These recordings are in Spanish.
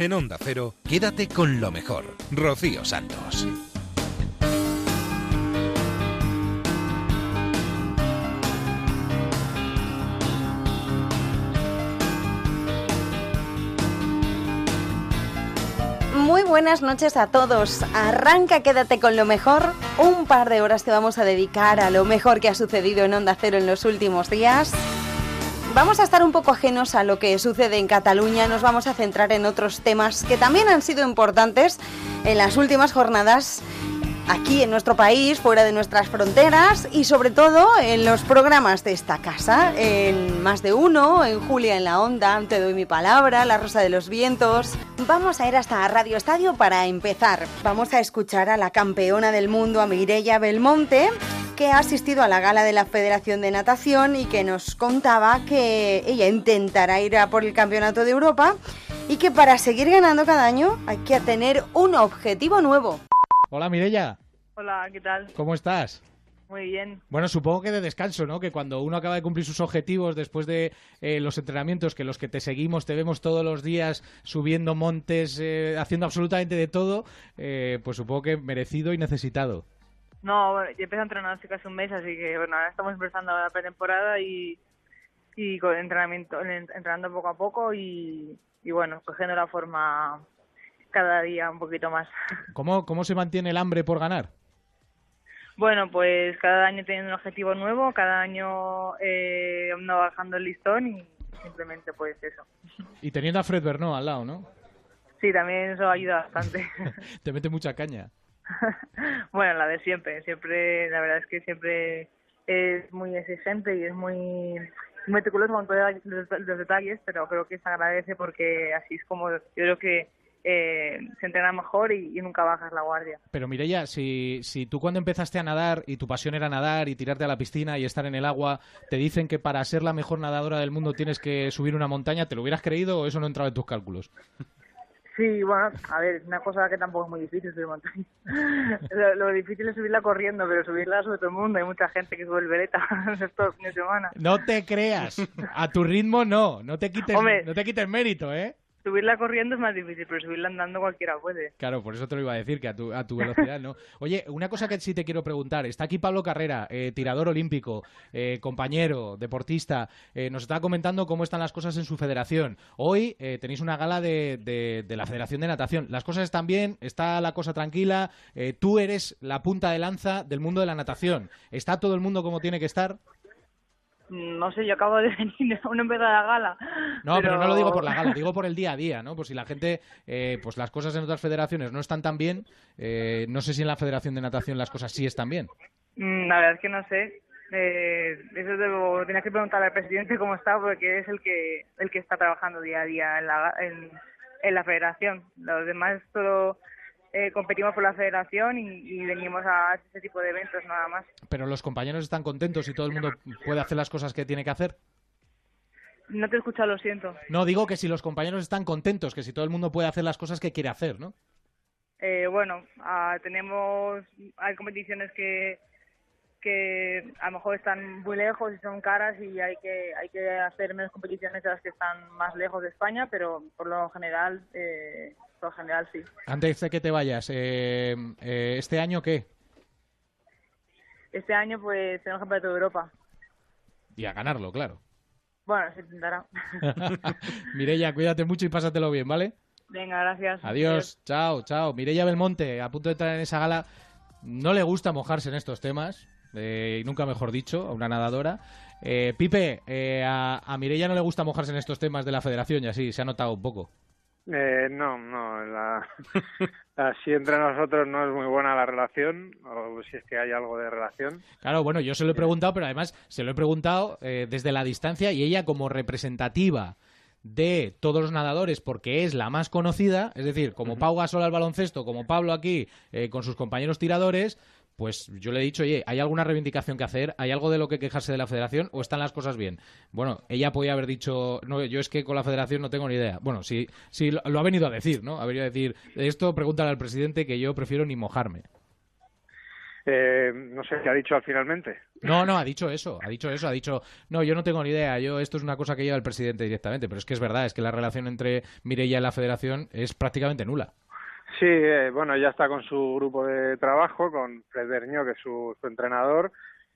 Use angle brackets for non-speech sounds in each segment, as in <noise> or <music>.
En Onda Cero, quédate con lo mejor. Rocío Santos. Muy buenas noches a todos. Arranca, quédate con lo mejor. Un par de horas te vamos a dedicar a lo mejor que ha sucedido en Onda Cero en los últimos días. Vamos a estar un poco ajenos a lo que sucede en Cataluña, nos vamos a centrar en otros temas que también han sido importantes en las últimas jornadas aquí en nuestro país, fuera de nuestras fronteras y sobre todo en los programas de esta casa, en Más de Uno, en Julia en la Onda, Te doy mi palabra, La Rosa de los Vientos. Vamos a ir hasta Radio Estadio para empezar. Vamos a escuchar a la campeona del mundo, a Mireia Belmonte, que ha asistido a la gala de la Federación de Natación y que nos contaba que ella intentará ir a por el Campeonato de Europa y que para seguir ganando cada año hay que tener un objetivo nuevo. Hola Mirella. Hola, ¿qué tal? ¿Cómo estás? Muy bien. Bueno, supongo que de descanso, ¿no? Que cuando uno acaba de cumplir sus objetivos después de eh, los entrenamientos, que los que te seguimos te vemos todos los días subiendo montes, eh, haciendo absolutamente de todo, eh, pues supongo que merecido y necesitado. No, bueno, yo empecé a entrenar hace casi un mes, así que bueno, ahora estamos empezando la pretemporada y, y con entrenamiento, entrenando poco a poco y, y bueno, cogiendo la forma cada día un poquito más. <laughs> ¿Cómo, ¿Cómo se mantiene el hambre por ganar? Bueno, pues cada año teniendo un objetivo nuevo, cada año eh, ando bajando el listón y simplemente pues eso. Y teniendo a Fred Bernot al lado, ¿no? Sí, también eso ayuda bastante. <laughs> Te mete mucha caña. <laughs> bueno, la de siempre, siempre, la verdad es que siempre es muy exigente y es muy meticuloso con todos los detalles, pero creo que se agradece porque así es como yo creo que eh, se entrena mejor y, nunca bajas la guardia. Pero Mireya, si, si tú cuando empezaste a nadar y tu pasión era nadar y tirarte a la piscina y estar en el agua, te dicen que para ser la mejor nadadora del mundo tienes que subir una montaña, ¿te lo hubieras creído o eso no entraba en tus cálculos? Sí, bueno, a ver, es una cosa que tampoco es muy difícil subir montaña. <laughs> lo, difícil es subirla corriendo, pero subirla sobre todo el mundo. Hay mucha gente que sube el veleta <laughs> estos fines de semana. No te creas, a tu ritmo no, no te quites, no te quites mérito, ¿eh? Subirla corriendo es más difícil, pero subirla andando cualquiera puede. Claro, por eso te lo iba a decir, que a tu, a tu velocidad no. Oye, una cosa que sí te quiero preguntar. Está aquí Pablo Carrera, eh, tirador olímpico, eh, compañero, deportista. Eh, nos está comentando cómo están las cosas en su federación. Hoy tenéis una gala de, de, de, la Federación de Natación. Las cosas están bien, está la cosa tranquila. tú eres la punta de lanza del mundo de la natación. ¿Está todo el mundo como tiene que estar? No sé, yo acabo de <laughs> venir a empezar la gala. No, pero... no lo digo por la gala, digo por el día a día, ¿no? Por si la gente, eh, pues las cosas en otras federaciones no están tan bien, eh, no sé si en la Federación de Natación las cosas sí están bien. Mm, la verdad es que no sé. Eh, eso debo, tienes que preguntar al presidente cómo está, porque es el que el que está trabajando día a día en la, en, en la federación. Los demás todo eh, competimos por la federación y, venimos a ese tipo de eventos nada más. Pero los compañeros están contentos y todo el mundo puede hacer las cosas que tiene que hacer. No te he escuchado, lo siento. No, digo que si los compañeros están contentos, que si todo el mundo puede hacer las cosas que quiere hacer, ¿no? Eh, bueno, ah, tenemos, hay competiciones que, que a lo mejor están muy lejos y son caras y hay que, hay que hacer menos competiciones de las que están más lejos de España, pero por lo general eh, por general sí. Antes de que te vayas, eh, eh, ¿este año qué? Este año pues tenemos campeonato de Europa. Y a ganarlo, claro. Bueno, se intentará. <laughs> Mireya, cuídate mucho y pásatelo bien, ¿vale? Venga, gracias. Adiós, chao, chao. Mireya Belmonte, a punto de entrar en esa gala, no le gusta mojarse en estos temas, eh, y nunca mejor dicho, a una nadadora. Pipe, a, a Mireya no le gusta mojarse en estos temas de la federación y así, se ha notado un poco. Eh, no, no. La, <laughs> así entre nosotros no es muy buena la relación, o si es que hay algo de relación. Claro, bueno, yo se lo he preguntado, pero además se lo he preguntado eh, desde la distancia y ella como representativa de todos los nadadores porque es la más conocida, es decir, como Pau Gasol al baloncesto, como Pablo aquí eh, con sus compañeros tiradores, pues yo le he dicho, oye, ¿hay alguna reivindicación que hacer? ¿Hay algo de lo que quejarse de la federación o están las cosas bien? Bueno, ella podía haber dicho, no, yo es que con la federación no tengo ni idea. Bueno, sí, sí lo, ha venido a decir, ¿no? Ha venido a decir, esto pregúntale al presidente que yo prefiero ni mojarme. Eh, no sé qué ha dicho al finalmente. No, no, ha dicho eso, ha dicho eso, ha dicho, no, yo no tengo ni idea, yo esto es una cosa que lleva el presidente directamente, pero es que es verdad, es que la relación entre Mireia y la federación es prácticamente nula. Sí, eh, bueno, ella está con su grupo de trabajo, con Fred Berño, que es su, su entrenador,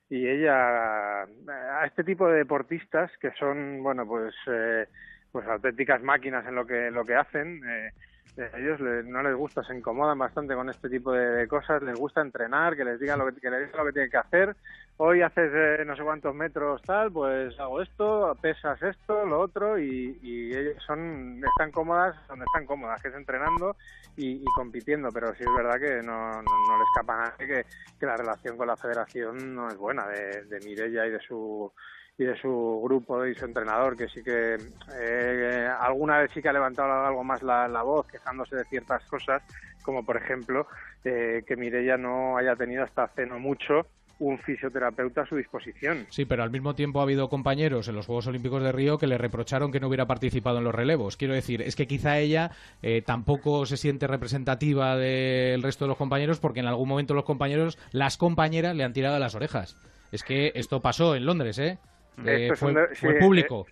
y ella a este tipo de deportistas que son, bueno, pues eh, pues auténticas máquinas en lo que lo que hacen. Eh, a ellos no les gusta, se incomodan bastante con este tipo de, de cosas, les gusta entrenar, que les digan lo que, que les digan lo que tienen que hacer. Hoy haces eh, no sé cuántos metros tal, pues hago esto, pesas esto, lo otro y, y ellos son están cómodas donde están cómodas, que es entrenando y, y compitiendo, pero sí es verdad que no, no, no le escapa a nadie que, que la relación con la federación no es buena de, de Mirella y de su y de su grupo y su entrenador, que sí que eh, alguna vez sí que ha levantado algo más la, voz, quejándose de ciertas cosas, como por ejemplo eh, que Mirella no haya tenido hasta hace no mucho un fisioterapeuta a su disposición. Sí, pero al mismo tiempo ha habido compañeros en los Juegos Olímpicos de Río que le reprocharon que no hubiera participado en los relevos. Quiero decir, es que quizá ella eh, tampoco se siente representativa del resto de los compañeros porque en algún momento los compañeros, las compañeras, le han tirado de las orejas. Es que esto pasó en Londres, ¿eh? Eh, fue, un de- fue sí, público.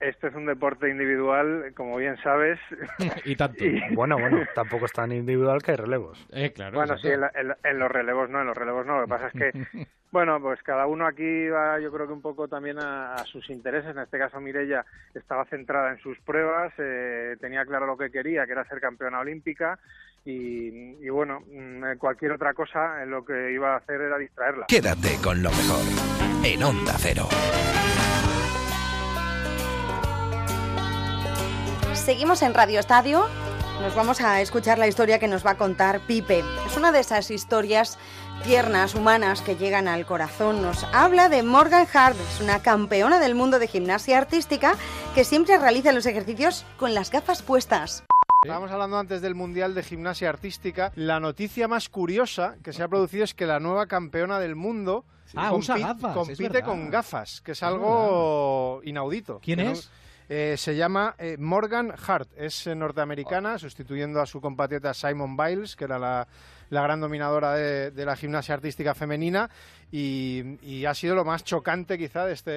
Esto es un deporte individual, como bien sabes. <laughs> y tanto. y- <laughs> Bueno, bueno, tampoco es tan individual que hay relevos. Eh, claro, bueno, sí, en, la- en la- en los relevos no, en los relevos no. Lo que pasa es que, <laughs> bueno, pues cada uno aquí va, yo creo que un poco también a, a sus intereses. En este caso, Mirella estaba centrada en sus pruebas, eh, tenía claro lo que quería, que era ser campeona olímpica. Y, y bueno, mm, cualquier otra cosa, eh, lo que iba a hacer era distraerla. Quédate con lo mejor en Onda Cero. Seguimos en Radio Estadio. Nos vamos a escuchar la historia que nos va a contar Pipe. Es una de esas historias tiernas, humanas, que llegan al corazón. Nos habla de Morgan Hart, es una campeona del mundo de gimnasia artística que siempre realiza los ejercicios con las gafas puestas. Estábamos hablando antes del Mundial de Gimnasia Artística. La noticia más curiosa que se ha producido es que la nueva campeona del mundo Ah, usa gafas, es compite con gafas, que es Es algo inaudito. ¿Quién no- es? Eh, se llama eh, Morgan Hart, es eh, norteamericana, sustituyendo a su compatriota Simon Biles, que era la, la gran dominadora de, de la gimnasia artística femenina, y, y ha sido lo más chocante quizá de este,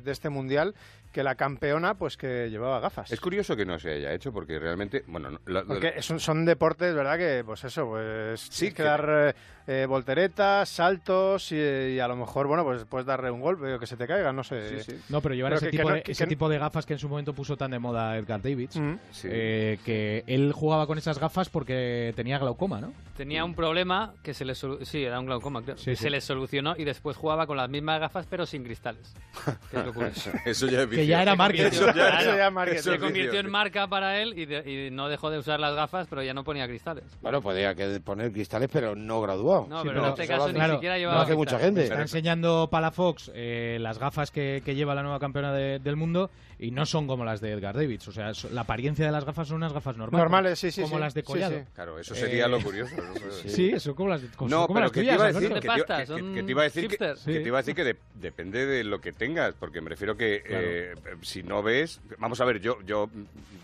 de este mundial, que la campeona pues que llevaba gafas. Es curioso que no se haya hecho porque realmente, bueno, no- la- Porque son, son deportes, ¿verdad? Que, pues eso, pues Sí, que, dar eh, eh, volteretas, saltos y, y a lo mejor, bueno, pues puedes darle un golpe o que se te caiga, no sé. Sí, sí. No, pero llevar Pero ese, que- que tipo, no- de, que- ese que- tipo de gafas que en su momento puso tan de moda Edgar Davids, Mm. Sí. eh, que él jugaba con esas gafas porque tenía glaucoma, ¿no? Tenía un problema que se le sí, era un glaucoma, creo. Sí, que sí. se le solucionó y después jugaba con las mismas gafas pero sin cristales. <laughs> Que es lo curioso. Eso ya es Que ya era Eso ya. Eso se convirtió en marca para él y, de- y no dejó de usar las gafas, pero ya no ponía cristales. Bueno, podría que poner cristales, pero no graduado. No, Sí, pero pero en este caso ni hace- claro, siquiera Lo llevaba hace mucha gente. Está enseñando Palafox eh, las gafas que, que lleva la nueva campeona de- del mundo y no son como las de Edgar Davids. O sea, so- la apariencia de las gafas son unas gafas normales. Normales, sí, sí, Como sí. las de Collado. sí. Claro, eso sería Eh, lo curioso. ¿no? <laughs> Sí, son como las, de- No, como pero las que te tuyas, iba a decir que, te iba- pastas, que- son que te iba a decir que, te iba a decir que de- depende de lo que tengas, porque me refiero que eh, si no ves, vamos a ver, yo yo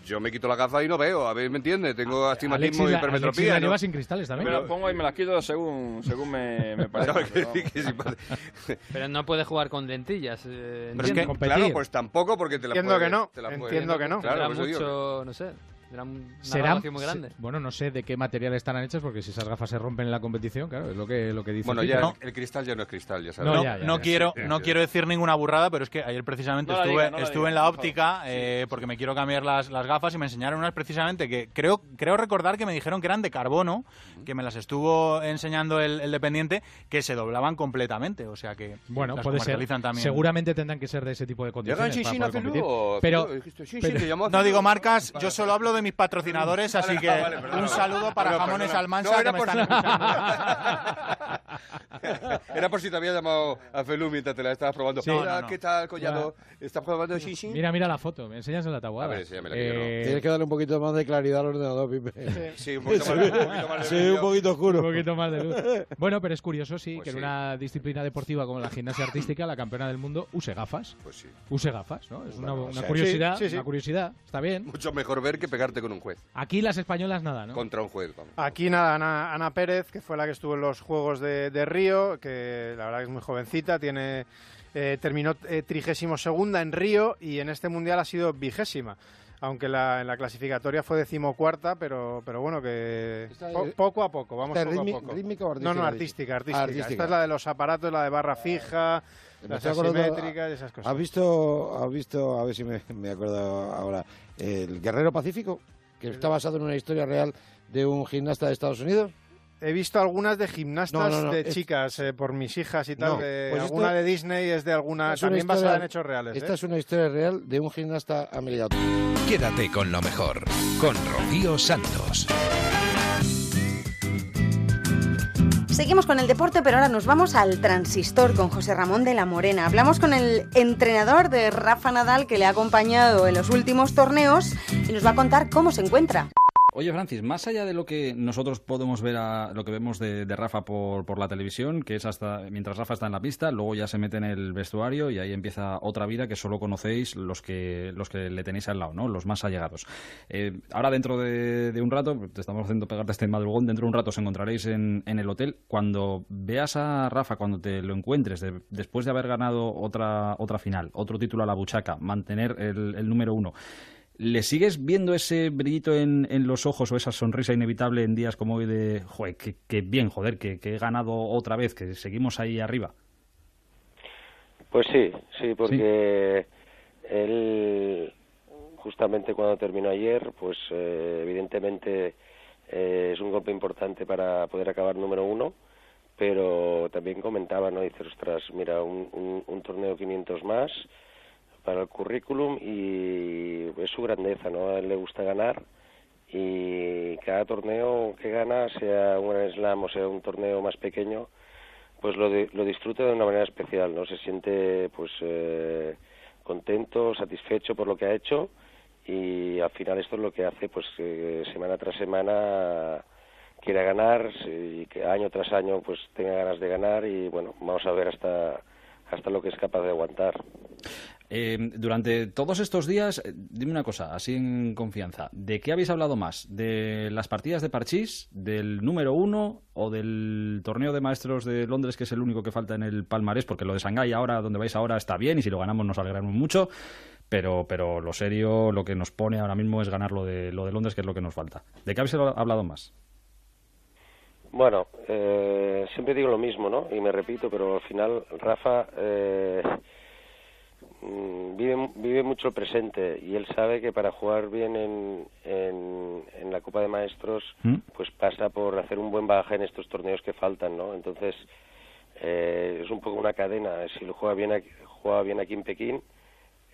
yo me quito la gafa y no veo, a ver, ¿me entiendes? Tengo Alexis astigmatismo y hipermetropía. la ¿no? sin cristales Me también. las pongo y me las quito según, según me, me parece. No, que <laughs> pero que no puede jugar con lentillas. eh, Pero es entiendo. que, competir. claro, pues tampoco porque te la Entiendo puedes- que no, te la puedes- entiendo que no. Claro, eso digo mucho, no sé, una Serán- muy grande. se- bueno, no sé de qué material estarán hechas porque si esas gafas se rompen en la competición, claro, es lo que, lo que dice. Bueno, ya No. el cristal ya no es cristal, ya sabes. No, No, ya, ya, no ya, quiero, sí, no quiero decir ninguna burrada, pero es que ayer precisamente No estuve, diga, no la estuve diga, en la óptica eh, porque me quiero cambiar las, las gafas y me enseñaron unas precisamente que creo, creo recordar que me dijeron que eran de carbono, que me las estuvo enseñando el, el dependiente, que se doblaban completamente. O sea que Bueno, las puede ser. comercializan también. Seguramente tendrán que ser de ese tipo de Llegan condiciones. para poder Pero, sí, sí, No digo marcas, yo solo hablo de mis patrocinadores, así que vale, perdona, un saludo para Jamones perdona. Almansa No, que era me por- están escuchando. <laughs> Era por si te había llamado a Felú mientras te la estabas probando. Sí. Hola, No, no. ¿qué tal, Collado? ¿Estás probando Shin? mira, mira la foto, me enseñas en la tabuada. A ver, enséñamela. Eh, Tienes que darle un poquito más de claridad al ordenador, Pipe. Sí, un poquito <laughs> más, un poquito más de Sí, un poquito oscuro. Un poquito más de luz. <laughs> Bueno, pero es curioso, sí, Pues que en sí. una disciplina deportiva como la gimnasia artística, la campeona del mundo use gafas. Pues sí. Use gafas, ¿no? Es una, una sea, curiosidad, sí, sí, sí. una curiosidad, está bien. Mucho mejor ver que con un juez. Aquí las españolas nada, ¿no? Contra un juez, vamos. Aquí nada, Ana, Ana Pérez, que fue la que estuvo en los Juegos de, de Río, que la verdad que es muy jovencita, tiene eh, terminó eh, trigésimo segunda en Río y en este mundial ha sido vigésima. Aunque la, en la clasificatoria fue decimocuarta, pero, pero bueno, que po- poco a poco, vamos ¿Esta es poco a poco. rítmica o No, artística? no, artística, artística. Artística. Esta es la de los aparatos, la de barra fija, las asimétricas y esas cosas. ¿Has visto, has visto, a ver si me, me acuerdo ahora, el Guerrero Pacífico? Que está basado en una historia real de un gimnasta de Estados Unidos. He visto algunas de gimnastas No, no, no, de es- chicas eh, por mis hijas y tal. No, de- pues esto- alguna de Disney es de alguna. Es También historia- basada en hechos reales. Esta ¿eh? es una historia real de un gimnasta americano. Quédate con lo mejor, con Rocío Santos. Seguimos con el deporte, pero ahora nos vamos al transistor con José Ramón de la Morena. Hablamos con el entrenador de Rafa Nadal que le ha acompañado en los últimos torneos y nos va a contar cómo se encuentra. Oye, Francis, más allá de lo que nosotros podemos ver, a, lo que vemos de, Rafa por, por la televisión, que es hasta mientras Rafa está en la pista, luego ya se mete en el vestuario y ahí empieza otra vida que solo conocéis los que, los que le tenéis al lado, ¿no? Los más allegados. Eh, ahora, dentro de, un rato, te estamos haciendo pegarte este madrugón, dentro de un rato os encontraréis en, el hotel. Cuando veas a Rafa, cuando te lo encuentres, de- después de haber ganado otra, otra final, otro título a la buchaca, mantener el número uno, ¿Le sigues viendo ese brillito en, en los ojos o esa sonrisa inevitable en días como hoy de, joder, que, que bien, joder, que, que he ganado otra vez, que seguimos ahí arriba? Pues sí, sí, porque él justamente cuando terminó ayer, pues eh, evidentemente eh, es un golpe importante para poder acabar número uno, pero también comentaba, ¿no? Dice, ostras, mira, un, un, un torneo 500 más para el currículum y es su grandeza, ¿no? A él le gusta ganar y cada torneo que gana, sea un Slam o sea un torneo más pequeño, pues lo, di- lo disfruta de una manera especial, ¿no? Se siente, pues, eh, contento, satisfecho por lo que ha hecho y al final esto es lo que hace, pues, que semana tras semana quiera ganar y que año tras año, pues, tenga ganas de ganar y, bueno, vamos a ver hasta hasta lo que es capaz de aguantar. Eh, durante todos estos días, eh, dime una cosa, así en confianza, ¿de qué habéis hablado más? ¿De las partidas de Parchís, del número uno o del torneo de maestros de Londres, que es el único que falta en el palmarés? Porque lo de Shanghái ahora, donde vais ahora, está bien y si lo ganamos nos alegramos mucho, pero, pero lo serio, lo que nos pone ahora mismo es ganar lo de, lo de Londres, que es lo que nos falta. ¿De qué habéis hablado más? Bueno, eh, siempre digo lo mismo, ¿no? Y me repito, pero al final Rafa eh, vive, vive mucho el presente y él sabe que para jugar bien en, en, en la Copa de Maestros, pues pasa por hacer un buen bagaje en estos torneos que faltan, ¿no? Entonces, eh, es un poco una cadena. Si lo juega bien aquí, juega bien aquí en Pekín,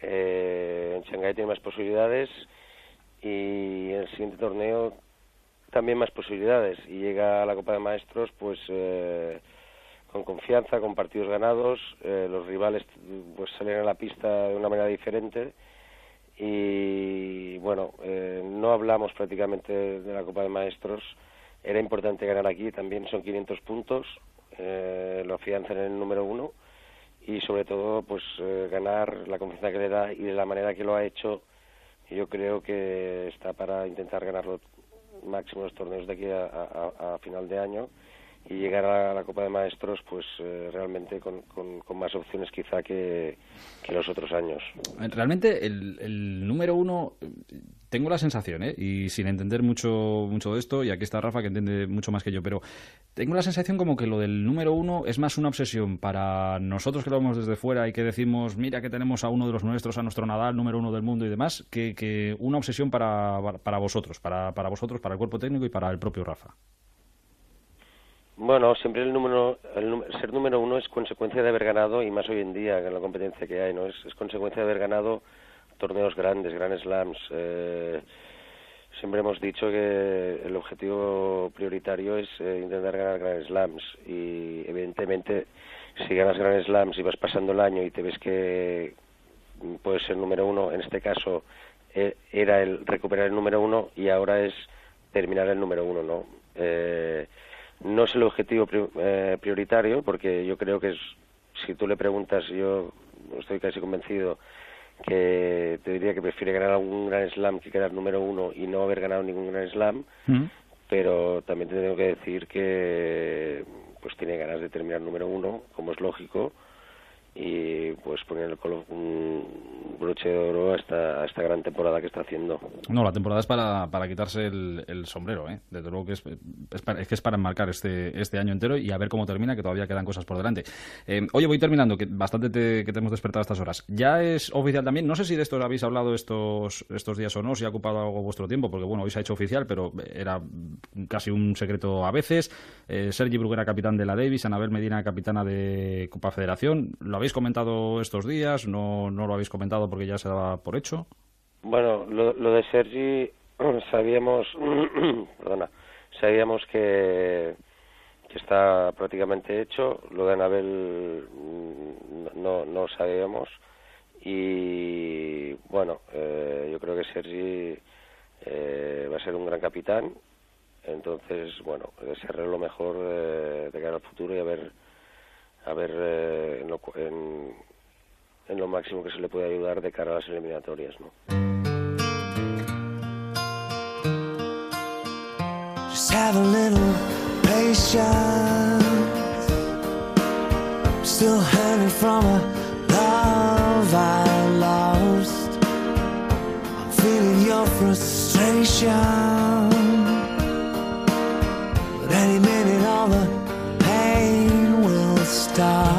eh, en Shanghái tiene más posibilidades y en el siguiente torneo también más posibilidades y llega a la Copa de Maestros pues eh, con confianza, con partidos ganados, eh, los rivales pues salen a la pista de una manera diferente y bueno, eh, no hablamos prácticamente de la Copa de Maestros, era importante ganar aquí, también son 500 puntos, eh, lo afianzan en el número uno y sobre todo pues eh, ganar la confianza que le da y de la manera que lo ha hecho yo creo que está para intentar ganarlo máximo los torneos de aquí a, final de año y llegar a la Copa de Maestros pues eh, realmente con, más opciones quizá que, los otros años. Realmente el, número uno, tengo la sensación, ¿eh? y sin entender mucho, mucho de esto, y aquí está Rafa que entiende mucho más que yo, pero tengo la sensación como que lo del número uno es más una obsesión para nosotros que lo vemos desde fuera y que decimos, mira que tenemos a uno de los nuestros, a nuestro Nadal, número uno del mundo y demás, que, que una obsesión para, para vosotros, para, para vosotros, para el cuerpo técnico y para el propio Rafa. Bueno, siempre el número, el ser número uno es consecuencia de haber ganado, y más hoy en día, en la competencia que hay, ¿no? Es, consecuencia de haber ganado torneos grandes, Grand Slams. Eh, siempre hemos dicho que el objetivo prioritario es eh, intentar ganar Grand Slams, y evidentemente si ganas Grand Slams y vas pasando el año y te ves que puedes ser número uno, en este caso eh, era el recuperar el número uno y ahora es terminar el número uno, ¿no? Eh, no es el objetivo pri- eh, prioritario porque yo creo que es, si tú le preguntas, yo estoy casi convencido que te diría que prefiere ganar algún Grand Slam que quedar número uno y no haber ganado ningún Grand Slam, pero también te tengo que decir que, pues tiene ganas de terminar número uno, como es lógico, y pues poner el colo- un broche de oro a esta, a esta gran temporada que está haciendo. No, la temporada es para, para quitarse el, el sombrero, ¿eh? Desde luego que es, es, para- es que es para enmarcar este, este año entero y a ver cómo termina, que todavía quedan cosas por delante. Eh, oye, voy terminando, que bastante te, que te hemos despertado a estas horas. Ya es oficial también, no sé si de esto habéis hablado estos, estos días o no, si ha ocupado algo vuestro tiempo, porque bueno, hoy se ha hecho oficial, pero era casi un secreto a veces. Eh, Sergi Bruguera, capitán de la Davis, Anabel Medina, capitana de Copa Federación. ¿Lo habéis comentado estos días? ¿No, no lo habéis comentado porque ya se daba por hecho? Bueno, lo, lo de Sergi <clears throat> sabíamos, <clears throat> perdona, sabíamos que, que está prácticamente hecho. Lo de Anabel mm, no, no sabíamos. Y bueno, eh, yo creo que Sergi eh, va a ser un gran capitán. Entonces, bueno, desearle lo mejor eh, de cara al futuro y a ver, a ver eh, en, lo, en, en lo máximo que se le puede ayudar de cara a las eliminatorias, ¿no? Just have a little patience. Still hanging from a love I lost. I'm feeling your frustration. But any minute, all the will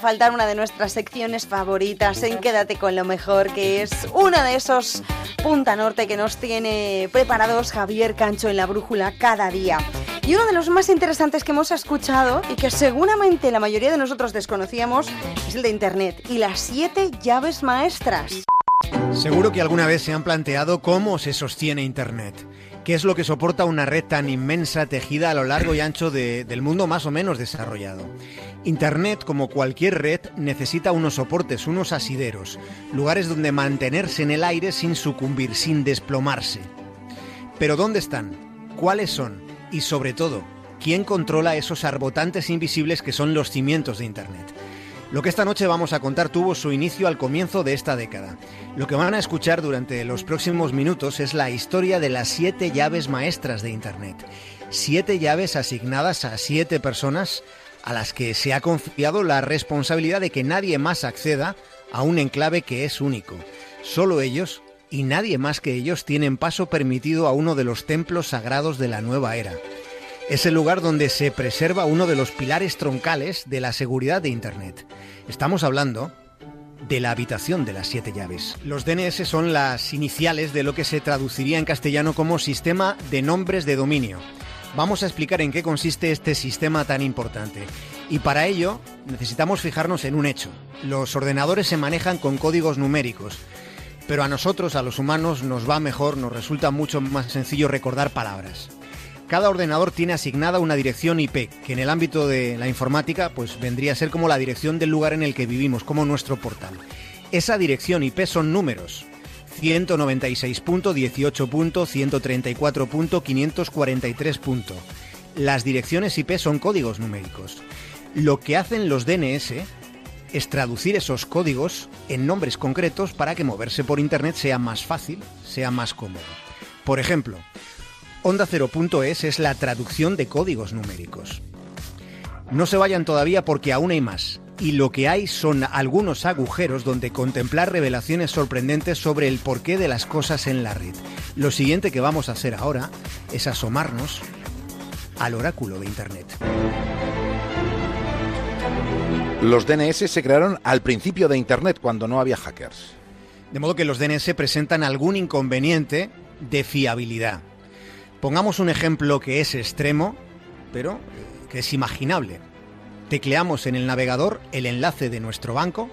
Faltar una de nuestras secciones favoritas en Quédate con lo mejor, que es uno de esos punta norte que nos tiene preparados Javier Cancho en la brújula cada día. Y uno de los más interesantes que hemos escuchado y que seguramente la mayoría de nosotros desconocíamos es el de Internet y las siete llaves maestras. Seguro que alguna vez se han planteado cómo se sostiene Internet. ¿Qué es lo que soporta una red tan inmensa tejida a lo largo y ancho de- del mundo más o menos desarrollado? Internet, como cualquier red, necesita unos soportes, unos asideros, lugares donde mantenerse en el aire sin sucumbir, sin desplomarse. Pero ¿dónde están? ¿Cuáles son? Y sobre todo, ¿quién controla esos arbotantes invisibles que son los cimientos de Internet? Lo que esta noche vamos a contar tuvo su inicio al comienzo de esta década. Lo que van a escuchar durante los próximos minutos es la historia de las siete llaves maestras de Internet. Siete llaves asignadas a siete personas a las que se ha confiado la responsabilidad de que nadie más acceda a un enclave que es único. Solo ellos y nadie más que ellos tienen paso permitido a uno de los templos sagrados de la nueva era. Es el lugar donde se preserva uno de los pilares troncales de la seguridad de Internet. Estamos hablando de la habitación de las siete llaves. Los DNS son las iniciales de lo que se traduciría en castellano como sistema de nombres de dominio. Vamos a explicar en qué consiste este sistema tan importante. Y para ello necesitamos fijarnos en un hecho. Los ordenadores se manejan con códigos numéricos, pero a nosotros, a los humanos, nos va mejor, nos resulta mucho más sencillo recordar palabras. Cada ordenador tiene asignada una dirección IP, que en el ámbito de la informática pues vendría a ser como la dirección del lugar en el que vivimos, como nuestro portal. Esa dirección IP son números. 196.18.134.543. Las direcciones IP son códigos numéricos. Lo que hacen los DNS es traducir esos códigos en nombres concretos para que moverse por Internet sea más fácil, sea más cómodo. Por ejemplo, Onda 0.es es la traducción de códigos numéricos. No se vayan todavía porque aún hay más. Y lo que hay son algunos agujeros donde contemplar revelaciones sorprendentes sobre el porqué de las cosas en la red. Lo siguiente que vamos a hacer ahora es asomarnos al oráculo de Internet. Los DNS se crearon al principio de Internet, cuando no había hackers. De modo que los DNS presentan algún inconveniente de fiabilidad. Pongamos un ejemplo que es extremo, pero eh, que es imaginable. Tecleamos en el navegador el enlace de nuestro banco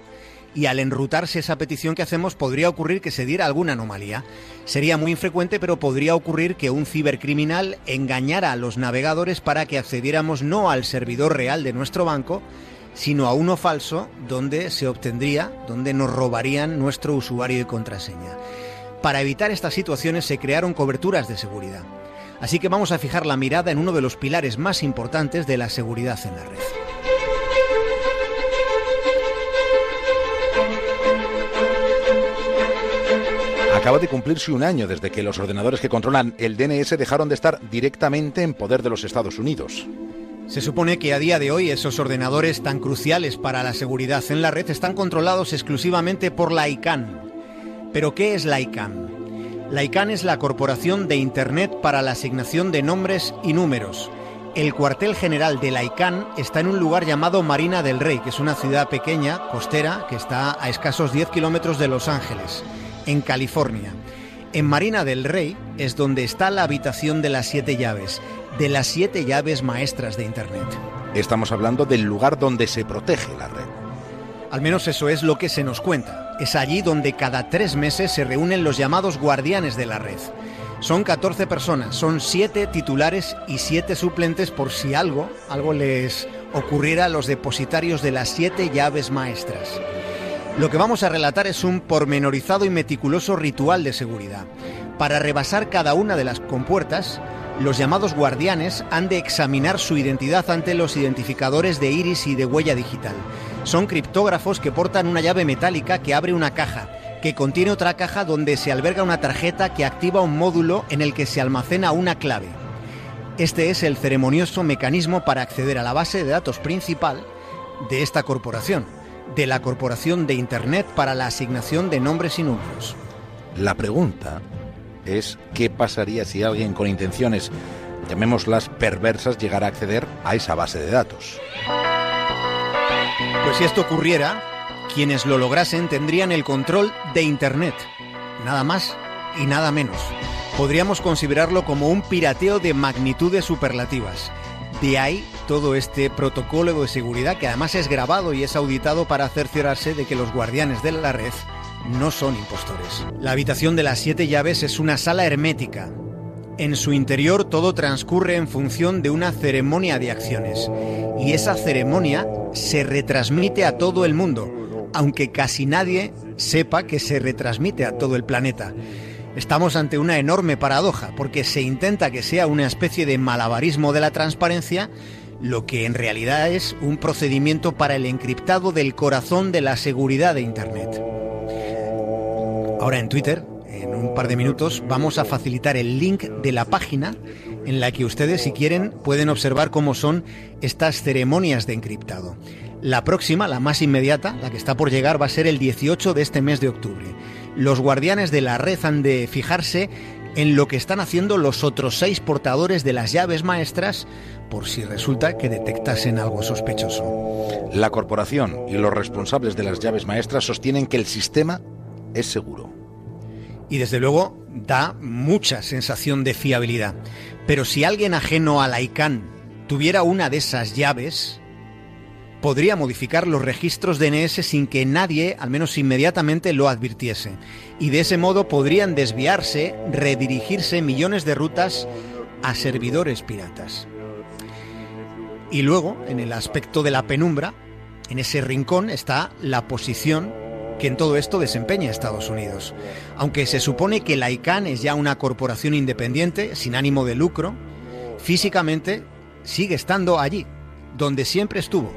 y al enrutarse esa petición que hacemos podría ocurrir que se diera alguna anomalía. Sería muy infrecuente, pero podría ocurrir que un cibercriminal engañara a los navegadores para que accediéramos no al servidor real de nuestro banco, sino a uno falso donde se obtendría, donde nos robarían nuestro usuario y contraseña. Para evitar estas situaciones se crearon coberturas de seguridad. Así que vamos a fijar la mirada en uno de los pilares más importantes de la seguridad en la red. Acaba de cumplirse un año desde que los ordenadores que controlan el DNS dejaron de estar directamente en poder de los Estados Unidos. Se supone que a día de hoy esos ordenadores tan cruciales para la seguridad en la red están controlados exclusivamente por la ICANN. ¿Pero qué es la ICANN? La ICANN es la Corporación de Internet para la Asignación de Nombres y Números. El cuartel general de la ICANN está en un lugar llamado Marina del Rey, que es una ciudad pequeña, costera, que está a escasos 10 kilómetros de Los Ángeles, en California. En Marina del Rey es donde está la habitación de las siete llaves, de las siete llaves maestras de Internet. Estamos hablando del lugar donde se protege la red. Al menos eso es lo que se nos cuenta. Es allí donde cada tres meses se reúnen los llamados guardianes de la red. Son 14 personas, son 7 titulares y 7 suplentes por si algo, algo les ocurriera a los depositarios de las 7 llaves maestras. Lo que vamos a relatar es un pormenorizado y meticuloso ritual de seguridad. Para rebasar cada una de las compuertas, los llamados guardianes han de examinar su identidad ante los identificadores de iris y de huella digital. Son criptógrafos que portan una llave metálica que abre una caja, que contiene otra caja donde se alberga una tarjeta que activa un módulo en el que se almacena una clave. Este es el ceremonioso mecanismo para acceder a la base de datos principal de esta corporación, de la Corporación de Internet para la Asignación de Nombres y Números. La pregunta es qué pasaría si alguien con intenciones, llamémoslas perversas, llegara a acceder a esa base de datos. Pues si esto ocurriera, quienes lo lograsen tendrían el control de Internet. Nada más y nada menos. Podríamos considerarlo como un pirateo de magnitudes superlativas. De ahí todo este protocolo de seguridad que además es grabado y es auditado para cerciorarse de que los guardianes de la red no son impostores. La habitación de las siete llaves es una sala hermética. En su interior todo transcurre en función de una ceremonia de acciones. Y esa ceremonia se retransmite a todo el mundo, aunque casi nadie sepa que se retransmite a todo el planeta. Estamos ante una enorme paradoja, porque se intenta que sea una especie de malabarismo de la transparencia, lo que en realidad es un procedimiento para el encriptado del corazón de la seguridad de Internet. Ahora en Twitter, un par de minutos, vamos a facilitar el link de la página en la que ustedes, si quieren, pueden observar cómo son estas ceremonias de encriptado. La próxima, la más inmediata, la que está por llegar, va a ser el 18 de este mes de octubre. Los guardianes de la red han de fijarse en lo que están haciendo los otros seis portadores de las llaves maestras por si resulta que detectasen algo sospechoso. La corporación y los responsables de las llaves maestras sostienen que el sistema es seguro. Y desde luego da mucha sensación de fiabilidad. Pero si alguien ajeno a la ICANN tuviera una de esas llaves, podría modificar los registros DNS sin que nadie, al menos inmediatamente, lo advirtiese. Y de ese modo podrían desviarse, redirigirse millones de rutas a servidores piratas. Y luego, en el aspecto de la penumbra, en ese rincón está la posición que en todo esto desempeña Estados Unidos. Aunque se supone que la ICANN es ya una corporación independiente, sin ánimo de lucro, físicamente sigue estando allí, donde siempre estuvo,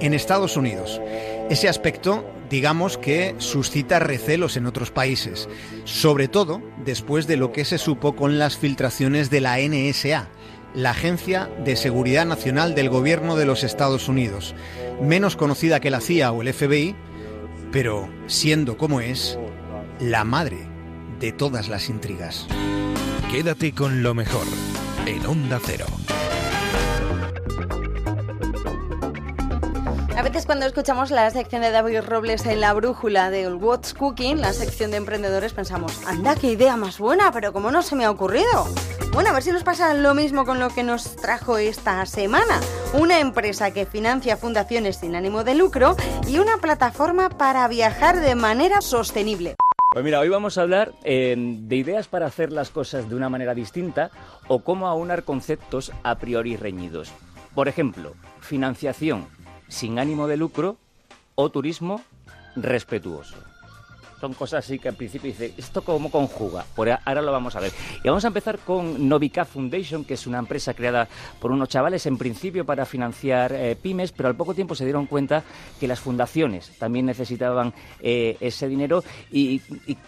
en Estados Unidos. Ese aspecto, digamos que suscita recelos en otros países, sobre todo después de lo que se supo con las filtraciones de la NSA, la Agencia de Seguridad Nacional del Gobierno de los Estados Unidos, menos conocida que la CIA o el FBI, pero siendo como es, la madre de todas las intrigas. Quédate con lo mejor en Onda Cero. A veces cuando escuchamos la sección de David Robles en la brújula de What's Cooking, la sección de emprendedores, pensamos, anda, qué idea más buena, pero ¿cómo no se me ha ocurrido? Bueno, a ver si nos pasa lo mismo con lo que nos trajo esta semana. Una empresa que financia fundaciones sin ánimo de lucro y una plataforma para viajar de manera sostenible. Pues mira, hoy vamos a hablar eh, de ideas para hacer las cosas de una manera distinta o cómo aunar conceptos a priori reñidos. Por ejemplo, financiación sin ánimo de lucro o turismo respetuoso. Son cosas así que al principio dice, ¿esto cómo conjuga? Por a- ahora lo vamos a ver. Y vamos a empezar con Novica Foundation, que es una empresa creada por unos chavales en principio para financiar eh, pymes, pero al poco tiempo se dieron cuenta que las fundaciones también necesitaban eh, ese dinero y,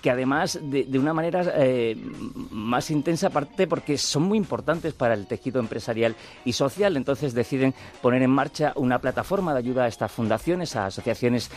que además de, una manera eh, más intensa, aparte porque son muy importantes para el tejido empresarial y social. Entonces deciden poner en marcha una plataforma de ayuda a estas fundaciones, a asociaciones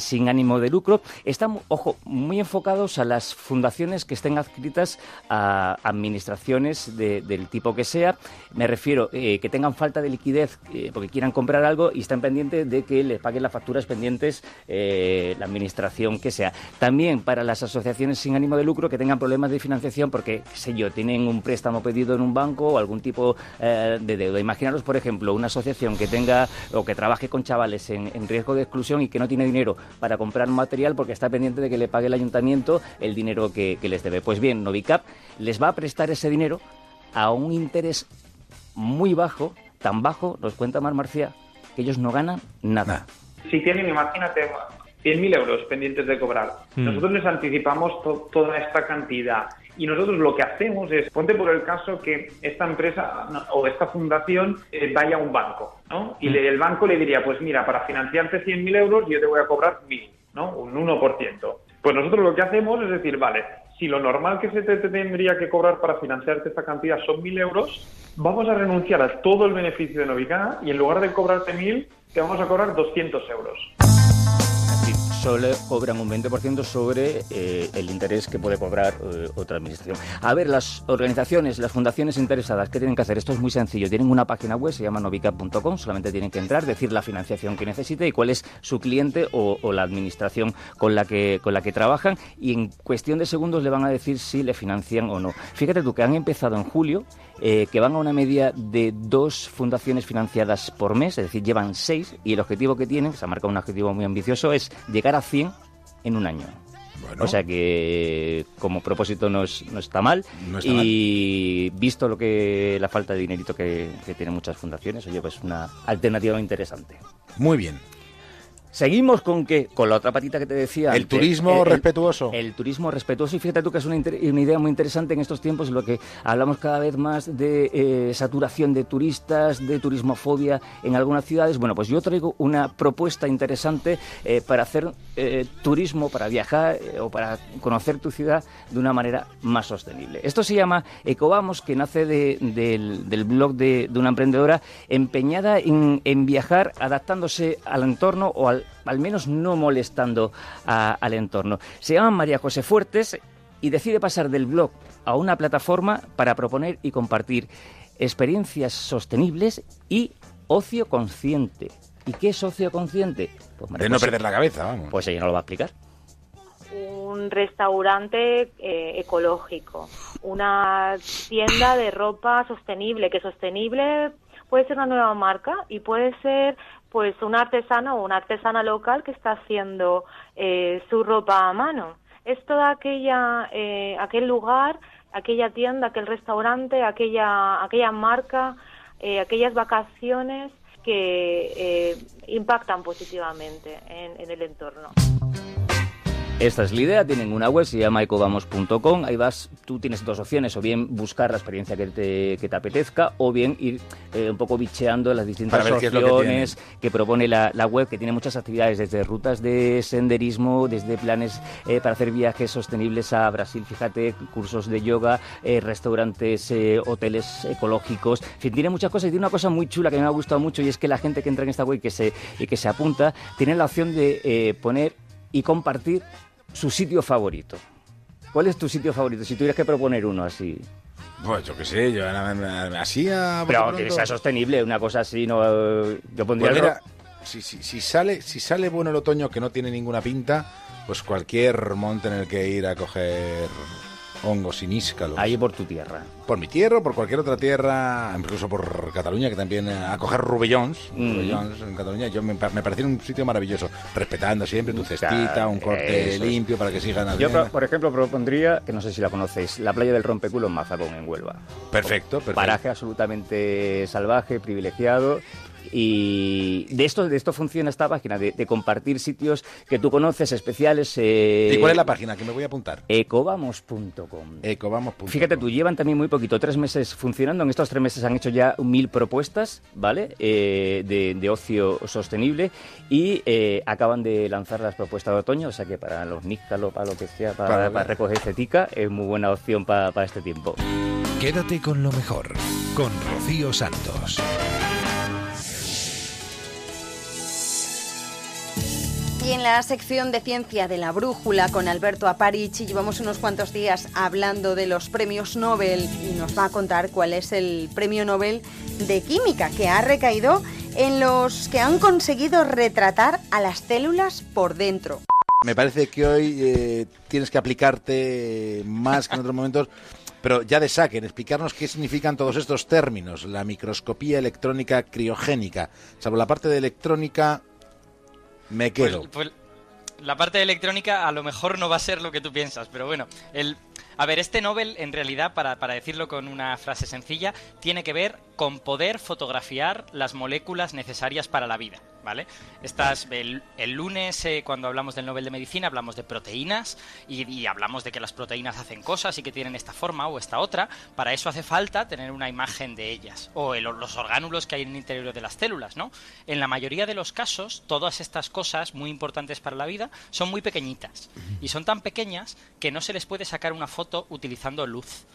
sin ánimo de lucro. Están, ojo, muy enfocados a las fundaciones que estén adscritas a administraciones de- del tipo que sea. Me refiero eh, que tengan falta de liquidez eh, porque quieran comprar algo y estén pendientes de que les paguen las facturas pendientes eh, la administración que sea. También para las asociaciones sin ánimo de lucro que tengan problemas de financiación porque, qué sé yo, tienen un préstamo pedido en un banco o algún tipo eh, de deuda. Imaginaros, por ejemplo, una asociación que tenga o que trabaje con chavales en, riesgo de exclusión y que no tiene dinero para comprar material porque está pendiente de que le pague el ayuntamiento el dinero que, que les debe. Pues bien, Novicap les va a prestar ese dinero a un interés muy bajo, tan bajo, nos cuenta Mar Marcia, que ellos no ganan nada. Si tienen, imagínate, 100.000 euros pendientes de cobrar, Mm. nosotros les anticipamos to- toda esta cantidad. Y nosotros lo que hacemos es, ponte por el caso que esta empresa o esta fundación eh, vaya a un banco, ¿no? Y le- el banco le diría, pues mira, para financiarte 100.000 euros yo te voy a cobrar 1.000, ¿no? Un 1%. Pues nosotros lo que hacemos es decir, vale, si lo normal que se te, te tendría que cobrar para financiarte esta cantidad son 1.000 euros, vamos a renunciar a todo el beneficio de Novicana y en lugar de cobrarte 1.000, te vamos a cobrar 200 euros. Solo cobran un 20% sobre eh, el interés que puede cobrar eh, otra administración. A ver, las organizaciones, las fundaciones interesadas, ¿qué tienen que hacer? Esto es muy sencillo. Tienen una página web, se llama novica.com, solamente tienen que entrar, decir la financiación que necesite y cuál es su cliente o, o la administración con la, que, con la que trabajan y en cuestión de segundos le van a decir si le financian o no. Fíjate tú que han empezado en julio, eh, que van a una media de dos fundaciones financiadas por mes, es decir, llevan seis y el objetivo que tienen, se ha marcado un objetivo muy ambicioso, es llegar a 100 en un año. O sea que como propósito no, es- no está mal. No está y visto lo que la falta de dinerito que, que tienen muchas fundaciones, oye, pues una alternativa interesante. Muy bien. Seguimos con que con la otra patita que te decía. El antes, turismo respetuoso. El, turismo respetuoso y fíjate tú que es una, inter- una idea muy interesante en estos tiempos en lo que hablamos cada vez más de eh, saturación de turistas, de turismofobia en algunas ciudades. Bueno, pues yo traigo una propuesta interesante eh, para hacer eh, turismo, para viajar eh, o para conocer tu ciudad de una manera más sostenible. Esto se llama Ecovamos, que nace de- del, del blog de, de una emprendedora empeñada en, en viajar adaptándose al entorno o al, al menos no molestando a- al entorno. Se llama María José Fuertes y decide pasar del blog a una plataforma para proponer y compartir experiencias sostenibles y ocio consciente. ¿Y qué es ocio consciente? Pues María De no José- perder la cabeza, vamos. Pues ella nos lo va a explicar. un restaurante eh, ecológico, una tienda de ropa sostenible, que sostenible puede ser una nueva marca y puede ser pues un artesano o una artesana local que está haciendo eh, su ropa a mano. Es toda aquella eh, aquel lugar, aquella tienda, aquel restaurante, aquella aquella marca, eh, aquellas vacaciones que eh, impactan positivamente en- en el entorno. Esta es la idea, tienen una web, se llama ecovamos.com, ahí vas, tú tienes dos opciones, o bien buscar la experiencia que te, que te apetezca, o bien ir eh, un poco bicheando las distintas que opciones que, propone la, la web, que tiene muchas actividades, desde rutas de senderismo, desde planes eh, para hacer viajes sostenibles a Brasil, fíjate, cursos de yoga, eh, restaurantes, hoteles ecológicos, en fin, tiene muchas cosas y tiene una cosa muy chula que me ha gustado mucho y es que la gente que entra en esta web y que se, y que se apunta, tiene la opción de poner y compartir su sitio favorito. ¿Cuál es tu sitio favorito? Si tuvieras que proponer uno así. Pues yo qué sé, yo así a... Pero que sea sostenible, una cosa así, no. Yo pondría. Pues mira, ro- si, si, si sale, si sale bueno el otoño que no tiene ninguna pinta, pues cualquier monte en el que ir a coger hongos y níscalos. Ahí por tu tierra. Por mi tierra, por cualquier otra tierra, incluso por Cataluña, que también eh, a coger rubellons, Mm. rubellons en Cataluña, yo me, me pareció un sitio maravilloso, respetando siempre tu cestita, un corte Eso limpio para que sigan Yo, haciendo. por ejemplo, propondría, que no sé si la conocéis, la playa del Rompeculo en Mazagón, en Huelva. Perfecto, perfecto. Paraje absolutamente salvaje, privilegiado. Y de esto, de esto funciona esta página, de, de compartir sitios que tú conoces, especiales. eh, ¿Y cuál es la página que me voy a apuntar? Ecovamos.com. Ecovamos.com. Fíjate tú, llevan también muy poquito, tres meses funcionando. En estos tres meses han hecho ya mil propuestas, ¿vale? Eh, de, de ocio sostenible y eh, acaban de lanzar las propuestas de otoño, o sea que para los níscalos, para lo que sea, para, Para- para recoger cetica, es muy buena opción para, para este tiempo. Quédate con lo mejor, con Rocío Santos. Y en la sección de ciencia de la brújula con Alberto Aparici llevamos unos cuantos días hablando de los premios Nobel y nos va a contar cuál es el premio Nobel de química que ha recaído en los que han conseguido retratar a las células por dentro. Me parece que hoy eh, tienes que aplicarte más que en otros momentos, pero ya de saque, en explicarnos qué significan todos estos términos. La microscopía electrónica criogénica. Salvo la parte de electrónica, me quedo. Pues, pues la parte de electrónica a lo mejor no va a ser lo que tú piensas, pero bueno, el... A ver, este Nobel, en realidad, para, para decirlo con una frase sencilla, tiene que ver con poder fotografiar las moléculas necesarias para la vida, ¿vale? Estas, el, lunes, eh, cuando hablamos del Nobel de Medicina, hablamos de proteínas y, hablamos de que las proteínas hacen cosas y que tienen esta forma o esta otra. Para eso hace falta tener una imagen de ellas o los orgánulos que hay en el interior de las células, ¿no? En la mayoría de los casos, todas estas cosas muy importantes para la vida son muy pequeñitas y son tan pequeñas que no se les puede sacar una foto utilizando luz.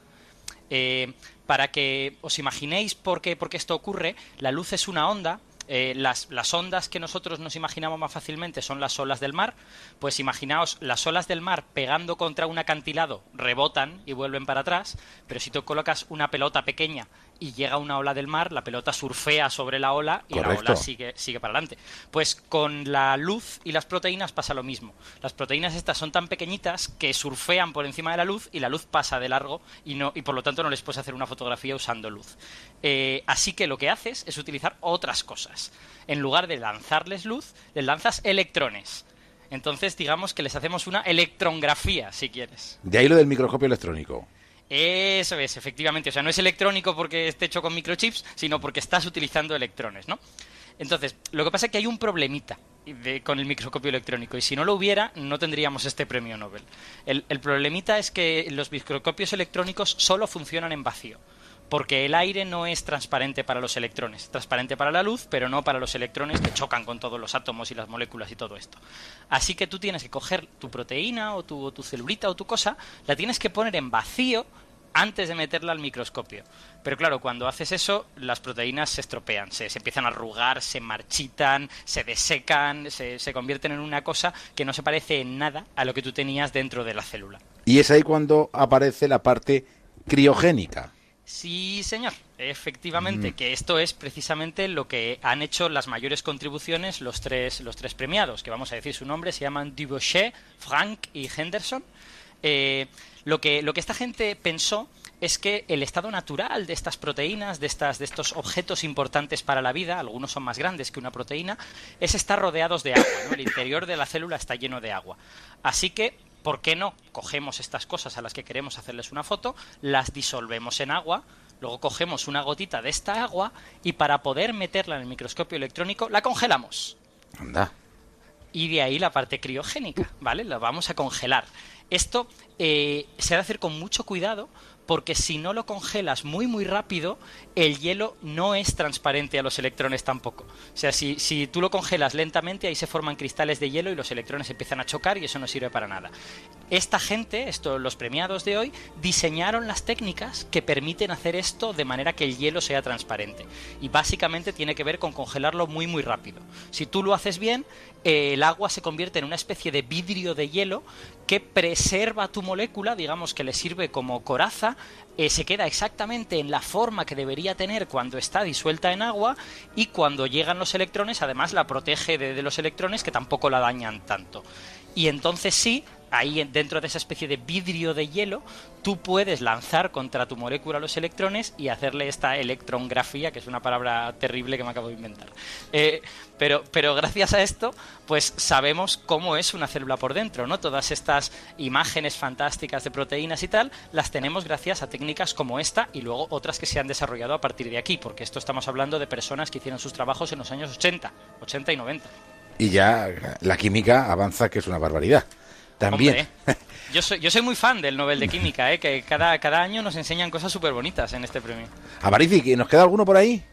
Eh, para que os imaginéis por qué, por qué esto ocurre, la luz es una onda. eh, las, las ondas que nosotros nos imaginamos más fácilmente son las olas del mar. Pues imaginaos, las olas del mar pegando contra un acantilado rebotan y vuelven para atrás, pero si tú colocas una pelota pequeña y llega una ola del mar, la pelota surfea sobre la ola y la ola sigue, sigue para adelante. Pues con la luz y las proteínas pasa lo mismo. Las proteínas estas son tan pequeñitas que surfean por encima de la luz y la luz pasa de largo y, no, y por lo tanto no les puedes hacer una fotografía usando luz. Eh, así que lo que haces es utilizar otras cosas. En lugar de lanzarles luz, les lanzas electrones. Entonces, digamos que les hacemos una electrongrafía, si quieres. De ahí lo del microscopio electrónico. Eso es, efectivamente. O sea, no es electrónico porque esté hecho con microchips, sino porque estás utilizando electrones, ¿no? Entonces, lo que pasa es que hay un problemita con el microscopio electrónico y si no lo hubiera, no tendríamos este premio Nobel. El, el problemita es que los microscopios electrónicos solo funcionan en vacío. Porque el aire no es transparente para los electrones, es transparente para la luz, pero no para los electrones que chocan con todos los átomos y las moléculas y todo esto. Así que tú tienes que coger tu proteína o tu, celulita o tu cosa, la tienes que poner en vacío antes de meterla al microscopio. Pero claro, cuando haces eso, las proteínas se estropean, se, se empiezan a arrugar, se marchitan, se desecan, se, se convierten en una cosa que no se parece en nada a lo que tú tenías dentro de la célula. Y es ahí cuando aparece la parte criogénica. Sí, señor. Efectivamente, Mm. que esto es precisamente lo que han hecho las mayores contribuciones los tres, los tres premiados, que vamos a decir su nombre, se llaman Dubochet, Frank y Henderson. Eh, lo, que, lo que esta gente pensó es que el estado natural de estas proteínas, de, estas, de estos objetos importantes para la vida, algunos son más grandes que una proteína, es estar rodeados de agua. ¿no? El interior de la célula está lleno de agua. Así que, ¿por qué no? Cogemos estas cosas a las que queremos hacerles una foto, las disolvemos en agua, luego cogemos una gotita de esta agua y para poder meterla en el microscopio electrónico la congelamos. Anda. Y de ahí la parte criogénica, ¿vale? La vamos a congelar. Esto eh, se ha de hacer con mucho cuidado porque si no lo congelas muy muy rápido, el hielo no es transparente a los electrones tampoco. O sea, si, si tú lo congelas lentamente, ahí se forman cristales de hielo y los electrones empiezan a chocar y eso no sirve para nada. Esta gente, esto, los premiados de hoy, diseñaron las técnicas que permiten hacer esto de manera que el hielo sea transparente. Y básicamente tiene que ver con congelarlo muy muy rápido. Si tú lo haces bien, el agua se convierte en una especie de vidrio de hielo que preserva tu molécula, digamos que le sirve como coraza, eh, se queda exactamente en la forma que debería tener cuando está disuelta en agua y cuando llegan los electrones, además la protege de, de los electrones que tampoco la dañan tanto. Y entonces sí, ahí en- dentro de esa especie de vidrio de hielo, tú puedes lanzar contra tu molécula los electrones y hacerle esta electrongrafía, que es una palabra terrible que me acabo de inventar. Eh, pero, pero gracias a esto, pues sabemos cómo es una célula por dentro, ¿no? Todas estas imágenes fantásticas de proteínas y tal, las tenemos gracias a técnicas como esta y luego otras que se han desarrollado a partir de aquí, porque esto estamos hablando de personas que hicieron sus trabajos en los años 80, 80 y 90. Y ya la química avanza, que es una barbaridad. También. Hombre, yo soy, yo soy muy fan del Nobel de Química, ¿eh? que cada, cada año nos enseñan cosas súper bonitas en este premio. Avarici, ¿que ¿nos queda alguno por ahí?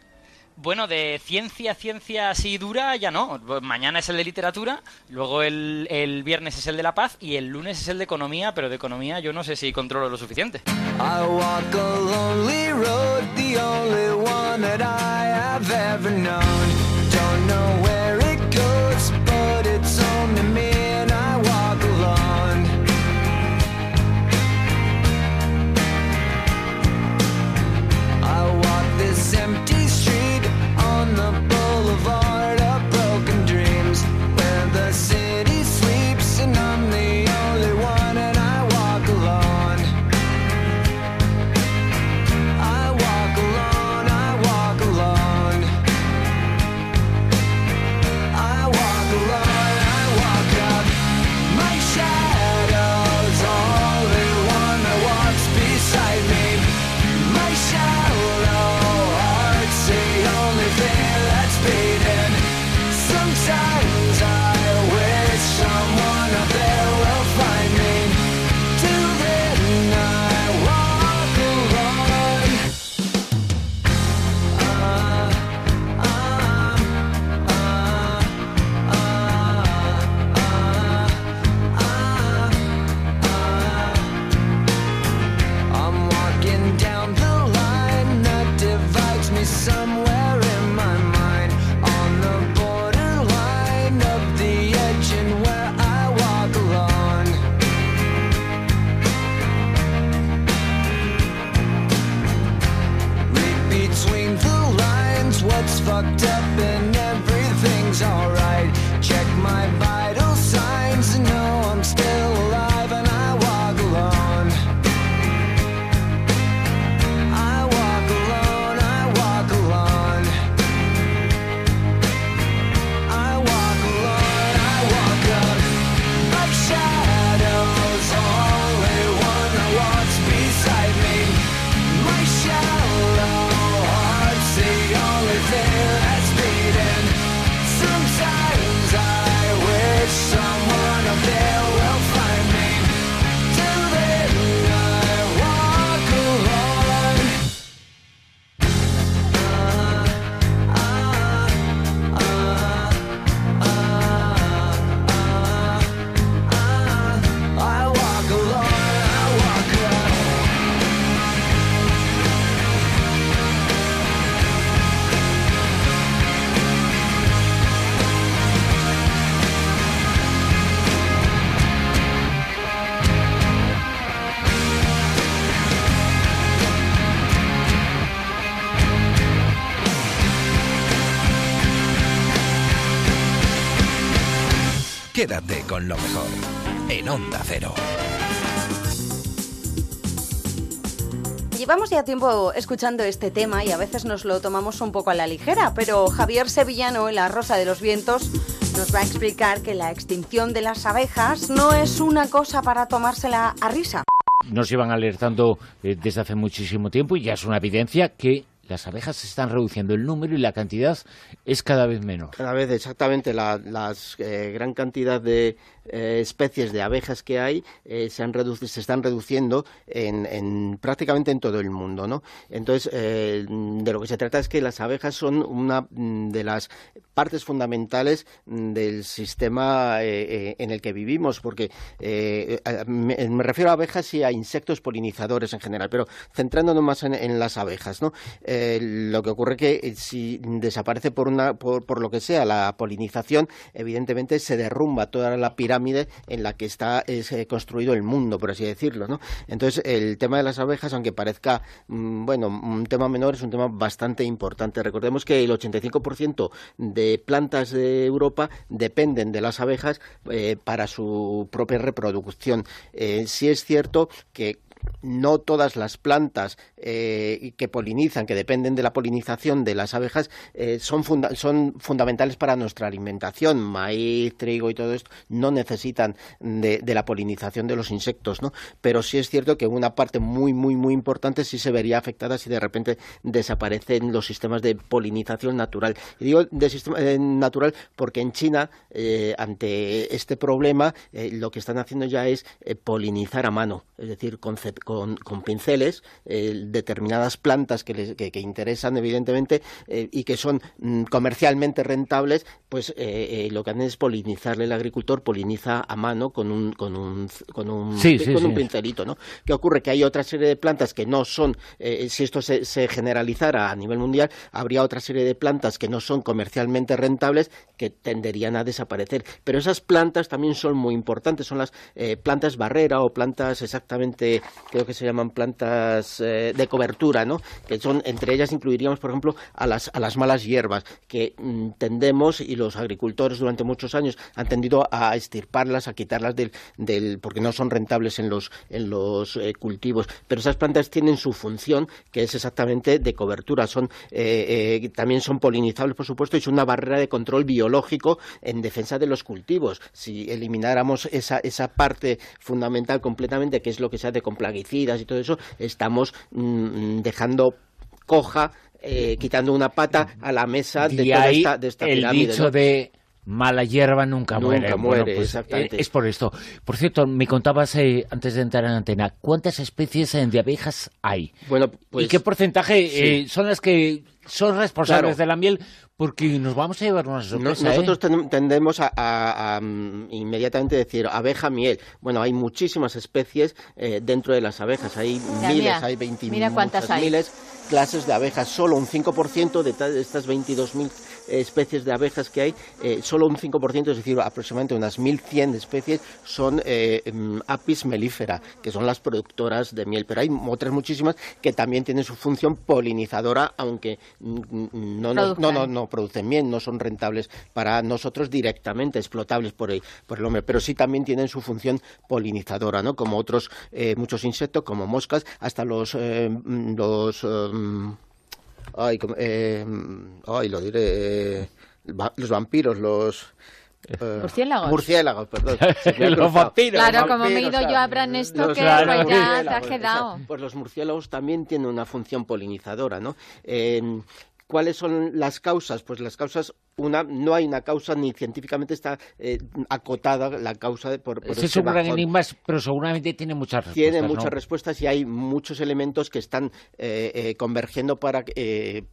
Bueno, de ciencia, ciencia así dura, ya no. Mañana es el de literatura, luego el, el viernes es el de la paz y el lunes es el de economía, pero de economía yo no sé si controlo lo suficiente. I wrapped up Quédate con lo mejor en Onda Cero. Llevamos ya tiempo escuchando este tema y a veces nos lo tomamos un poco a la ligera, pero Javier Sevillano en La Rosa de los Vientos nos va a explicar que la extinción de las abejas no es una cosa para tomársela a risa. nos llevan alertando eh, desde hace muchísimo tiempo y ya es una evidencia que las abejas se están reduciendo el número y la cantidad es cada vez menor. Cada vez exactamente la las, eh, gran cantidad de eh, especies de abejas que hay eh, se, han se están reduciendo en, en prácticamente en todo el mundo. ¿no? Entonces, eh, de lo que se trata es que las abejas son una mm, de las partes fundamentales mm, del sistema en el que vivimos, porque me, refiero a abejas y a insectos polinizadores en general, pero centrándonos más en, las abejas. ¿no? Lo que ocurre que si desaparece por, una, por, por lo que sea la polinización, evidentemente se derrumba toda la pirámide en la que está es, eh, construido el mundo, por así decirlo. ¿no? Entonces, el tema de las abejas, aunque parezca mm, bueno, un tema menor, es un tema bastante importante. Recordemos que el 85% de plantas de Europa dependen de las abejas eh, para su propia reproducción. Eh, sí es cierto que no todas las plantas eh, que polinizan, que dependen de la polinización de las abejas, eh, son, son fundamentales para nuestra alimentación. Maíz, trigo y todo esto no necesitan de, la polinización de los insectos, ¿no? Pero sí es cierto que una parte muy, muy, muy importante sí se vería afectada si de repente desaparecen los sistemas de polinización natural. Y digo de sistema eh, natural porque en China, ante este problema, lo que están haciendo ya es polinizar a mano, es decir, con, cep- con, con pinceles, eh, determinadas plantas que, les, que, que interesan, evidentemente, eh, y que son mm, comercialmente rentables, pues eh, lo que hacen es polinizarle. El agricultor poliniza a mano con un, con un, con un, Sí, sí, con un pincelito, ¿no? ¿Qué ocurre? Que hay otra serie de plantas que no son, si esto se, se generalizara a nivel mundial, habría otra serie de plantas que no son comercialmente rentables que tenderían a desaparecer. Pero esas plantas también son muy importantes, son las eh, plantas barrera o plantas exactamente, creo que se llaman plantas eh, de cobertura, ¿no? Que son, entre ellas incluiríamos, por ejemplo, a las, a las malas hierbas, que mm, tendemos, y los agricultores durante muchos años han tendido a estirparlas, a quitarlas del, del porque no son rentables en los, en los eh, cultivos. Pero esas plantas tienen su función, que es exactamente de cobertura. Son, eh, eh, también son polinizables, por supuesto, y son una barrera de control biológico en defensa de los cultivos. Si elimináramos esa, esa parte fundamental completamente, que es lo que se hace con plaguicidas y todo eso, estamos mm, dejando coja, eh, quitando una pata a la mesa de Y toda ahí esta, de esta el pirámide. dicho ¿no? de mala hierba nunca, Nunca muere. muere, Bueno, pues, exactamente. Es por esto. Por cierto, me contabas eh, antes de entrar en la antena, ¿cuántas especies de abejas hay? Bueno, pues- ¿Y qué porcentaje Sí. eh, son las que son responsables Claro. de la miel? Porque nos vamos a llevar una No- sorpresa. nosotros ¿eh? ten- tendemos a, a- a, mm, inmediatamente decir abeja miel. Bueno, hay muchísimas especies eh, dentro de las abejas. Hay miles, hay 20 mira cuántas hay. miles clases de abejas. Solo un 5% de, de estas 22.000 especies de abejas que hay, eh, solo un 5%, es decir, aproximadamente unas 1.100 especies son eh, mm, apis mellifera, que son las productoras de miel. Pero hay otras muchísimas que también tienen su función polinizadora, aunque no, no, no, no producen miel, no son rentables para nosotros directamente, explotables por el, por el hombre, pero sí también tienen su función polinizadora, ¿no? Como otros eh, muchos insectos, como moscas, hasta los los em, ay, como- eh, ay, lo diré, eh, los vampiros, los eh, ¿Murciélagos? Murciélagos, perdón. <laughs> Ha Los vampiros. Claro, Los como me he ido yo a Bran que pues ya te has quedado. Pues los murciélagos también tienen una función polinizadora, ¿no? Eh, ¿Cuáles son las causas? Pues las causas, una, no hay una causa ni científicamente está eh, acotada la causa de, por, por Ese es un gran enigma, pero seguramente tiene muchas respuestas. Tiene ¿no? muchas respuestas y hay muchos elementos que están eh, eh, convergiendo para eh,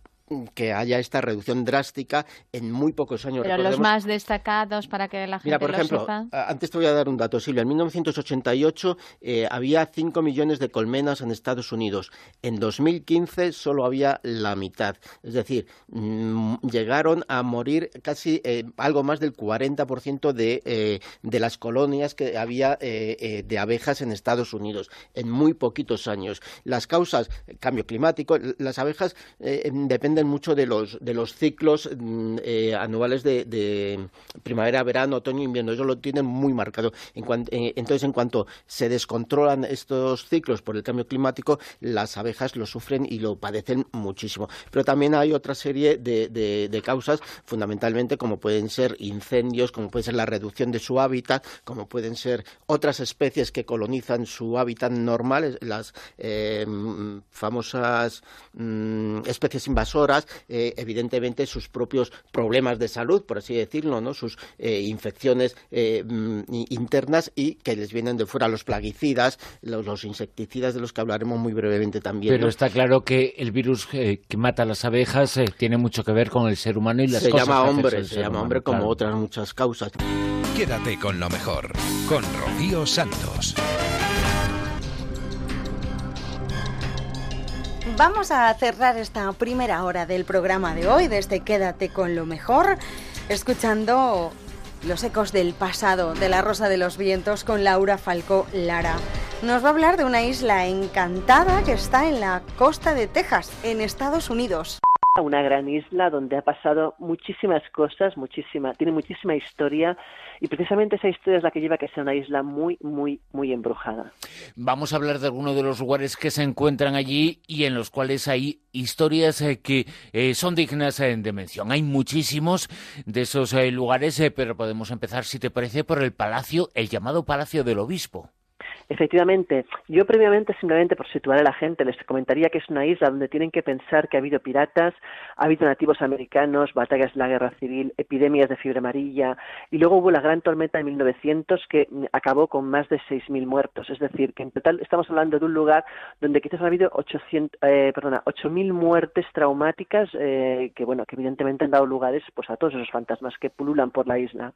que haya esta reducción drástica en muy pocos años. Pero los más destacados para que la gente Mira, por lo ejemplo, sepa. antes te voy a dar un dato, Silvia. En 1988 eh, había 5 millones de colmenas en Estados Unidos. En 2015 solo había la mitad. Es decir, mm, llegaron a morir casi eh, algo más del 40% de, eh, de las colonias que había eh, de abejas en Estados Unidos en muy poquitos años. Las causas, cambio climático, las abejas em, dependen mucho de los, de los ciclos mm, eh, anuales de, de primavera, verano, otoño, invierno. Eso lo tienen muy marcado. Eh, entonces, en cuanto se descontrolan estos ciclos por el cambio climático, las abejas lo sufren y lo padecen muchísimo. Pero también hay otra serie de, de- causas, fundamentalmente como pueden ser incendios, como puede ser la reducción de su hábitat, como pueden ser otras especies que colonizan su hábitat normal, las eh, mm, famosas mm, especies invasoras, eh, evidentemente sus propios problemas de salud, por así decirlo, ¿no? sus eh, infecciones eh, mm, internas y que les vienen de fuera los plaguicidas, los, los insecticidas de los que hablaremos muy brevemente también. Pero ¿no? está claro que el virus eh, que mata a las abejas eh, tiene mucho que ver con el ser humano y las se cosas llama hombre, el se ser llama humano, hombre como claro. otras muchas causas. Quédate con lo mejor, con Rocío Santos. Vamos a cerrar esta primera hora del programa de hoy, desde Quédate con lo mejor, escuchando los ecos del pasado de la Rosa de los Vientos con Laura Falcó Lara. Nos va a hablar de una isla encantada que está en la costa de Texas, en Estados Unidos. una gran isla donde ha pasado muchísimas cosas, muchísima, tiene muchísima historia y precisamente esa historia es la que lleva a que sea una isla muy, muy, muy embrujada. Vamos a hablar de algunos de los lugares que se encuentran allí y en los cuales hay historias eh, que eh, son dignas eh, de mención. Hay muchísimos de esos lugares, pero podemos empezar, si te parece, por el palacio, el llamado Palacio del Obispo. Efectivamente, yo previamente, simplemente por situar a la gente, les comentaría que es una isla donde tienen que pensar que ha habido piratas, ha habido nativos americanos, batallas de la guerra civil, epidemias de fiebre amarilla, y luego hubo la gran tormenta de 1900 que acabó con más de 6.000 muertos. Es decir, que en total estamos hablando de un lugar donde quizás ha habido 800, eh, perdona, 8.000 muertes traumáticas eh, que, bueno, que evidentemente han dado lugares pues, a todos esos fantasmas que pululan por la isla.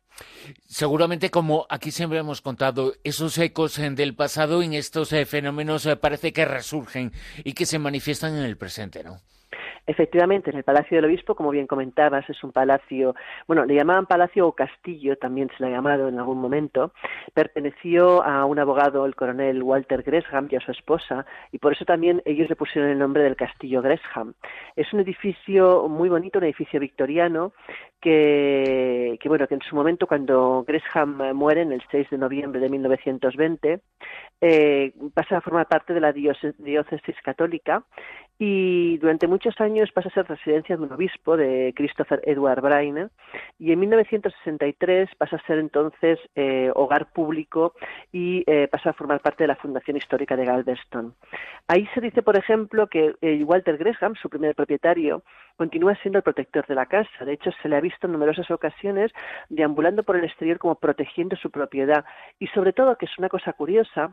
Seguramente, como aquí siempre hemos contado, esos ecos del pasado en estos eh, fenómenos eh, parece que resurgen y que se manifiestan en el presente, ¿no? Efectivamente, en el Palacio del Obispo, como bien comentabas, es un palacio, bueno, le llamaban palacio o castillo, también se le ha llamado en algún momento, perteneció a un abogado, el coronel Walter Gresham, y a su esposa, y por eso también ellos le pusieron el nombre del castillo Gresham. Es un edificio muy bonito, un edificio victoriano, que, bueno, que en su momento, cuando Gresham muere, en el 6 de noviembre de 1920, eh, pasa a formar parte de la diócesis, diócesis católica y durante muchos años pasa a ser residencia de un obispo, de Christopher Edward Brainer, y en 1963 pasa a ser entonces eh, hogar público y eh, pasa a formar parte de la Fundación Histórica de Galveston. Ahí se dice, por ejemplo, que eh, Walter Gresham, su primer propietario, continúa siendo el protector de la casa. De hecho, se le ha visto en numerosas ocasiones deambulando por el exterior como protegiendo su propiedad. Y sobre todo, que es una cosa curiosa,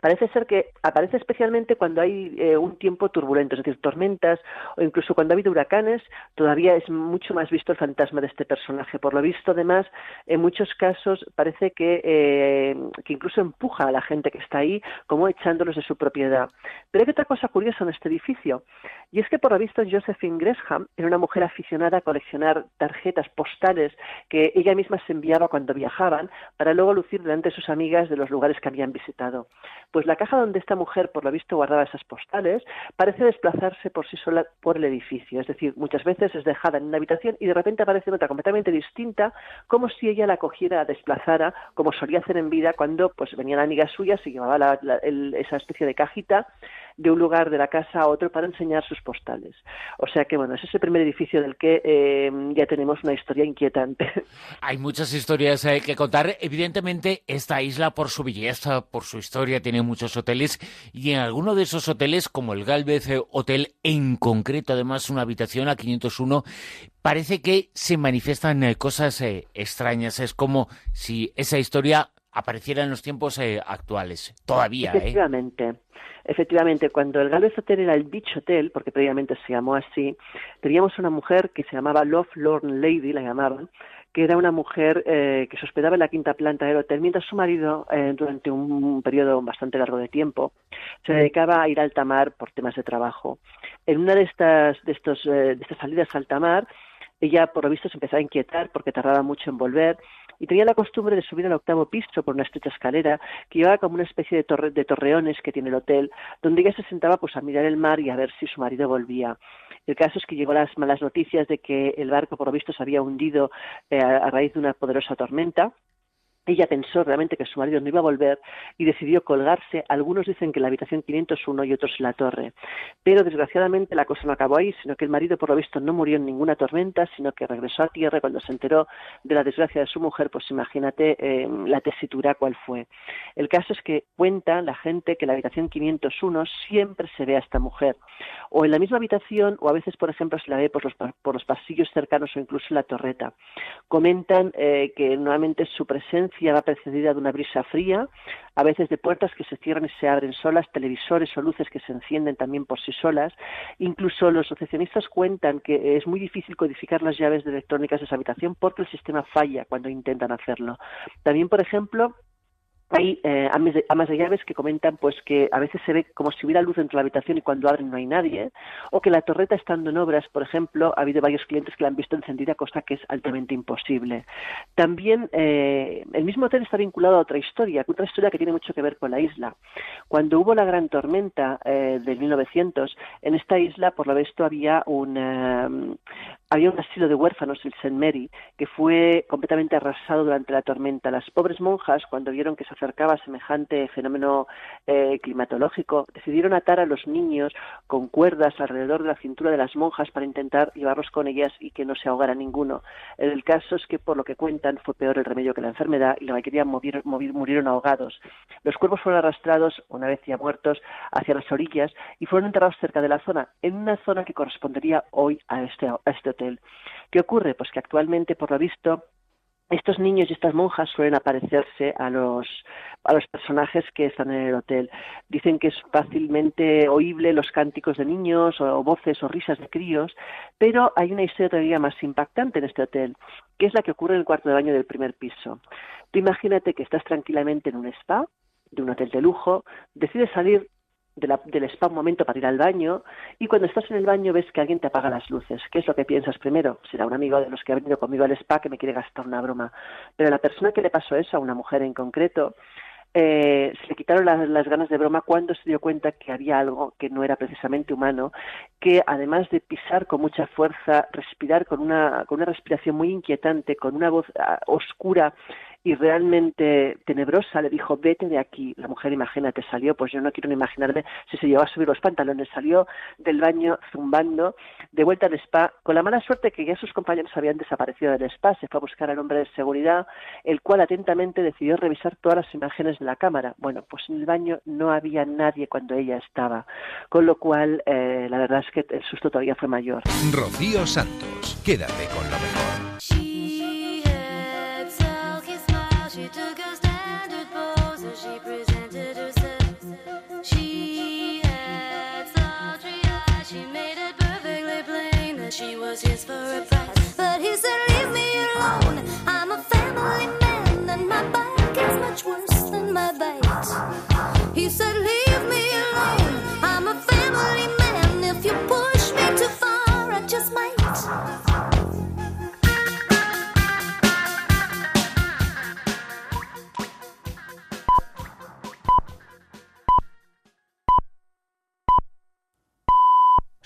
Parece ser que aparece especialmente cuando hay eh, un tiempo turbulento, es decir, tormentas o incluso cuando ha habido huracanes, todavía es mucho más visto el fantasma de este personaje. Por lo visto, además, en muchos casos parece que, eh, que incluso empuja a la gente que está ahí como echándolos de su propiedad. Pero hay otra cosa curiosa en este edificio, y es que por lo visto Josephine Gresham era una mujer aficionada a coleccionar tarjetas postales que ella misma se enviaba cuando viajaban para luego lucir delante de sus amigas de los lugares que habían visitado. Pues la caja donde esta mujer, por lo visto, guardaba esas postales, parece desplazarse por sí sola por el edificio. Es decir, muchas veces es dejada en una habitación y de repente aparece otra completamente distinta, como si ella la cogiera, la desplazara, como solía hacer en vida cuando pues venían amigas suyas y llevaba la- la- el- esa especie de cajita de un lugar de la casa a otro para enseñar sus postales. O sea que, bueno, ese es el primer edificio del que eh, ya tenemos una historia inquietante. <laughs> Hay muchas historias eh, que contar. Evidentemente, esta isla, por su belleza, por su historia, tiene muchos hoteles y en alguno de esos hoteles, como el Galvez eh, Hotel, en concreto, además, una habitación a 501, parece que se manifiestan eh, cosas eh, extrañas. Es como si esa historia apareciera en los tiempos actuales. Todavía, ¿eh? Efectivamente. Efectivamente, cuando el Galvez Hotel era el Beach Hotel, porque previamente se llamó así, teníamos una mujer que se llamaba Love Lorn Lady, la llamaban, que era una mujer eh, que se hospedaba en la quinta planta del hotel, mientras su marido, eh, durante un periodo bastante largo de tiempo, se dedicaba a ir a alta mar por temas de trabajo. En una de estas, de estos, eh, de estas salidas a alta mar, ella, por lo visto, se empezó a inquietar porque tardaba mucho en volver y tenía la costumbre de subir al octavo piso por una estrecha escalera que llevaba como una especie de, torre, de torreones que tiene el hotel, donde ella se sentaba pues a mirar el mar y a ver si su marido volvía. El caso es que llegó las malas noticias de que el barco, por lo visto, se había hundido eh, a raíz de una poderosa tormenta. Ella pensó realmente que su marido no iba a volver y decidió colgarse. Algunos dicen que en la habitación 501 y otros en la torre. Pero desgraciadamente la cosa no acabó ahí, sino que el marido, por lo visto, no murió en ninguna tormenta, sino que regresó a tierra cuando se enteró de la desgracia de su mujer, pues imagínate eh, la tesitura cuál fue. El caso es que cuenta la gente que en la habitación 501 siempre se ve a esta mujer. O en la misma habitación, o a veces, por ejemplo, se la ve por los, por los pasillos cercanos o incluso en la torreta. Comentan eh, que nuevamente su presencia va precedida de una brisa fría, a veces de puertas que se cierran y se abren solas, televisores o luces que se encienden también por sí solas. Incluso los asociacionistas cuentan que es muy difícil codificar las llaves electrónicas de esa habitación porque el sistema falla cuando intentan hacerlo. También, por ejemplo, hay eh, amas, de, llaves que comentan pues que a veces se ve como si hubiera luz dentro de la habitación y cuando abren no hay nadie, o que la torreta estando en obras, por ejemplo, ha habido varios clientes que la han visto encendida, cosa que es altamente imposible. También eh, el mismo hotel está vinculado a otra historia, otra historia que tiene mucho que ver con la isla. Cuando hubo la gran tormenta eh, del 1900, en esta isla, por lo visto, había un, había un asilo de huérfanos, el St. Mary, que fue completamente arrasado durante la tormenta. Las pobres monjas, cuando vieron que se acercaba semejante fenómeno eh, climatológico, decidieron atar a los niños con cuerdas alrededor de la cintura de las monjas para intentar llevarlos con ellas y que no se ahogara ninguno. El caso es que, por lo que cuentan, fue peor el remedio que la enfermedad y la mayoría murieron ahogados. Los cuerpos fueron arrastrados, una vez ya muertos, hacia las orillas y fueron enterrados cerca de la zona, en una zona que correspondería hoy a este, a este. ¿Qué ocurre? Pues que actualmente, por lo visto, estos niños y estas monjas suelen aparecerse a los, a los personajes que están en el hotel. Dicen que es fácilmente oíble los cánticos de niños o voces o risas de críos, pero hay una historia todavía más impactante en este hotel, que es la que ocurre en el cuarto de baño del primer piso. Tú imagínate que estás tranquilamente en un spa, de un hotel de lujo, decides salir de la, del spa un momento para ir al baño y cuando estás en el baño ves que alguien te apaga las luces. ¿Qué es lo que piensas primero? Será un amigo de los que ha venido conmigo al spa que me quiere gastar una broma. Pero a la persona que le pasó eso, a una mujer en concreto, eh, se le quitaron las, ganas de broma cuando se dio cuenta que había algo que no era precisamente humano, que además de pisar con mucha fuerza, respirar con una, con una respiración muy inquietante, con una voz uh, oscura y realmente tenebrosa, le dijo, vete de aquí. La mujer, imagínate, salió, pues yo no quiero ni imaginarme si se llevó a subir los pantalones, salió del baño zumbando, de vuelta al spa, con la mala suerte que ya sus compañeros habían desaparecido del spa, se fue a buscar al hombre de seguridad, el cual atentamente decidió revisar todas las imágenes de la cámara. Bueno, pues en el baño no había nadie cuando ella estaba, con lo cual eh, la verdad es que el susto todavía fue mayor. Rocío Santos, quédate con lo mejor. I de pauses, j'ai.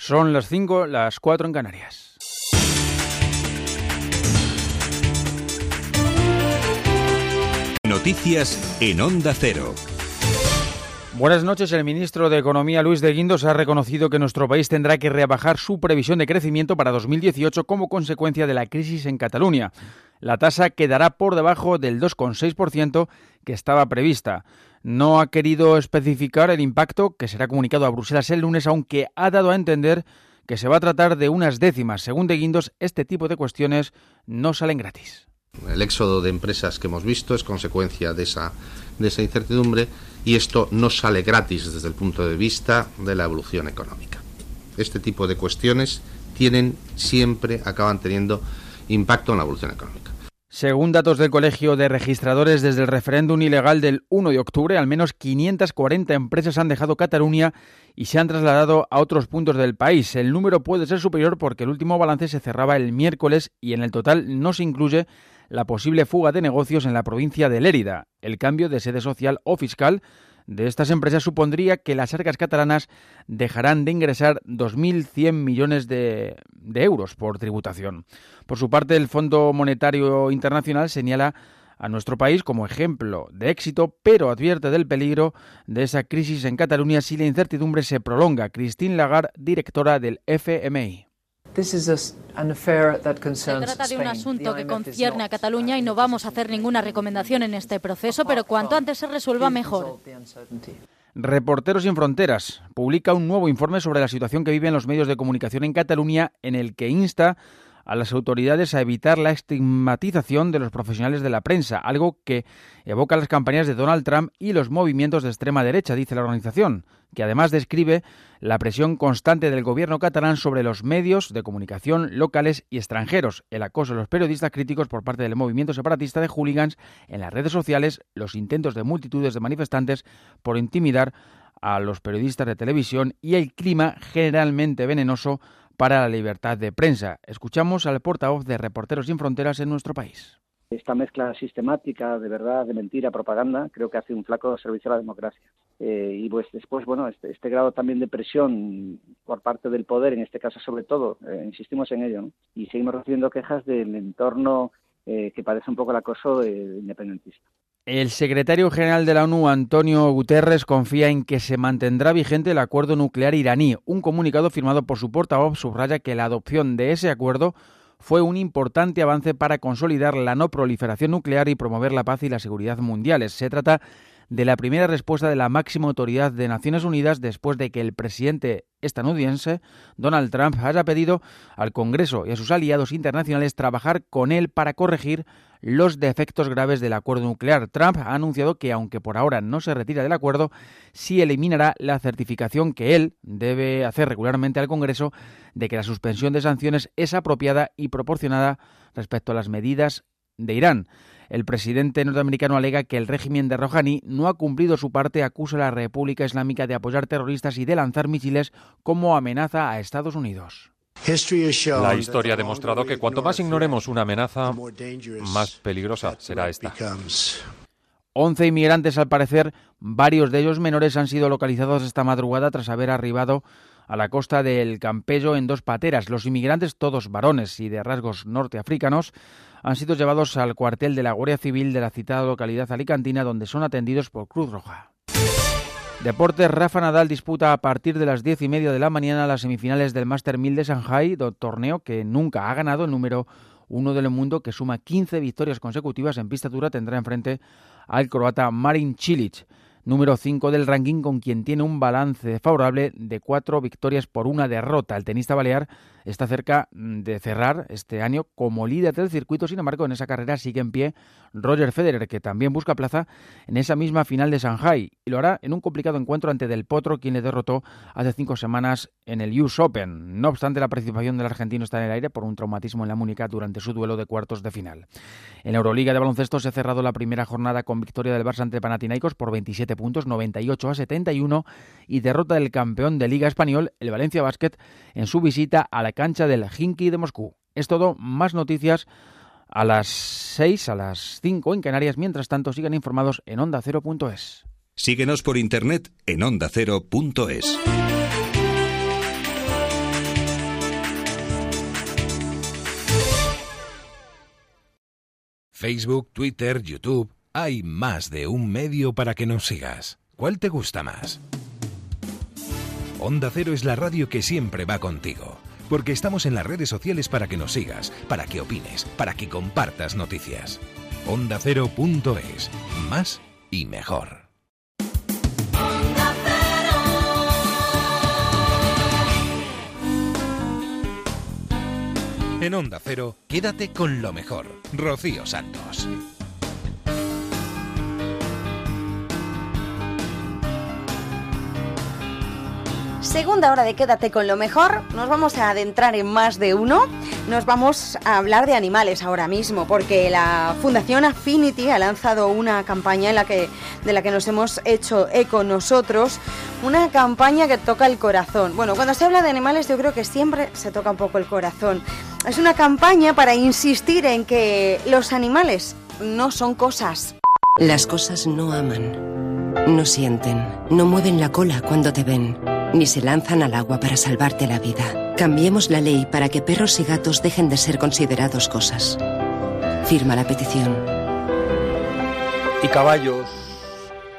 Son las 5, las 4 en Canarias. Noticias en Onda Cero. Buenas noches. El ministro de Economía, Luis de Guindos, ha reconocido que nuestro país tendrá que rebajar su previsión de crecimiento para 2018 como consecuencia de la crisis en Cataluña. La tasa quedará por debajo del 2,6% que estaba prevista. No ha querido especificar el impacto que será comunicado a Bruselas el lunes, aunque ha dado a entender que se va a tratar de unas décimas. Según De Guindos, este tipo de cuestiones no salen gratis. El éxodo de empresas que hemos visto es consecuencia de esa, de esa incertidumbre y esto no sale gratis desde el punto de vista de la evolución económica. Este tipo de cuestiones tienen siempre, acaban teniendo impacto en la evolución económica. Según datos del Colegio de Registradores, desde el referéndum ilegal del 1 de octubre, al menos 540 empresas han dejado Cataluña y se han trasladado a otros puntos del país. El número puede ser superior porque el último balance se cerraba el miércoles y en el total no se incluye la posible fuga de negocios en la provincia de Lérida. El cambio de sede social o fiscal de estas empresas supondría que las arcas catalanas dejarán de ingresar 2.100 millones de, de, euros por tributación. Por su parte, el Fondo Monetario Internacional señala a nuestro país como ejemplo de éxito, pero advierte del peligro de esa crisis en Cataluña si la incertidumbre se prolonga. Christine Lagarde, directora del FMI. Se trata de un asunto que concierne a Cataluña y no vamos a hacer ninguna recomendación en este proceso, pero cuanto antes se resuelva, mejor. Reporteros sin Fronteras publica un nuevo informe sobre la situación que viven los medios de comunicación en Cataluña en el que insta a las autoridades a evitar la estigmatización de los profesionales de la prensa, algo que evoca las campañas de Donald Trump y los movimientos de extrema derecha, dice la organización, que además describe la presión constante del gobierno catalán sobre los medios de comunicación locales y extranjeros, el acoso de los periodistas críticos por parte del movimiento separatista de hooligans en las redes sociales, los intentos de multitudes de manifestantes por intimidar a los periodistas de televisión y el clima generalmente venenoso para la libertad de prensa. Escuchamos al portavoz de Reporteros sin Fronteras en nuestro país. Esta mezcla sistemática de verdad, de mentira, propaganda, creo que hace un flaco servicio a la democracia. Eh, y pues después, bueno, este, este, grado también de presión por parte del poder, en este caso sobre todo, eh, insistimos en ello, ¿no? y seguimos recibiendo quejas del entorno eh, que parece un poco el acoso independentista. El secretario general de la ONU, Antonio Guterres, confía en que se mantendrá vigente el acuerdo nuclear iraní. Un comunicado firmado por su portavoz subraya que la adopción de ese acuerdo fue un importante avance para consolidar la no proliferación nuclear y promover la paz y la seguridad mundiales. Se trata de la primera respuesta de la máxima autoridad de Naciones Unidas después de que el presidente estadounidense Donald Trump haya pedido al Congreso y a sus aliados internacionales trabajar con él para corregir los defectos graves del acuerdo nuclear. Trump ha anunciado que, aunque por ahora no se retira del acuerdo, sí eliminará la certificación que él debe hacer regularmente al Congreso de que la suspensión de sanciones es apropiada y proporcionada respecto a las medidas de Irán. El presidente norteamericano alega que el régimen de Rouhani no ha cumplido su parte, acusa a la República Islámica de apoyar terroristas y de lanzar misiles como amenaza a Estados Unidos. La historia ha demostrado que cuanto más ignoremos una amenaza, más peligrosa será esta. 11 inmigrantes, al parecer, varios de ellos menores, han sido localizados esta madrugada tras haber arribado a la costa del Campello en dos pateras. Los inmigrantes, todos varones y de rasgos norteafricanos, han sido llevados al cuartel de la Guardia Civil de la citada localidad alicantina, donde son atendidos por Cruz Roja. Deportes, Rafa Nadal disputa a partir de las diez y media de la mañana las semifinales del Master 1000 de Shanghai, torneo que nunca ha ganado el número uno del mundo que suma 15 victorias consecutivas en pista dura tendrá enfrente al croata Marin Cilic número 5 del ranking, con quien tiene un balance favorable de cuatro victorias por una derrota. El tenista balear está cerca de cerrar este año como líder del circuito, sin embargo, en esa carrera sigue en pie Roger Federer, que también busca plaza en esa misma final de Shanghai, y lo hará en un complicado encuentro ante Del Potro, quien le derrotó hace cinco semanas en el US Open. No obstante, la participación del argentino está en el aire por un traumatismo en la Múnica durante su duelo de cuartos de final. En la Euroliga de baloncesto se ha cerrado la primera jornada con victoria del Barça ante Panathinaikos por 27 puntos, 98 a 71, y derrota del campeón de Liga Español, el Valencia Basket, en su visita a la cancha del Hinky de Moscú. Es todo, más noticias a las 6, a las 5 en Canarias. Mientras tanto, sigan informados en ondacero.es. Síguenos por internet en ondacero.es. Facebook, Twitter, YouTube. Hay más de un medio para que nos sigas. ¿Cuál te gusta más? Onda Cero es la radio que siempre va contigo, porque estamos en las redes sociales para que nos sigas, para que opines, para que compartas noticias. Onda Cero.es, más y mejor. En Onda Cero, quédate con lo mejor. Rocío Santos. Segunda hora de Quédate con lo mejor. Nos vamos a adentrar en más de uno. Nos vamos a hablar de animales ahora mismo, porque la Fundación Affinity ha lanzado una campaña en la que, de la que nos hemos hecho eco nosotros. Una campaña que toca el corazón. Bueno, cuando se habla de animales, yo creo que siempre se toca un poco el corazón. Es una campaña para insistir en que los animales no son cosas. Las cosas no aman, no sienten, no mueven la cola cuando te ven, ni se lanzan al agua para salvarte la vida. Cambiemos la ley para que perros y gatos dejen de ser considerados cosas. Firma la petición. Y caballos,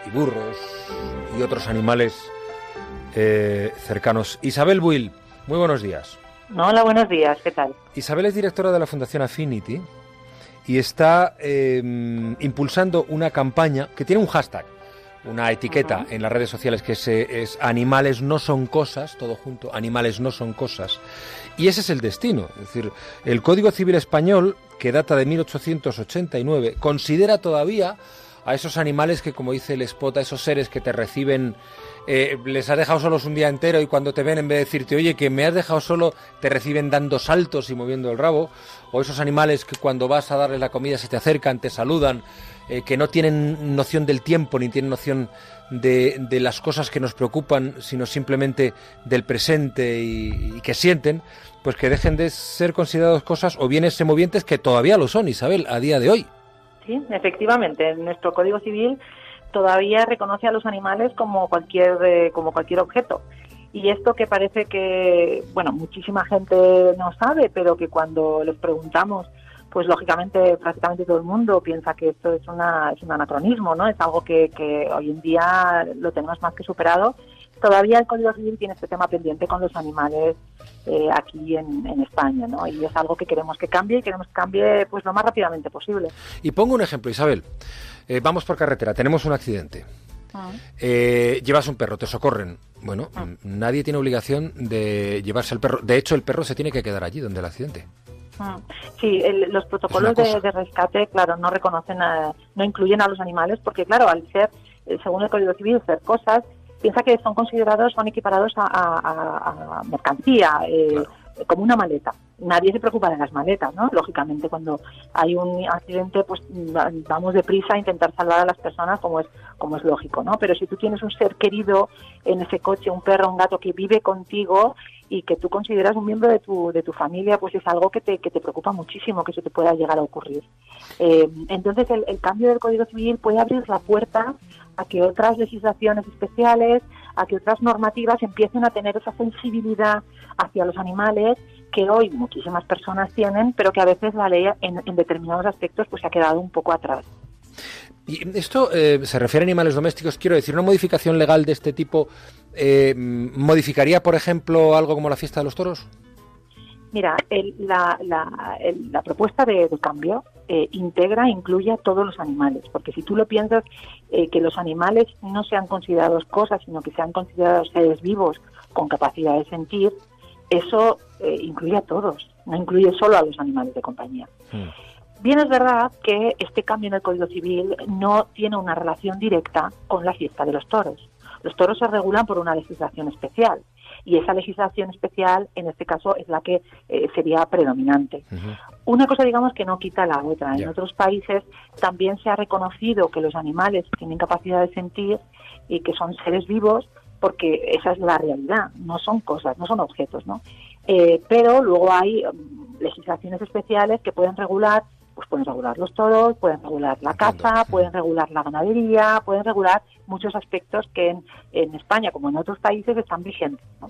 y burros, y otros animales eh, cercanos. Isabel Buil, muy buenos días. Hola, buenos días, ¿qué tal? Isabel es directora de la Fundación Affinity y está eh, impulsando una campaña que tiene un hashtag, una etiqueta en las redes sociales que es, eh, es animales no son cosas, todo junto, animales no son cosas. Y ese es el destino. Es decir, el Código Civil Español, que data de 1889, considera todavía a esos animales que, como dice el spot, a esos seres que te reciben eh, les has dejado solos un día entero y cuando te ven, en vez de decirte, oye, que me has dejado solo, te reciben dando saltos y moviendo el rabo. O esos animales que cuando vas a darles la comida se te acercan, te saludan, eh, que no tienen noción del tiempo ni tienen noción de, de, las cosas que nos preocupan, sino simplemente del presente y, que sienten, pues que dejen de ser considerados cosas o bienes semovientes que todavía lo son, Isabel, a día de hoy. Sí, efectivamente. En nuestro Código Civil todavía reconoce a los animales como cualquier eh, como cualquier objeto y esto que parece que bueno muchísima gente no sabe pero que cuando les preguntamos pues lógicamente prácticamente todo el mundo piensa que esto es una es un anacronismo no es algo que, que hoy en día lo tenemos más que superado todavía el Código Civil tiene este tema pendiente con los animales eh, aquí en, en, España, ¿no? Y es algo que queremos que cambie y queremos que cambie pues lo más rápidamente posible. Y pongo un ejemplo, Isabel. Eh, vamos por carretera, tenemos un accidente. Ah. Eh, llevas un perro, te socorren. Bueno, ah. nadie tiene obligación de llevarse al perro. De hecho, el perro se tiene que quedar allí donde el accidente. Ah. Sí, el, los protocolos de, de, rescate, claro, no reconocen, a, no incluyen a los animales porque, claro, al ser, eh, según el Código Civil, ser cosas, piensa que son considerados, son equiparados a, a, a mercancía, eh, claro. como una maleta. Nadie se preocupa de las maletas, ¿no? Lógicamente, cuando hay un accidente, pues vamos deprisa a intentar salvar a las personas, como es, como es lógico, ¿no? Pero si tú tienes un ser querido en ese coche, un perro, un gato que vive contigo y que tú consideras un miembro de tu, de tu familia, pues es algo que te, que te preocupa muchísimo que eso te pueda llegar a ocurrir. Eh, entonces, el, cambio del Código Civil puede abrir la puerta a que otras legislaciones especiales, a que otras normativas empiecen a tener esa sensibilidad hacia los animales que hoy muchísimas personas tienen, pero que a veces la ley en, en determinados aspectos pues se ha quedado un poco atrás. Y esto eh, se refiere a animales domésticos. Quiero decir, una modificación legal de este tipo eh, modificaría, por ejemplo, algo como la fiesta de los toros. Mira, el, la, la, el, la, propuesta de, de cambio eh, integra, incluye a todos los animales, porque si tú lo piensas, eh, que los animales no sean considerados cosas, sino que sean considerados seres vivos con capacidad de sentir, eso eh, incluye a todos, no incluye solo a los animales de compañía. Mm. Bien es verdad que este cambio en el Código Civil no tiene una relación directa con la fiesta de los toros. Los toros se regulan por una legislación especial y esa legislación especial en este caso es la que eh, sería predominante. Uh -huh. Una cosa digamos que no quita la otra. Yeah. En otros países también se ha reconocido que los animales tienen capacidad de sentir y que son seres vivos porque esa es la realidad, no son cosas, no son objetos, ¿no? Eh, pero luego hay um, legislaciones especiales que pueden regular pues pueden regular los toros, pueden regular la caza, pueden regular la ganadería, pueden regular muchos aspectos que en, en España, como en otros países, están vigentes. ¿no?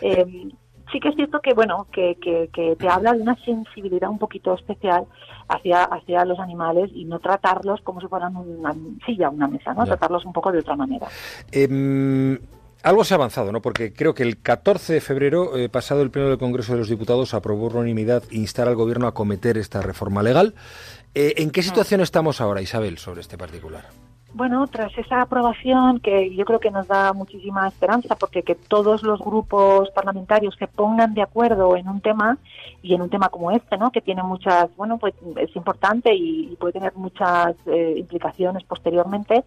Eh, sí que es cierto que bueno que, que, que, te habla de una sensibilidad un poquito especial hacia hacia los animales y no tratarlos como si fueran una silla una mesa no ya. tratarlos un poco de otra manera eh, algo se ha avanzado, ¿no? Porque creo que el 14 de febrero eh, pasado el Pleno del Congreso de los Diputados aprobó unanimidad instar al Gobierno a cometer esta reforma legal. Eh, ¿En qué situación estamos ahora, Isabel, sobre este particular? Bueno, tras esa aprobación que yo creo que nos da muchísima esperanza, porque que todos los grupos parlamentarios se pongan de acuerdo en un tema y en un tema como este, ¿no? Que tiene muchas, bueno, pues es importante y, puede tener muchas eh, implicaciones posteriormente.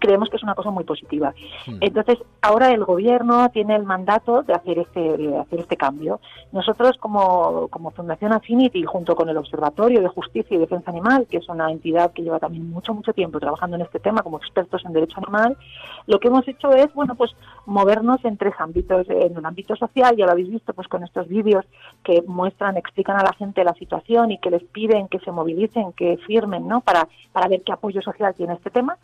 Creemos que es una cosa muy positiva. Hmm. Entonces, ahora el gobierno tiene el mandato de hacer este, de hacer este cambio. Nosotros, como, como Fundación Affinity, junto con el Observatorio de Justicia y Defensa Animal, que es una entidad que lleva también mucho, mucho tiempo trabajando en este tema como expertos en derecho animal, lo que hemos hecho es, bueno, pues movernos en tres ámbitos. En el ámbito social, ya lo habéis visto pues con estos vídeos que muestran, explican a la gente la situación y que les piden que se movilicen, que firmen, ¿no? Para, para ver qué apoyo social tiene este tema.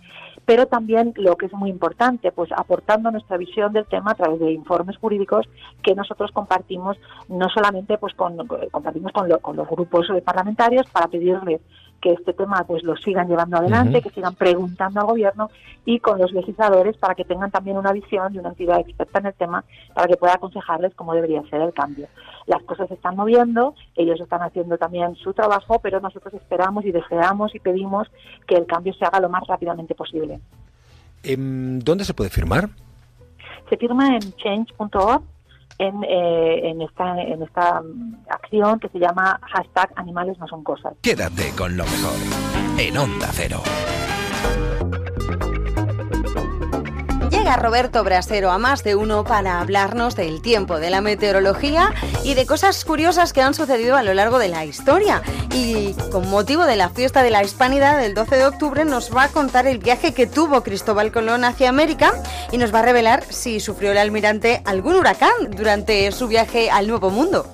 Pero también lo que es muy importante, pues aportando nuestra visión del tema a través de informes jurídicos que nosotros compartimos, no solamente pues con, compartimos con, con los grupos eh, parlamentarios para pedirles que este tema pues lo sigan llevando adelante, que sigan preguntando al gobierno y con los legisladores para que tengan también una visión de una entidad experta en el tema para que pueda aconsejarles cómo debería ser el cambio. Las cosas se están moviendo, ellos están haciendo también su trabajo, pero nosotros esperamos y deseamos y pedimos que el cambio se haga lo más rápidamente posible. Em, ¿Dónde se puede firmar? Se firma en change.org en, eh, en esta, en esta acción que se llama hashtag animales no son cosas. Quédate con lo mejor en Onda Cero. Roberto Brasero a más de uno para hablarnos del tiempo, de la meteorología y de cosas curiosas que han sucedido a lo largo de la historia. Y con motivo de la fiesta de la Hispanidad del 12 de octubre nos va a contar el viaje que tuvo Cristóbal Colón hacia América y nos va a revelar si sufrió el almirante algún huracán durante su viaje al Nuevo Mundo.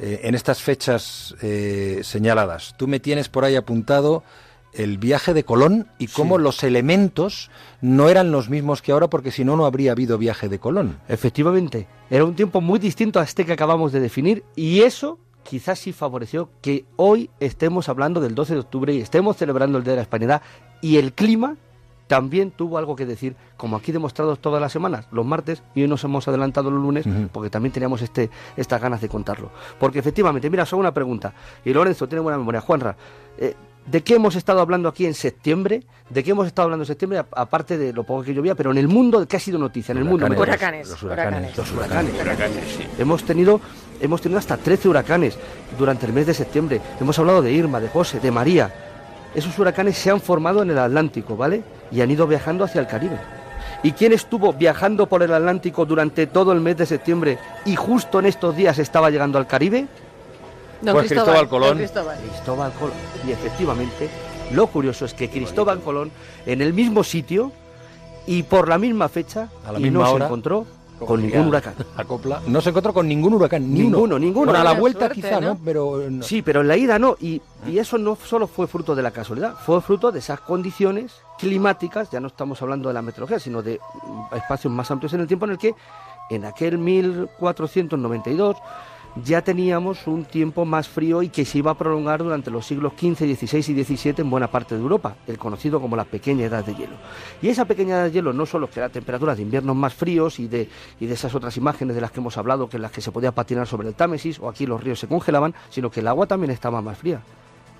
Eh, en estas fechas eh, señaladas, tú me tienes por ahí apuntado el viaje de Colón y cómo los elementos no eran los mismos que ahora, porque si no, no habría habido viaje de Colón. Efectivamente, era un tiempo muy distinto a este que acabamos de definir y eso quizás sí favoreció que hoy estemos hablando del 12 de octubre y estemos celebrando el Día de la Hispanidad y el clima también tuvo algo que decir, como aquí demostrado todas las semanas, los martes, y hoy nos hemos adelantado los lunes, porque también teníamos este, estas ganas de contarlo. Porque efectivamente, mira, solo una pregunta, y Lorenzo tiene buena memoria, Juanra, eh, ¿de qué hemos estado hablando aquí en septiembre? ¿De qué hemos estado hablando en septiembre? Aparte de lo poco que llovía, pero en el mundo, ¿qué ha sido noticia? En el mundo. Huracanes. Los huracanes. Los huracanes. Hemos tenido, hemos tenido hasta 13 huracanes durante el mes de septiembre. Hemos hablado de Irma, de José, de María. Esos huracanes se han formado en el Atlántico, ¿vale? Y han ido viajando hacia el Caribe. ¿Y quién estuvo viajando por el Atlántico durante todo el mes de septiembre y justo en estos días estaba llegando al Caribe? Don Pues Cristóbal, Cristóbal Colón. Cristóbal. Cristóbal Colón. Y efectivamente, lo curioso es que Cristóbal Colón, en el mismo sitio y por la misma fecha, A la y misma no hora, se encontró con ningún huracán. <laughs> Acopla. No se encontró con ningún huracán, ni uno. Ninguno, ninguno. Bueno, a la vuelta suerte, quizá, ¿no? ¿no? Pero no. Sí, pero en la ida no. Y, y eso no solo fue fruto de la casualidad, fue fruto de esas condiciones climáticas, ya no estamos hablando de la meteorología, sino de mm, espacios más amplios en el tiempo en el que en aquel 1492 ya teníamos un tiempo más frío y que se iba a prolongar durante los siglos XV, XVI y XVII en buena parte de Europa, el conocido como la pequeña edad de hielo. Y esa pequeña edad de hielo no solo era temperaturas de inviernos más fríos y de, y de esas otras imágenes de las que hemos hablado, que en las que se podía patinar sobre el Támesis o aquí los ríos se congelaban, sino que el agua también estaba más fría.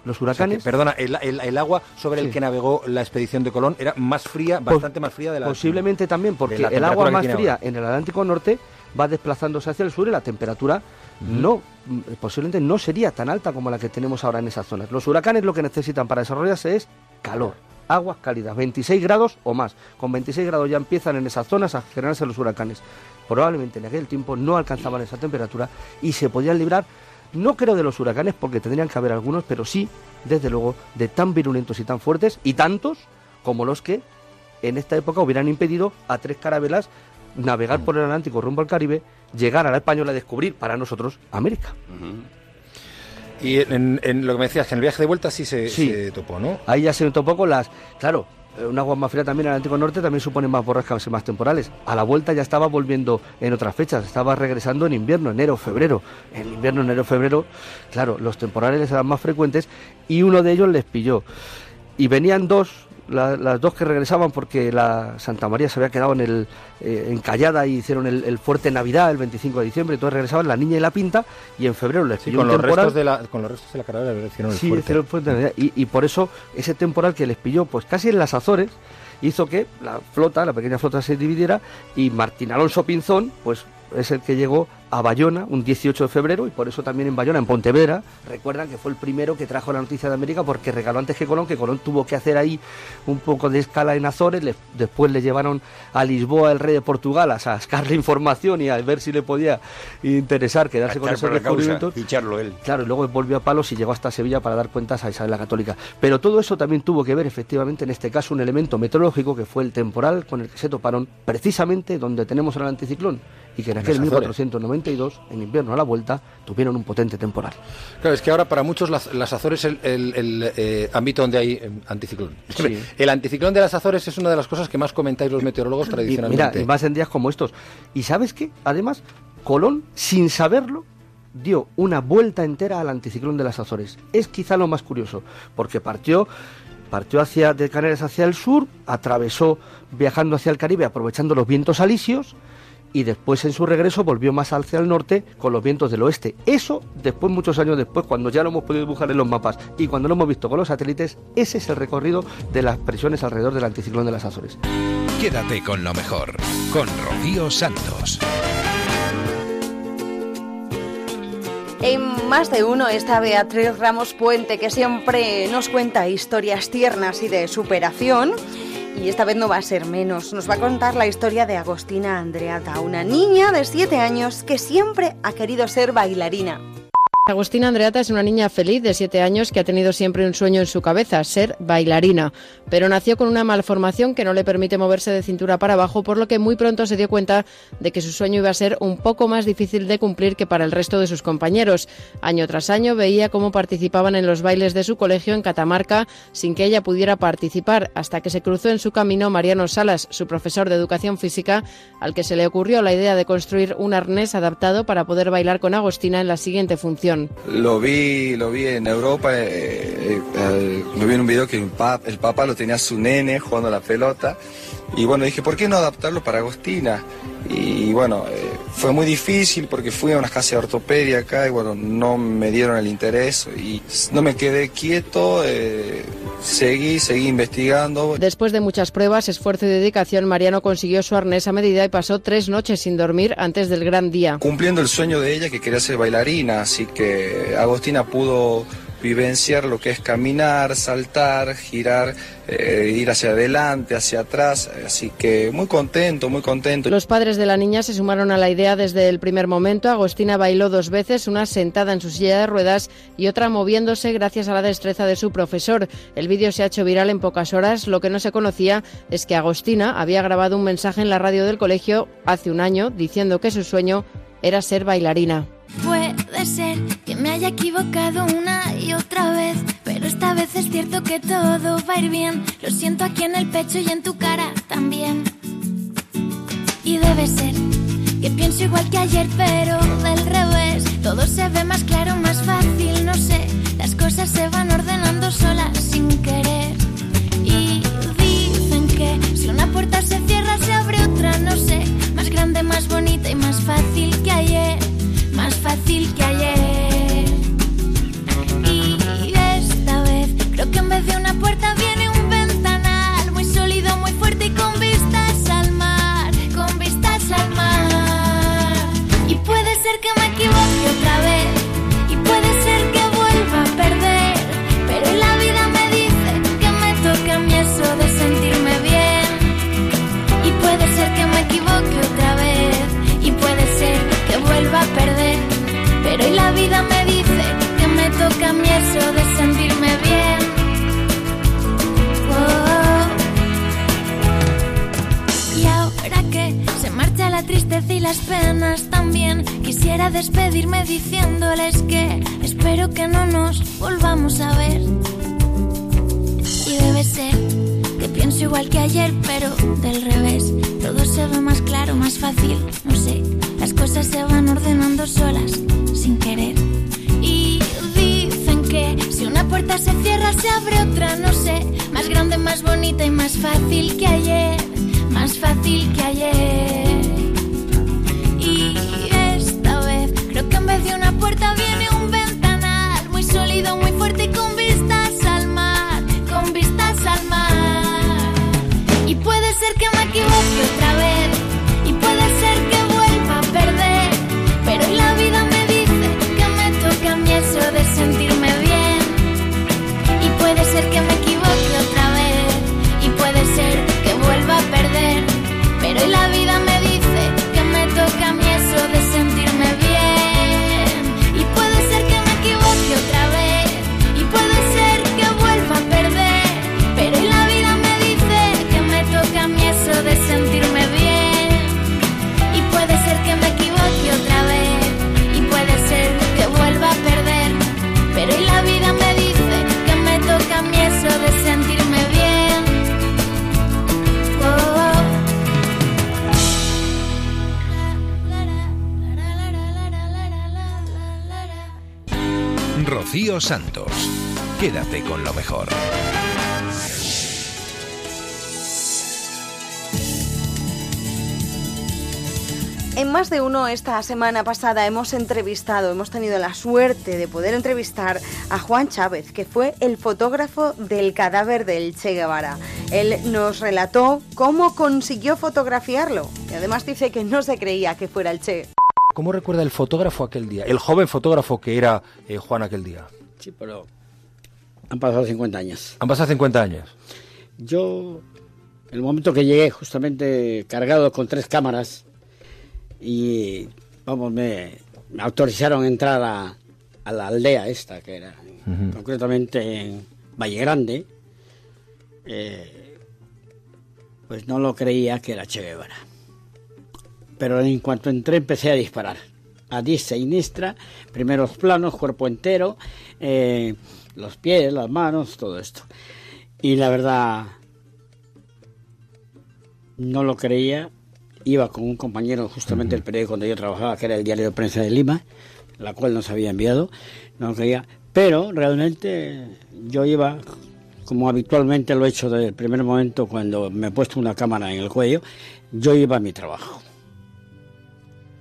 Los O sea que, huracanes... perdona, el, el- el agua sobre el que navegó la expedición de Colón era más fría, bastante más fría de la Posiblemente también, porque el agua más fría en el Atlántico Norte va desplazándose hacia el sur y la temperatura no mm, posiblemente no sería tan alta como la que tenemos ahora en esas zonas. Los huracanes lo que necesitan para desarrollarse es calor, aguas cálidas, 26 grados o más. Con 26 grados ya empiezan en esas zonas a generarse los huracanes. Probablemente en aquel tiempo no alcanzaban esa temperatura y se podían librar, no creo de los huracanes porque tendrían que haber algunos, pero sí, desde luego, de tan virulentos y tan fuertes y tantos como los que en esta época hubieran impedido a tres carabelas navegar por el Atlántico rumbo al Caribe, llegar a la Española a descubrir para nosotros América. Y en, en lo que me decías, que en el viaje de vuelta sí se, Sí. se topó, ¿no? Ahí ya se notó poco las... Claro, eh, un agua más fría también en el Atlántico Norte también supone más borrascas y más temporales. A la vuelta ya estaba volviendo en otras fechas, estaba regresando en invierno, enero, febrero. En invierno, enero, febrero, claro, los temporales eran más frecuentes y uno de ellos les pilló. Y venían dos, la- las dos que regresaban porque la Santa María se había quedado en el eh, encallada y hicieron el, el fuerte Navidad el 25 de diciembre, entonces regresaban la niña y la pinta y en febrero les Sí, pilló con un los, temporal. restos de la, con los restos de la carrera hicieron el Sí, fuerte. hicieron el puente de Navidad. Y, y por eso ese temporal que les pilló, pues casi en las Azores, hizo que la flota, la pequeña flota se dividiera y Martín Alonso Pinzón, pues es el que llegó a Bayona un 18 de febrero y por eso también en Bayona, en Pontevedra, recuerdan que fue el primero que trajo la noticia de América porque regaló antes que Colón, que Colón tuvo que hacer ahí un poco de escala en Azores, le- después le llevaron a Lisboa el rey de Portugal a sacarle información y a ver si le podía interesar quedarse con esos descubrimientos. ficharlo él. Claro, y luego volvió a Palos y llegó hasta Sevilla para dar cuentas a Isabel la Católica. Pero todo eso también tuvo que ver, efectivamente, en este caso, un elemento meteorológico que fue el temporal con el que se toparon precisamente donde tenemos el anticiclón y que en aquel las Azores. 1492, en invierno a la vuelta, tuvieron un potente temporal. Claro, es que ahora para muchos las, las Azores es el, el- el, eh, ámbito donde hay eh, anticiclón. Sí. El anticiclón de las Azores es una de las cosas que más comentáis los meteorólogos Y tradicionalmente. mira, y más en días como estos. ¿Y sabes qué? Además, Colón, sin saberlo, dio una vuelta entera al anticiclón de las Azores. Es quizá lo más curioso, porque partió partió hacia de Canarias hacia el sur, atravesó viajando hacia el Caribe aprovechando los vientos alisios y después en su regreso volvió más hacia el norte con los vientos del oeste. Eso, después, muchos años después, cuando ya lo hemos podido dibujar en los mapas y cuando lo hemos visto con los satélites, ese es el recorrido de las presiones alrededor del anticiclón de las Azores. Quédate con lo mejor, con Rocío Santos. En más de uno está Beatriz Ramos Puente, que siempre nos cuenta historias tiernas y de superación. Y esta vez no va a ser menos. Nos va a contar la historia de Agostina Andreata, una niña de 7 años que siempre ha querido ser bailarina. Agustina Andreata es una niña feliz de 7 años que ha tenido siempre un sueño en su cabeza, ser bailarina, pero nació con una malformación que no le permite moverse de cintura para abajo, por lo que muy pronto se dio cuenta de que su sueño iba a ser un poco más difícil de cumplir que para el resto de sus compañeros. Año tras año veía cómo participaban en los bailes de su colegio en Catamarca sin que ella pudiera participar, hasta que se cruzó en su camino Mariano Salas, su profesor de educación física, al que se le ocurrió la idea de construir un arnés adaptado para poder bailar con Agostina en la siguiente función. Lo vi, lo vi en Europa, eh, eh, eh, lo vi en un video que el papá lo tenía a su nene jugando a la pelota. Y bueno, dije, ¿por qué no adaptarlo para Agostina? Y bueno, eh, fue muy difícil porque fui a una casa de ortopedia acá y bueno, no me dieron el interés y no me quedé quieto, eh, seguí, seguí investigando. Después de muchas pruebas, esfuerzo y dedicación, Mariano consiguió su arnés a medida y pasó tres noches sin dormir antes del gran día. Cumpliendo el sueño de ella que quería ser bailarina, así que Agostina pudo vivenciar lo que es caminar, saltar, girar, eh, ir hacia adelante, hacia atrás, así que muy contento, muy contento. Los padres de la niña se sumaron a la idea desde el primer momento. Agostina bailó dos veces, una sentada en su silla de ruedas y otra moviéndose gracias a la destreza de su profesor. El vídeo se ha hecho viral en pocas horas. Lo que no se conocía es que Agostina había grabado un mensaje en la radio del colegio hace un año diciendo que su sueño era ser bailarina. Puede ser que me haya equivocado una y otra vez, pero esta vez es cierto que todo va a ir bien. Lo siento aquí en el pecho y en tu cara también. Y debe ser que pienso igual que ayer, pero del revés. Todo se ve más claro, más fácil, no sé. Las cosas se van ordenando solas sin querer. Y dicen que si una puerta se cierra, se abre otra, no sé. Más grande, más bonita y más fácil que ayer. Fácil que ayer. De sentirme bien. Oh. Y ahora que se marcha la tristeza y las penas también, quisiera despedirme diciéndoles que espero que no nos volvamos a ver. Y debe ser que pienso igual que ayer, pero del revés. Todo se ve más claro, más fácil, no sé. Las cosas se van ordenando solas, sin querer. Si una puerta se cierra, se abre otra, no sé. Más grande, más bonita y más fácil que ayer. Más fácil que ayer. Y esta vez creo que en vez de una puerta viene Santos. Quédate con lo mejor. En más de uno esta semana pasada hemos entrevistado, hemos tenido la suerte de poder entrevistar a Juan Chávez, que fue el fotógrafo del cadáver del Che Guevara. Él nos relató cómo consiguió fotografiarlo y además dice que no se creía que fuera el Che. ¿Cómo recuerda el fotógrafo aquel día? El joven fotógrafo que era eh, Juan aquel día. Sí, pero han pasado 50 años. Han pasado 50 años. Yo, en el momento que llegué, justamente cargado con tres cámaras, y vamos, me, me autorizaron a entrar a, a la aldea esta, que era concretamente en Valle Grande, eh, pues no lo creía que era Che Guevara. Pero en cuanto entré empecé a disparar. A diestra y siniestra, primeros planos, cuerpo entero, eh, los pies, las manos, todo esto. Y la verdad, no lo creía. Iba con un compañero justamente del periódico donde yo trabajaba, que era el Diario de Prensa de Lima, la cual nos había enviado. No lo creía. Pero realmente yo iba, como habitualmente lo he hecho desde el primer momento cuando me he puesto una cámara en el cuello, yo iba a mi trabajo.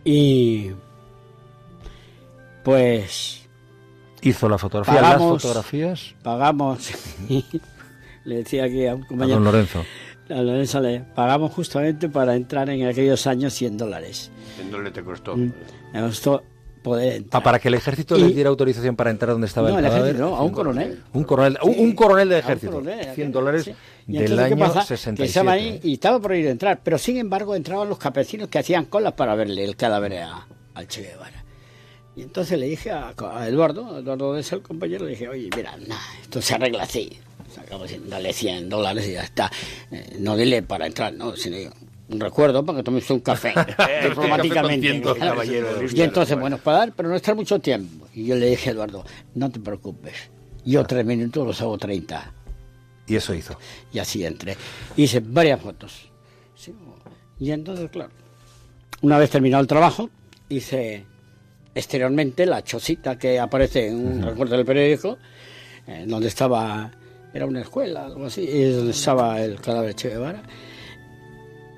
Y pues Hizo la fotografía, Pagamos- las fotografías. pagamos, <laughs> le decía aquí a un A compañero, don Lorenzo. a Lorenzo le pagamos justamente para entrar en aquellos años 100 dólares. ¿En te costó? Mm, Me costó poder entrar. Ah, para que el ejército Y- le diera autorización para entrar donde estaba No, el el cadáver. ejército no, a un coronel. Un coronel, un, un coronel de A un ejército. coronel, 100 dólares Y del entonces, ¿qué año pasa? Que 67. estaba ahí y estaba por ir a entrar, pero sin embargo entraban los campesinos que hacían colas para verle el cadáver a- al Che Guevara. Y entonces le dije a, a Eduardo, Eduardo de el compañero, le dije, oye, mira, nah, esto se arregla así. Sacamos, dale 100 dólares y ya está. Eh, no dile para entrar, no, sino un recuerdo para que tomes un café <laughs> diplomáticamente. Ciento, caballero. Y entonces, bueno, para dar, pero no estar mucho tiempo. Y yo le dije a Eduardo, no te preocupes, yo tres minutos los hago 30. Y eso hizo. Y así entré. Hice varias fotos. Y entonces, claro, una vez terminado el trabajo, hice exteriormente la chocita que aparece en un recuerdo del periódico, eh, donde estaba, era una escuela, algo así, y donde estaba el cadáver de Che Guevara.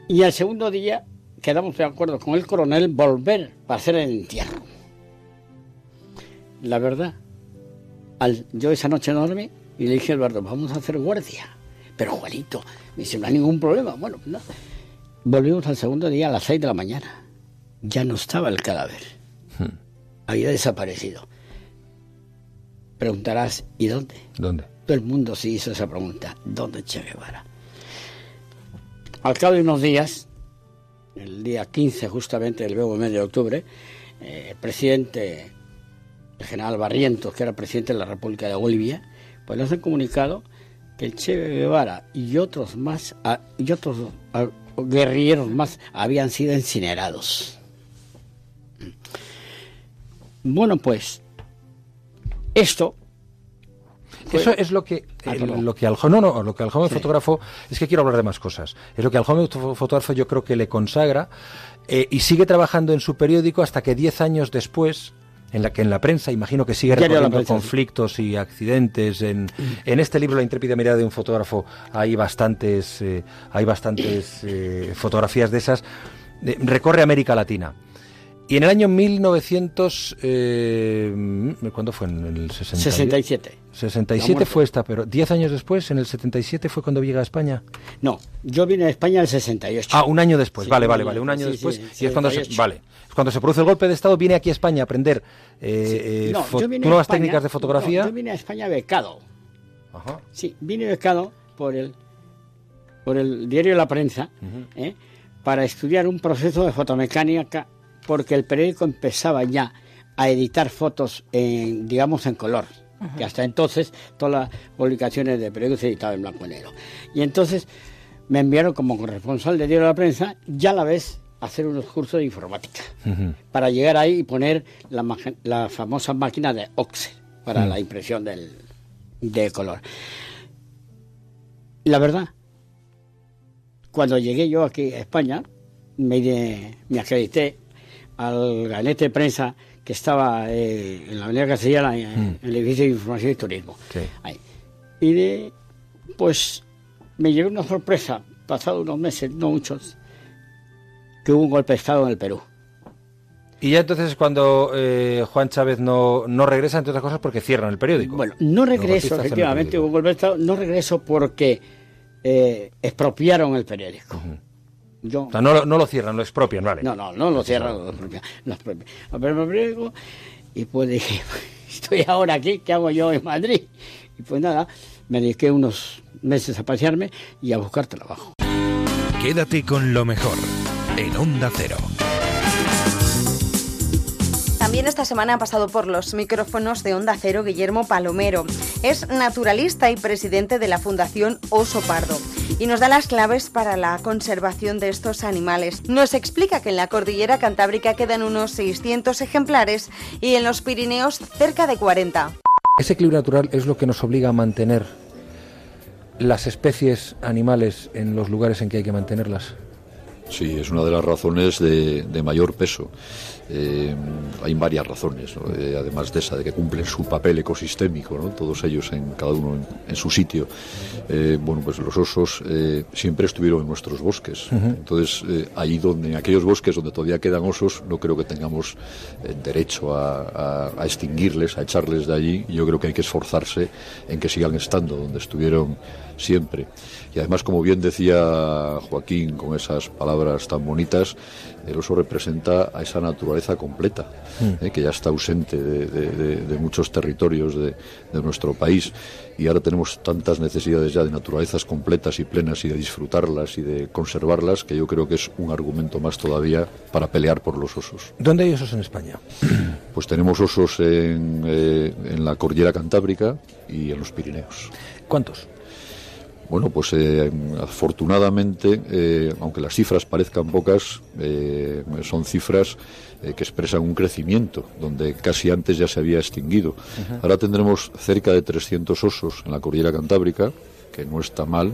Y al segundo día quedamos de acuerdo con el coronel volver para hacer el entierro. La verdad, al, yo esa noche no dormí y le dije a Eduardo, vamos a hacer guardia. Pero Juanito, me dice, no hay ningún problema. Bueno, no. Volvimos al segundo día a las seis de la mañana. Ya no estaba el cadáver. Había desaparecido. Preguntarás, ¿y dónde? ¿Dónde? Todo el mundo se hizo esa pregunta. ¿Dónde Che Guevara? Al cabo de unos días, el día 15 justamente, el luego mes de octubre, eh, el presidente, el general Barrientos, que era presidente de la República de Bolivia, pues le hace comunicado que el Che Guevara y otros más, ah, y otros ah, guerrilleros más habían sido incinerados. Bueno, pues esto Eso es lo que, Ah, lo que al joven, no, no, lo que al joven Sí. fotógrafo, es que quiero hablar de más cosas. Es lo que al joven fo- fotógrafo yo creo que le consagra eh, y sigue trabajando en su periódico hasta que 10 años después, en la que en la prensa, imagino que sigue recorriendo sí. conflictos y accidentes. En, en este libro, La intrépida mirada de un fotógrafo, hay bastantes, eh, hay bastantes eh, fotografías de esas. Recorre América Latina. Y en el año 1900, eh, ¿cuándo fue? En el 60 y- 67. La 67 muerte. fue esta, pero 10 años después, en el 77 fue cuando llega a España. No, yo vine a España en el 68. Ah, un año después, Sí, vale, vale, vale, un año sí, después. sí, y es cuando se, 78. vale, es cuando se produce el golpe de Estado, viene aquí a España a aprender eh, eh, No, fo- yo vine a nuevas España- técnicas de fotografía. no, yo vine a España becado. Sí, vine becado por el, por el diario La Prensa ¿eh? para estudiar un proceso de fotomecánica porque el periódico empezaba ya a editar fotos, en, digamos, en color. Que hasta entonces todas las publicaciones de periódicos se editaban en blanco y negro. Y entonces me enviaron como corresponsal de diario La Prensa ya a la vez a hacer unos cursos de informática para llegar ahí y poner la, famosa máquina de Oxer, para la impresión del, de color. La verdad, cuando llegué yo aquí a España, me, de- me acredité al gabinete de prensa que estaba eh, en la Avenida Castellana, en, en el edificio de información y turismo. Ahí. Y de, pues me llegó una sorpresa, pasado unos meses, no muchos, que hubo un golpe de Estado en el Perú. Y ya entonces es cuando eh, Juan Chávez no, no regresa, entre otras cosas, porque cierran el periódico. Bueno, no regreso, efectivamente, hubo un golpe de Estado, no regreso porque eh, expropiaron el periódico. Yo, O sea, no, lo- no lo cierran, lo expropian, vale. No, no, no lo cierran, lo expropian. Lo expropian. El periódico y pues dije, <laughs> estoy ahora aquí, ¿qué hago yo en Madrid? Y pues nada, me dediqué unos meses a pasearme y a buscar trabajo. Quédate con lo mejor en Onda Cero. También esta semana ha pasado por los micrófonos de Onda Cero Guillermo Palomero. Es naturalista y presidente de la Fundación Oso Pardo y nos da las claves para la conservación de estos animales. Nos explica que en la cordillera cantábrica quedan unos 600 ejemplares y en los Pirineos cerca de 40. Ese equilibrio natural es lo que nos obliga a mantener las especies animales en los lugares en que hay que mantenerlas. Sí, es una de las razones de, de mayor peso. Eh, hay varias razones, ¿no? Eh, además de esa, de que cumplen su papel ecosistémico, ¿no? todos ellos en cada uno en, en su sitio. Eh, bueno, pues los osos siempre estuvieron en nuestros bosques. Entonces, ahí donde, en aquellos bosques donde todavía quedan osos, no creo que tengamos derecho a, a- a extinguirles, a echarles de allí. Yo creo que hay que esforzarse en que sigan estando donde estuvieron siempre. Y además, como bien decía Joaquín con esas palabras tan bonitas, el oso representa a esa naturaleza completa, Mm. eh, que ya está ausente de, de- de- de muchos territorios de, de nuestro país. Y ahora tenemos tantas necesidades ya de naturalezas completas y plenas y de disfrutarlas y de conservarlas, que yo creo que es un argumento más todavía para pelear por los osos. ¿Dónde hay osos en España? <clears throat> Pues tenemos osos en, eh, en la cordillera Cantábrica y en los Pirineos. ¿Cuántos? Bueno, pues eh, afortunadamente, eh, aunque las cifras parezcan pocas, eh, son cifras que expresan un crecimiento, donde casi antes ya se había extinguido. Ahora tendremos cerca de 300 osos en la cordillera Cantábrica, que no está mal,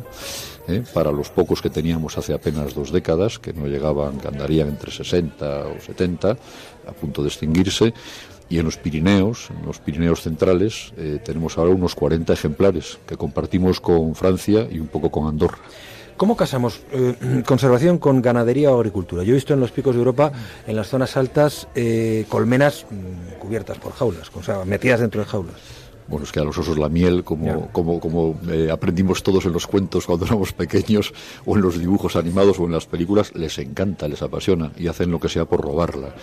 ¿eh? para los pocos que teníamos hace apenas dos décadas, que no llegaban, que andarían entre 60 o 70, a punto de extinguirse. Y en los Pirineos, en los Pirineos centrales, eh, tenemos ahora unos 40 ejemplares que compartimos con Francia y un poco con Andorra. ¿Cómo casamos eh, <clears throat> conservación con ganadería o agricultura? Yo he visto en los picos de Europa, en las zonas altas, eh, colmenas mm, cubiertas por jaulas, o sea, metidas dentro de jaulas. Bueno, es que a los osos la miel, como, como, como eh, aprendimos todos en los cuentos cuando <laughs> éramos pequeños, o en los dibujos animados o en las películas, les encanta, les apasiona y hacen lo que sea por robarla.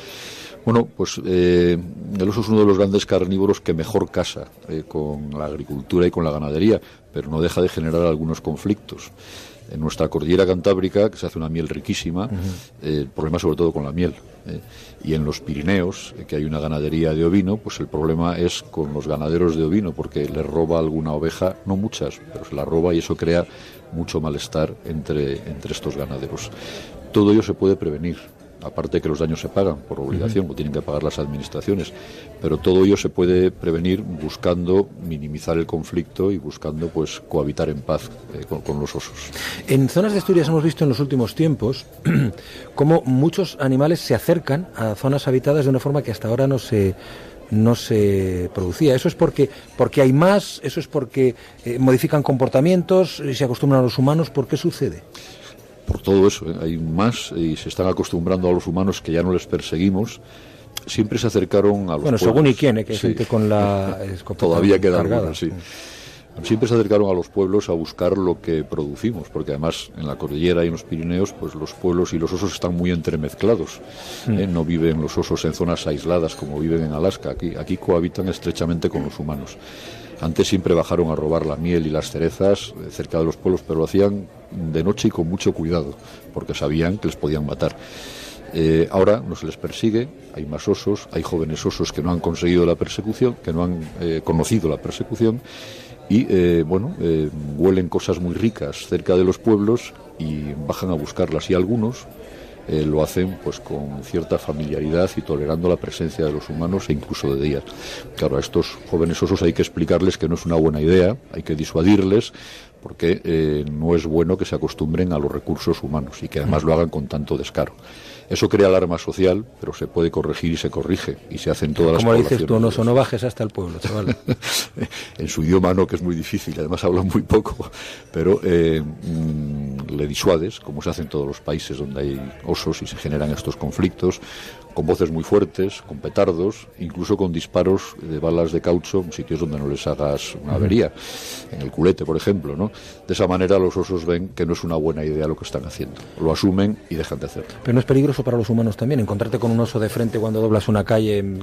Bueno, pues eh, el oso es uno de los grandes carnívoros que mejor casa eh, con la agricultura y con la ganadería, pero no deja de generar algunos conflictos. En nuestra cordillera cantábrica, que se hace una miel riquísima, eh, el problema sobre todo con la miel. eh, y en los Pirineos, que hay una ganadería de ovino, pues el problema es con los ganaderos de ovino, porque les roba alguna oveja, no muchas, pero se la roba y eso crea mucho malestar entre, entre estos ganaderos. Todo ello se puede prevenir. Aparte que los daños se pagan por obligación, o tienen que pagar las administraciones, pero todo ello se puede prevenir buscando minimizar el conflicto y buscando pues cohabitar en paz eh, con, con los osos. En zonas de Asturias hemos visto en los últimos tiempos <clears throat> cómo muchos animales se acercan a zonas habitadas de una forma que hasta ahora no se no se producía. Eso es porque porque hay más, eso es porque eh, modifican comportamientos y se acostumbran a los humanos. ¿Por qué sucede? Por todo eso. ¿eh? Hay más y se están acostumbrando a los humanos que ya no les perseguimos. Siempre se acercaron a los Bueno, pueblos. según y quién, ¿eh? que hay Sí. gente con la <laughs> Todavía algunos, sí. Siempre se acercaron a los pueblos a buscar lo que producimos, porque además en la cordillera y en los Pirineos, pues los pueblos y los osos están muy entremezclados. Mm. ¿eh? No viven los osos en zonas aisladas como viven en Alaska. Aquí, aquí cohabitan estrechamente con los humanos. Antes siempre bajaron a robar la miel y las cerezas cerca de los pueblos, pero lo hacían de noche y con mucho cuidado, porque sabían que les podían matar. Eh, ahora no se les persigue, hay más osos, hay jóvenes osos que no han conseguido la persecución, que no han eh, conocido la persecución y eh, bueno, huelen cosas muy ricas cerca de los pueblos y bajan a buscarlas y algunos lo hacen pues con cierta familiaridad y tolerando la presencia de los humanos e incluso de días. Claro, a estos jóvenes osos hay que explicarles que no es una buena idea, hay que disuadirles, porque eh, no es bueno que se acostumbren a los recursos humanos y que además lo hagan con tanto descaro. Eso crea alarma social, pero se puede corregir y se corrige y se hacen todas las Como dices tú, no, no bajes hasta el pueblo, chaval. <laughs> en su idioma no, que es muy difícil, además hablan muy poco, pero eh, mm, le disuades, como se hace en todos los países donde hay osos y se generan estos conflictos, con voces muy fuertes, con petardos, incluso con disparos de balas de caucho en sitios donde no les hagas una avería, en el culete, por ejemplo, ¿no? De esa manera los osos ven que no es una buena idea lo que están haciendo, lo asumen y dejan de hacerlo. Pero no es peligroso para los humanos también encontrarte con un oso de frente cuando doblas una calle. <laughs>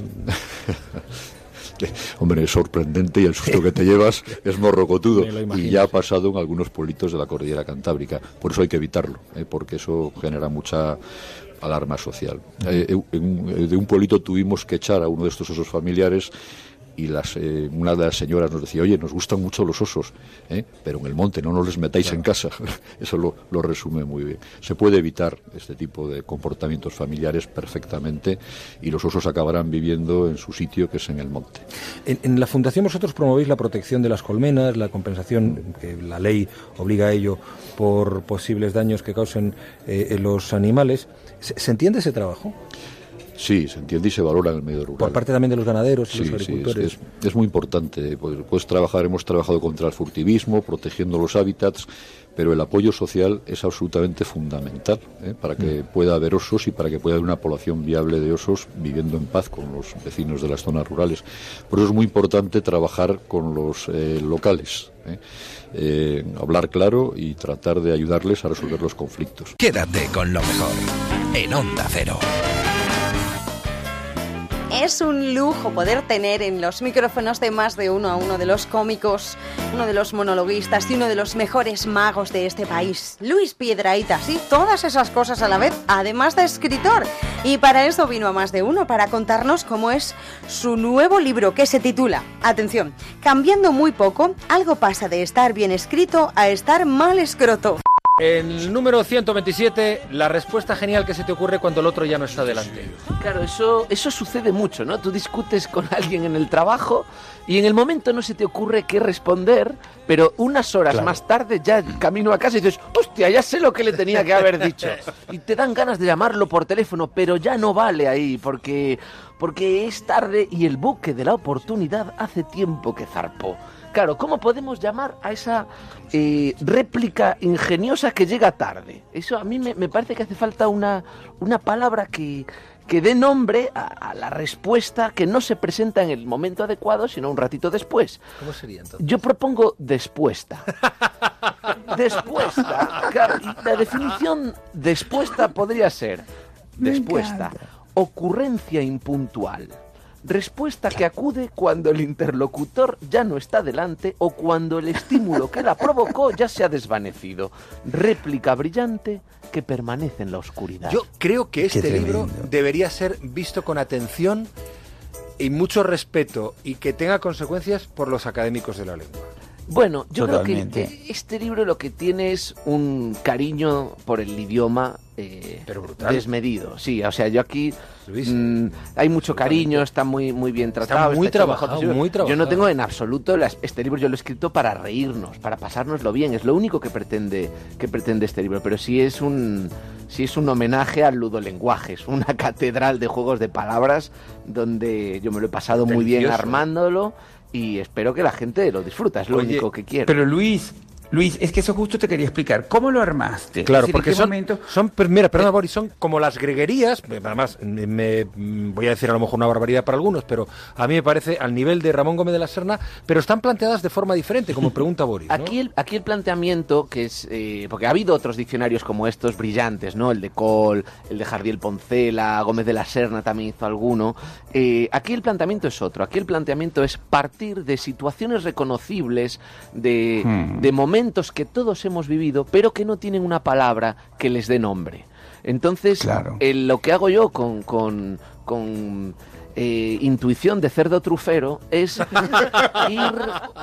Hombre, es sorprendente y el susto que te llevas es morrocotudo. <laughs> Y ya ha pasado en algunos pueblitos de la cordillera cantábrica. Por eso hay que evitarlo, ¿eh? porque eso genera mucha alarma social. Eh, eh, en- eh, de un pueblito tuvimos que echar a uno de estos osos familiares y las, eh, una de las señoras nos decía, oye, nos gustan mucho los osos, ¿eh? pero en el monte no nos les metáis en casa. <laughs> Eso lo, lo resume muy bien. Se puede evitar este tipo de comportamientos familiares perfectamente y los osos acabarán viviendo en su sitio, que es en el monte. En, en la Fundación vosotros promovéis la protección de las colmenas, la compensación, que la ley obliga a ello, por posibles daños que causen eh, en los animales. ¿Se, se entiende ese trabajo? Sí, se entiende y se valora en el medio rural. Por parte también de los ganaderos y Sí, los sí, es, agricultores. es- es muy importante. Pues, pues trabajar, hemos trabajado contra el furtivismo, protegiendo los hábitats, pero el apoyo social es absolutamente fundamental ¿eh? para que Mm. pueda haber osos y para que pueda haber una población viable de osos viviendo en paz con los vecinos de las zonas rurales. Por eso es muy importante trabajar con los eh, locales. ¿eh? Eh, hablar claro y tratar de ayudarles a resolver los conflictos. Quédate con lo mejor en Onda Cero. Es un lujo poder tener en los micrófonos de más de uno a uno de los cómicos, uno de los monologuistas y uno de los mejores magos de este país, Luis Piedraíta. Sí, todas esas cosas a la vez, además de escritor. Y para eso vino a más de uno, para contarnos cómo es su nuevo libro que se titula, atención, Cambiando muy poco, algo pasa de estar bien escrito a estar mal escroto. En el número 127, la respuesta genial que se te ocurre cuando el otro ya no está delante. Claro, eso, eso sucede mucho, ¿no? Tú discutes con alguien en el trabajo y en el momento no se te ocurre qué responder, pero unas horas Claro. más tarde ya camino a casa y dices, hostia, ya sé lo que le tenía que haber dicho. <laughs> Y te dan ganas de llamarlo por teléfono, pero ya no vale ahí, porque, porque es tarde y el buque de la oportunidad hace tiempo que zarpó. Claro, ¿cómo podemos llamar a esa eh, réplica ingeniosa que llega tarde? Eso a mí me, me parece que hace falta una, una palabra que, que dé nombre a, a la respuesta que no se presenta en el momento adecuado, sino un ratito después. ¿Cómo sería entonces? Yo propongo despuesta. <laughs> Despuesta. La definición despuesta podría ser despuesta. Ocurrencia impuntual. Respuesta que acude cuando el interlocutor ya no está delante o cuando el estímulo que la provocó ya se ha desvanecido. Réplica brillante que permanece en la oscuridad. Yo creo que este libro debería ser visto con atención y mucho respeto y que tenga consecuencias por los académicos de la lengua. Bueno, yo Totalmente. creo que este libro lo que tiene es un cariño por el idioma eh, brutal. desmedido. Sí, o sea, yo aquí mm, hay mucho cariño, está muy muy bien Está tratado. muy hecho lo mejor trabajado, muy Yo no trabajado. tengo en absoluto las- este libro yo lo he escrito para reírnos, para pasárnoslo bien. Es lo único que pretende que pretende este libro. Pero sí es un sí es un homenaje al ludolenguaje, es una <laughs> catedral de juegos de palabras donde yo me lo he pasado muy bien armándolo y espero que la gente lo disfruta. Es lo Oye, único que quiero. Pero Luis, Luis, es que eso justo te quería explicar. ¿Cómo lo armaste? Claro, Es decir, ¿en porque son, momento- son, mira, perdona, Boris, son como las greguerías, además, me, me- mm, voy a decir a lo mejor una barbaridad para algunos, pero a mí me parece al nivel de Ramón Gómez de la Serna, pero están planteadas de forma diferente, como <laughs> pregunta Boris. ¿no? Aquí el, aquí el planteamiento, que es. eh, porque ha habido otros diccionarios como estos brillantes, ¿no? El de Col, el de Jardiel Poncela, Gómez de la Serna también hizo alguno. Eh, aquí el planteamiento es otro. Aquí el planteamiento es partir de situaciones reconocibles, de, Hmm. de momentos que todos hemos vivido, pero que no tienen una palabra que les dé nombre. Entonces, el- lo que hago yo con, con, con eh, intuición de cerdo trufero es <laughs> ir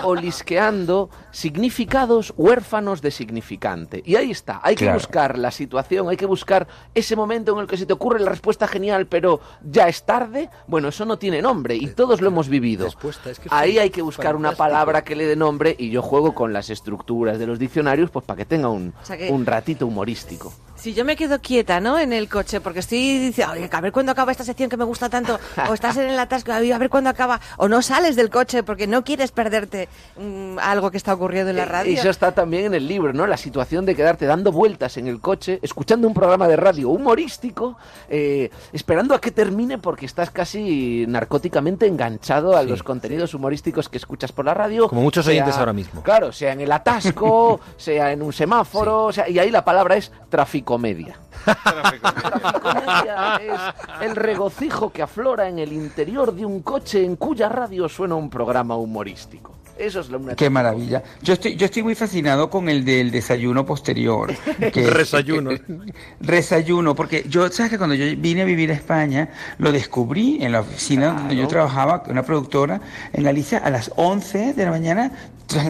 olisqueando significados huérfanos de significante. Y ahí está, hay que Claro. buscar la situación, hay que buscar ese momento en el que se te ocurre la respuesta genial, pero ya es tarde. Bueno, eso no tiene nombre y todos lo hemos vivido. Respuesta, es que Ahí hay que buscar una palabra que le dé nombre y yo juego con las estructuras de los diccionarios pues para que tenga un, O sea que- un ratito humorístico. Si yo me quedo quieta, ¿no? En el coche, porque estoy diciendo, "Oye, a ver cuándo acaba esta sección que me gusta tanto, o estás en el atasco, a ver cuándo acaba, o no sales del coche porque no quieres perderte mm, algo que está ocurriendo en la radio. Y eso está también en el libro, ¿no? La situación de quedarte dando vueltas en el coche, escuchando un programa de radio humorístico, eh, esperando a que termine porque estás casi narcóticamente enganchado a los contenidos humorísticos que escuchas por la radio. Como muchos sea- oyentes ahora mismo. Claro, sea en el atasco, <laughs> sea en un semáforo, o sea, y ahí la palabra es traficomedia. Traficomedia es el regocijo que aflora en el interior de un coche en cuya radio suena un programa humorístico. Eso es lo una Qué maravilla. Yo estoy, yo estoy muy fascinado con el del desayuno posterior. <laughs> que- Resayuno. <laughs> Resayuno, porque yo, ¿sabes que cuando yo vine a vivir a España, lo descubrí en la oficina donde yo trabajaba, una productora en Galicia, a las 11 de la mañana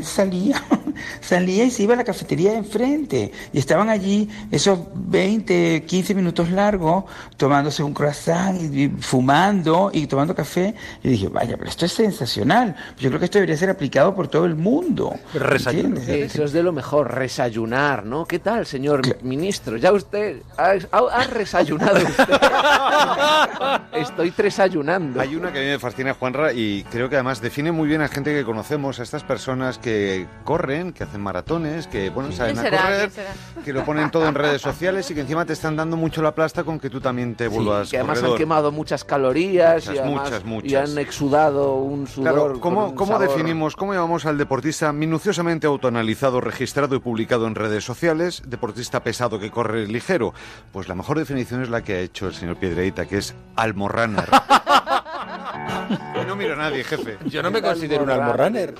salía, <laughs> salía y se iba a la cafetería de enfrente. Y estaban allí esos 20, 15 minutos largos, tomándose un croissant, y, y fumando y tomando café. Y dije, vaya, pero esto es sensacional. Yo creo que esto debería ser aplicado por todo el mundo. Eso es de lo mejor, resayunar, ¿no? ¿Qué tal, señor ministro? ¿Ya usted ha, ha- resayunado usted? <laughs> Estoy tresayunando. Hay una que a mí me fascina, Juanra, y creo que además define muy bien a gente que conocemos, a estas personas que corren, que hacen maratones, que bueno, saben a será? correr, que lo ponen todo en redes sociales y que encima te están dando mucho la plasta con que tú también te vuelvas que además han quemado muchas calorías y, Muchas, además- muchas, muchas. y han exudado un sudor. Claro, con ¿cómo, un cómo sabor- definimos, cómo llamamos al deportista minuciosamente autoanalizado, registrado y publicado en redes sociales, deportista pesado que corre ligero? Pues la mejor definición es la que ha hecho el señor Piedreita, que es almorraner. <laughs> no miro a nadie, jefe. Yo no me considero un almorraner.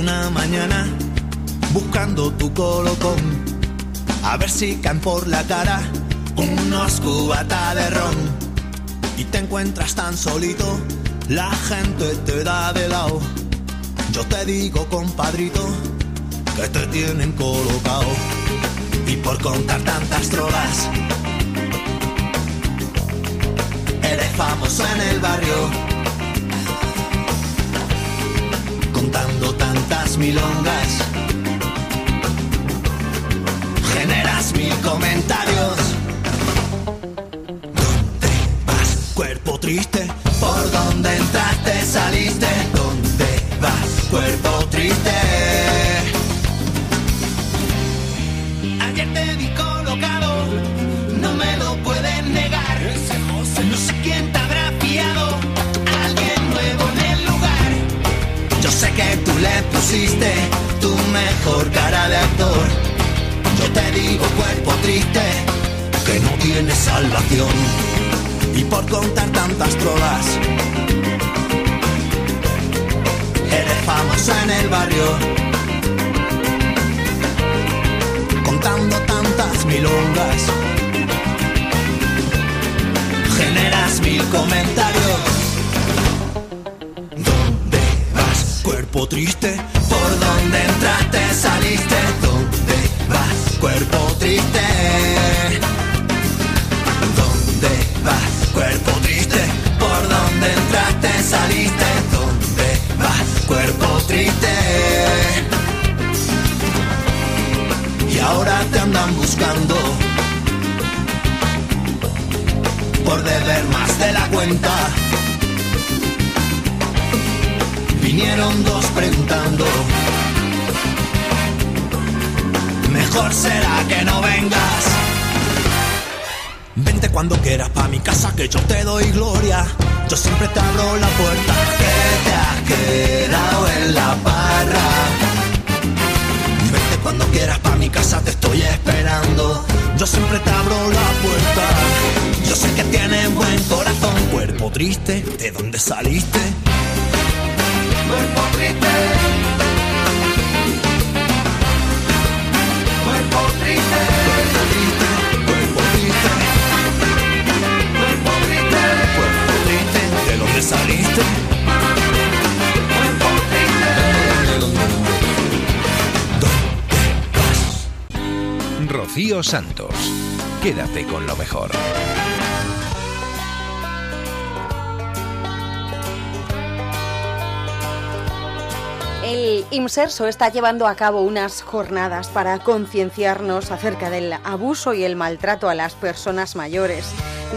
Una mañana buscando tu colocón, a ver si caen por la cara unos cubatas de ron. Y te encuentras tan solito, la gente te da de lado. Yo te digo, compadrito, que te tienen colocado. Y por contar tantas drogas, eres famoso en el barrio. Milongas. Generas mil comentarios. Mejor cara de actor. Yo te digo cuerpo triste que no tiene salvación. Y por contar tantas trolas, eres famoso en el barrio. Contando tantas milongas, generas mil comentarios. Cuerpo triste, ¿por dónde entraste? Saliste, ¿dónde vas? Cuerpo triste. ¿Dónde vas? Cuerpo triste, ¿por dónde entraste? Saliste, ¿dónde vas? Cuerpo triste. Y ahora te andan buscando por deber más de la cuenta. Vinieron dos preguntando. Mejor será que no vengas. Vente cuando quieras pa' mi casa que yo te doy gloria. Yo siempre te abro la puerta que te has quedado en la barra. Vente cuando quieras pa' mi casa te estoy esperando. Yo siempre te abro la puerta. Yo sé que tienes buen corazón, cuerpo triste. ¿De dónde saliste? Saliste? Rocío Santos. Quédate con lo mejor. El IMSERSO está llevando a cabo unas jornadas para concienciarnos acerca del abuso y el maltrato a las personas mayores.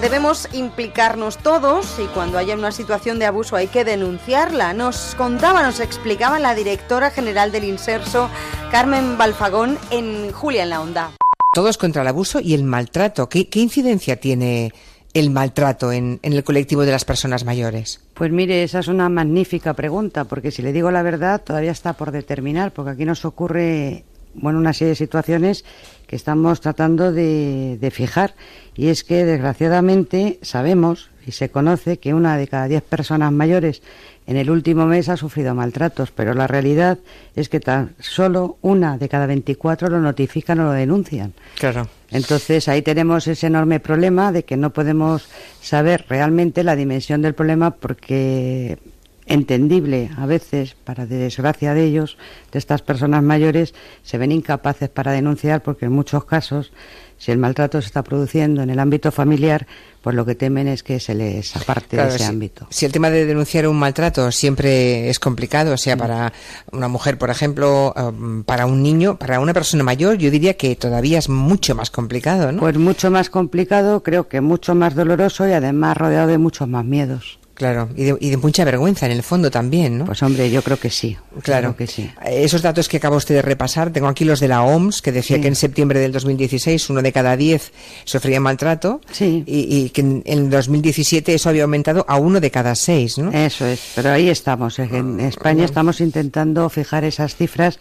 Debemos implicarnos todos y cuando haya una situación de abuso hay que denunciarla. Nos contaba, nos explicaba la directora general del IMSERSO, Carmen Balfagón, en Julia en la Onda. Todos contra el abuso y el maltrato. ¿Qué, qué incidencia tiene el maltrato en, el colectivo de las personas mayores? Pues mire, esa es una magnífica pregunta, porque si le digo la verdad, todavía está por determinar, porque aquí nos ocurre, bueno, una serie de situaciones que estamos tratando de fijar. Y es que, desgraciadamente, sabemos y se conoce que una de cada diez personas mayores en el último mes ha sufrido maltratos, pero la realidad es que tan solo una de cada 24 lo notifican o lo denuncian. Claro. Entonces ahí tenemos ese enorme problema de que no podemos saber realmente la dimensión del problema porque entendible a veces, para desgracia de ellos, de estas personas mayores, se ven incapaces para denunciar porque en muchos casos, si el maltrato se está produciendo en el ámbito familiar, pues lo que temen es que se les aparte Claro, de ese si- ámbito. Si el tema de denunciar un maltrato siempre es complicado, o sea, para una mujer, por ejemplo, um, para un niño, para una persona mayor, yo diría que todavía es mucho más complicado, ¿no? Pues mucho más complicado, creo que mucho más doloroso y además rodeado de muchos más miedos. Claro, y de, y de mucha vergüenza en el fondo también, ¿no? Pues hombre, yo creo que sí. Claro que sí. Esos datos que acaba usted de repasar, tengo aquí los de la OMS, que decía Sí. que en septiembre del 2016 uno de cada diez sufría maltrato y, y que en, en 2017 eso había aumentado a uno de cada seis, ¿no? Eso es, pero ahí estamos. En España estamos intentando fijar esas cifras,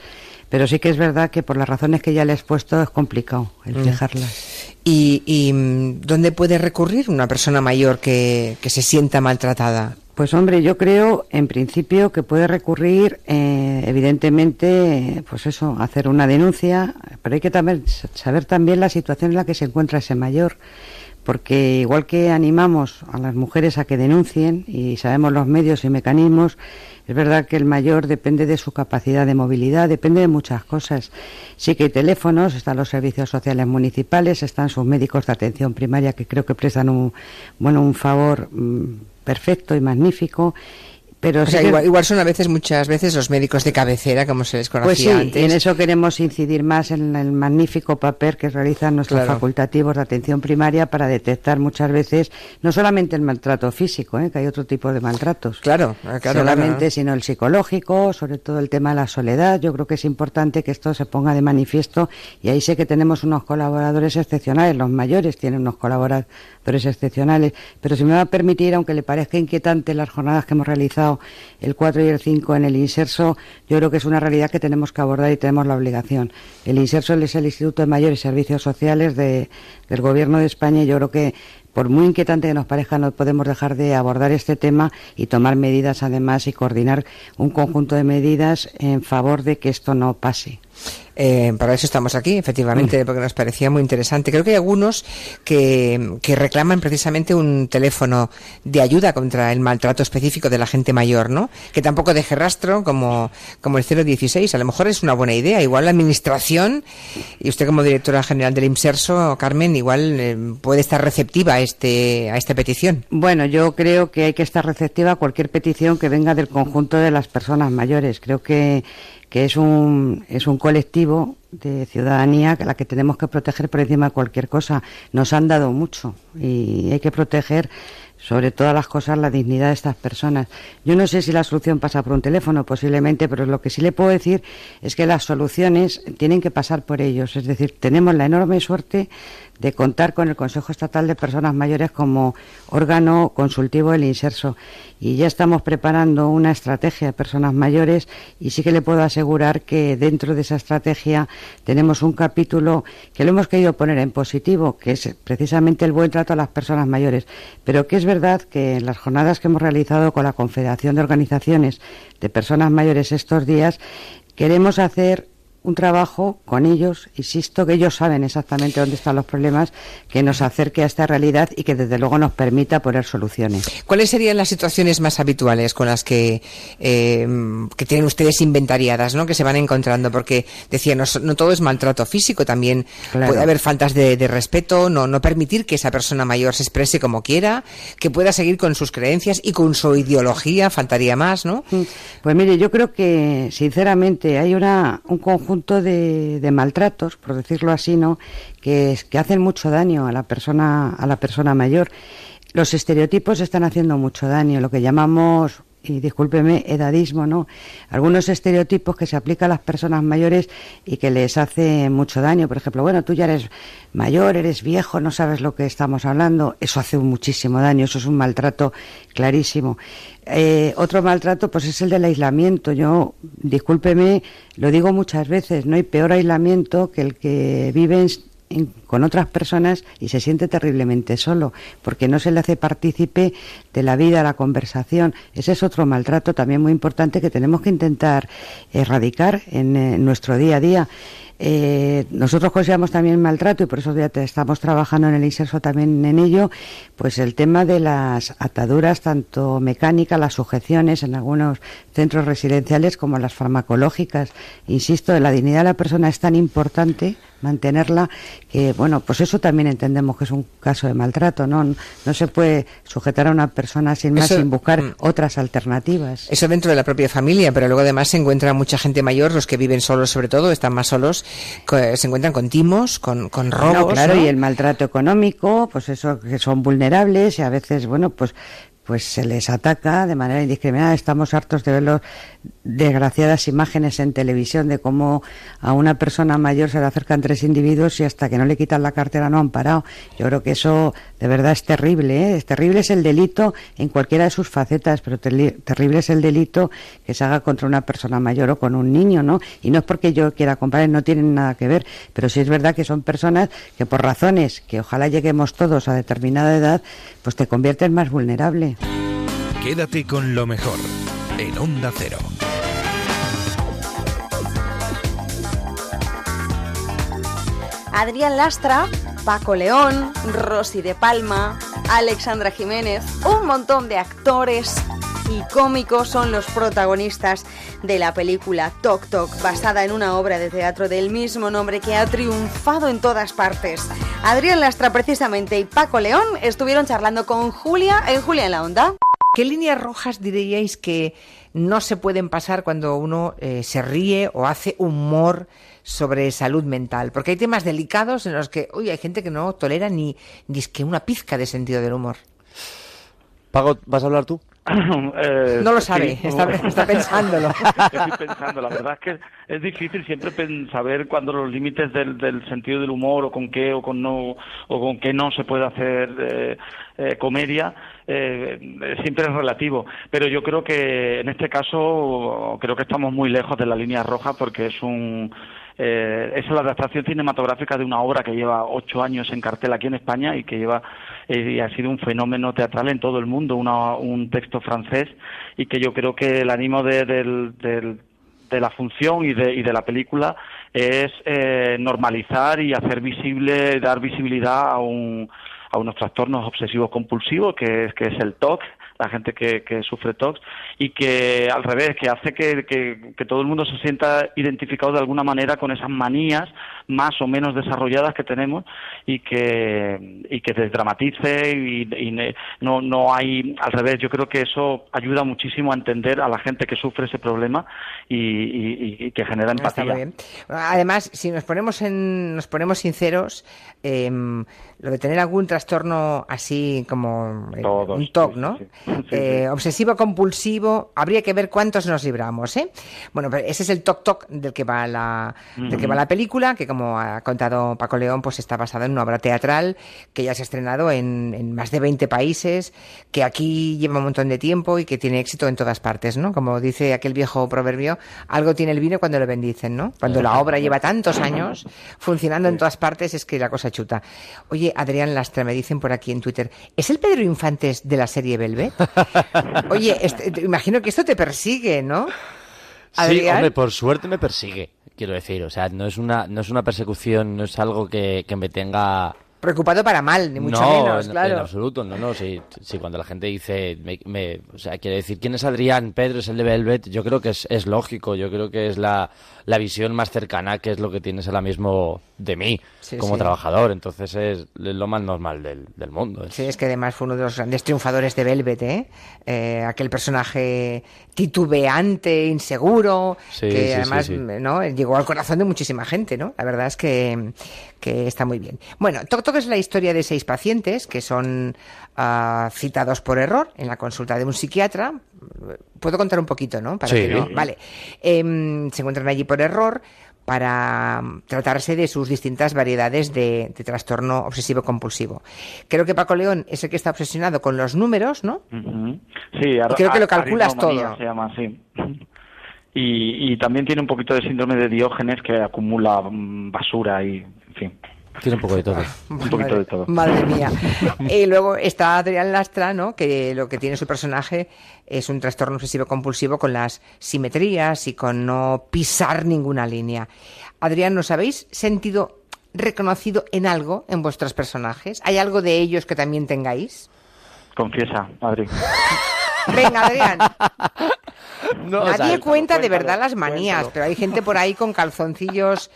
pero sí que es verdad que por las razones que ya le he expuesto es complicado el Mm. fijarlas. ¿Y, y, mm, dónde puede recurrir una persona mayor que, que se sienta maltratada? Pues hombre, yo creo en principio que puede recurrir, eh, evidentemente, pues eso, hacer una denuncia, pero hay que también saber también la situación en la que se encuentra ese mayor, porque igual que animamos a las mujeres a que denuncien y sabemos los medios y mecanismos, es verdad que el mayor depende de su capacidad de movilidad, depende de muchas cosas. Sí que hay teléfonos, están los servicios sociales municipales, están sus médicos de atención primaria que creo que prestan un, bueno, un favor mm, perfecto y magnífico. Pero O sea, igual, igual son a veces, muchas veces, los médicos de cabecera, como se les conocía pues sí, antes. y en eso queremos incidir más en el magnífico papel que realizan nuestros Claro. facultativos de atención primaria para detectar muchas veces no solamente el maltrato físico, ¿eh? que hay otro tipo de maltratos. Claro, ah, claro, solamente, claro. sino el psicológico, sobre todo el tema de la soledad. Yo creo que es importante que esto se ponga de manifiesto y ahí sé que tenemos unos colaboradores excepcionales. Los mayores tienen unos colaboradores excepcionales. Pero si me va a permitir, aunque le parezca inquietante las jornadas que hemos realizado el 4 y el 5 en el Inserso, yo creo que es una realidad que tenemos que abordar y tenemos la obligación. El Inserso es el Instituto de Mayores Servicios Sociales de- del Gobierno de España y yo creo que por muy inquietante que nos parezca, no podemos dejar de abordar este tema y tomar medidas además y coordinar un conjunto de medidas en favor de que esto no pase. Eh, para eso estamos aquí, efectivamente, porque nos parecía muy interesante. Creo que hay algunos que, que reclaman precisamente un teléfono de ayuda contra el maltrato específico de la gente mayor, ¿no? Que tampoco deje rastro como, como el 016. A lo mejor es una buena idea. Igual la administración, y usted como directora general del IMSERSO, Carmen, igual eh, puede estar receptiva a, este, a esta petición. Bueno, yo creo que hay que estar receptiva a cualquier petición que venga del conjunto de las personas mayores. Creo que, que es, un, es un colectivo de ciudadanía que la que tenemos que proteger por encima de cualquier cosa. Nos han dado mucho y hay que proteger sobre todas las cosas la dignidad de estas personas. Yo no sé si la solución pasa por un teléfono, posiblemente, pero lo que sí le puedo decir es que las soluciones tienen que pasar por ellos. Es decir, tenemos la enorme suerte de contar con el Consejo Estatal de Personas Mayores como órgano consultivo del inserso. Y ya estamos preparando una estrategia de personas mayores y sí que le puedo asegurar que dentro de esa estrategia tenemos un capítulo que lo hemos querido poner en positivo, que es precisamente el buen trato a las personas mayores. Pero que es verdad que en las jornadas que hemos realizado con la Confederación de Organizaciones de Personas Mayores estos días, queremos hacer un trabajo con ellos, insisto que ellos saben exactamente dónde están los problemas, que nos acerque a esta realidad y que desde luego nos permita poner soluciones. ¿Cuáles serían las situaciones más habituales con las que, eh, que tienen ustedes inventariadas, ¿no? que se van encontrando? Porque decía, no, no todo es maltrato físico, también Claro. puede haber faltas de, de respeto, no, no permitir que esa persona mayor se exprese como quiera, que pueda seguir con sus creencias y con su ideología, faltaría más, ¿no? Pues mire, yo creo que sinceramente hay una, un conjunto de, de maltratos, por decirlo así, ¿no? Que, que hacen mucho daño a la persona, a la persona mayor. Los estereotipos están haciendo mucho daño, lo que llamamos y discúlpeme, edadismo, ¿no? Algunos estereotipos que se aplican a las personas mayores y que les hace mucho daño. Por ejemplo, bueno, tú ya eres mayor, eres viejo, no sabes lo que estamos hablando. Eso hace muchísimo daño, eso es un maltrato clarísimo. Eh, otro maltrato, pues es el del aislamiento. Yo, discúlpeme, lo digo muchas veces, no hay peor aislamiento que el que vive con otras personas y se siente terriblemente solo, porque no se le hace partícipe de la vida, la conversación. Ese es otro maltrato también muy importante que tenemos que intentar erradicar en, eh, nuestro día a día. Eh, nosotros consideramos también maltrato y por eso ya te- estamos trabajando en el inserso también en ello, pues el tema de las ataduras, tanto mecánicas, las sujeciones en algunos centros residenciales como las farmacológicas. Insisto, la dignidad de la persona es tan importante mantenerla que, bueno, pues eso también entendemos que es un caso de maltrato, ¿no? No se puede sujetar a una persona sin más, Eso- sin buscar mm. otras alternativas. Eso dentro de la propia familia, pero luego además se encuentra mucha gente mayor, los que viven solos sobre todo, están más solos, se encuentran con timos, con, con robos. No, claro, ¿no? y el maltrato económico, pues eso, que son vulnerables y a veces, bueno, pues pues se les ataca de manera indiscriminada. Estamos hartos de ver las desgraciadas imágenes en televisión de cómo a una persona mayor se le acercan tres individuos y hasta que no le quitan la cartera no han parado. Yo creo que eso de verdad es terrible. ¿eh? Es terrible es el delito en cualquiera de sus facetas, pero terrible es el delito que se haga contra una persona mayor o con un niño, ¿no? Y no es porque yo quiera comparar, no tienen nada que ver, pero sí es verdad que son personas que por razones que ojalá lleguemos todos a determinada edad, pues te convierten más vulnerable. Quédate con lo mejor en Onda Cero. Adrián Lastra, Paco León, Rosy de Palma, Alexandra Jiménez, un montón de actores y cómicos son los protagonistas de la película Tok Tok, basada en una obra de teatro del mismo nombre que ha triunfado en todas partes. Adrián Lastra precisamente y Paco León estuvieron charlando con Julia en Julia en la Onda. ¿Qué líneas rojas diríais que no se pueden pasar cuando uno eh, se ríe o hace humor sobre salud mental? Porque hay temas delicados en los que, uy, hay gente que no tolera ni, ni es que una pizca de sentido del humor. Pago, ¿vas a hablar tú? <coughs> Eh, No lo sí, sabe, está- está pensándolo. <laughs> Estoy pensando, la verdad es que es difícil siempre saber cuándo los límites del, del sentido del humor o con qué o con no o con qué no se puede hacer eh, eh, comedia eh, eh, siempre es relativo. Pero yo creo que en este caso creo que estamos muy lejos de la línea roja porque es un eh, es la adaptación cinematográfica de una obra que lleva ocho años en cartel aquí en España y que lleva eh, y ha sido un fenómeno teatral en todo el mundo, una- un texto francés y que yo creo que el ánimo de, de la función y de, y de la película es eh, normalizar y hacer visible, dar visibilidad a, un, a unos trastornos obsesivos compulsivos que es, que es el TOC, la gente que, que sufre TOC y que al revés, que hace que, que- que todo el mundo se sienta identificado de alguna manera con esas manías más o menos desarrolladas que tenemos y que, y que desdramatice y, no, no hay, al revés, yo creo que eso ayuda muchísimo a entender a la gente que sufre ese problema y, y- que genera Está empatía. muy bien. Además, si nos ponemos en, nos ponemos sinceros, em, lo de tener algún trastorno así como eh, Todos, un TOC, ¿no? <laughs> Eh, obsesivo compulsivo, habría que ver cuántos nos libramos, ¿eh? Bueno, pero ese es el TOC TOC del que va la, del que va la película, que como como ha contado Paco León, pues está basada en una obra teatral que ya se ha estrenado en, en más de 20 países, que aquí lleva un montón de tiempo y que tiene éxito en todas partes, ¿no? Como dice aquel viejo proverbio, algo tiene el vino cuando lo bendicen, ¿no? Cuando la obra lleva tantos años funcionando en todas partes es que la cosa chuta. Oye, Adrián Lastra, me dicen por aquí en Twitter, ¿es el Pedro Infantes de la serie Velvet? Oye, este- imagino que esto te persigue, ¿no? Sí, hombre, por suerte me persigue, quiero decir. O sea, no es una, no es una persecución, no es algo que, que me tenga... Preocupado para mal, ni mucho no, menos, en, claro. en absoluto, no, no, sí, sí, cuando la gente dice, me, me- o sea, quiere decir, ¿quién es Adrián? Pedro es el de Velvet, yo creo que es, es lógico, yo creo que es la, la visión más cercana que es lo que tienes ahora mismo de mí, Sí, como sí. trabajador, entonces es lo más normal del, del mundo. es- Sí, es que además fue uno de los grandes triunfadores de Velvet, ¿eh? Eh, aquel personaje titubeante, inseguro, Sí, que además. ¿no? llegó al corazón de muchísima gente, ¿no? La verdad es que, que está muy bien. Bueno, Toc es la historia de seis pacientes que son ah, citados por error en la consulta de un psiquiatra. Puedo contar un poquito, ¿no? Para Sí. que no- Vale. Em, se encuentran allí por error para tratarse de sus distintas variedades de, de trastorno obsesivo-compulsivo. Creo que Paco León es el que está obsesionado con los números, ¿no? Sí, ar- Creo que lo calculas todo. Se llama así. Y, y también tiene un poquito de síndrome de Diógenes que acumula mm, basura y, en fin. Tiene un poco de todo. Un poquito de todo. Madre mía. <laughs> y luego está Adrián Lastra, ¿no? Que lo que tiene su personaje es un trastorno obsesivo-compulsivo con las simetrías y con no pisar ninguna línea. Adrián, ¿nos habéis sentido reconocido en algo en vuestros personajes? ¿Hay algo de ellos que también tengáis? Confiesa, Adri. <laughs> Venga, Adrián. No, Nadie o sea, cuenta de verdad las manías, cuéntalo. pero hay gente por ahí con calzoncillos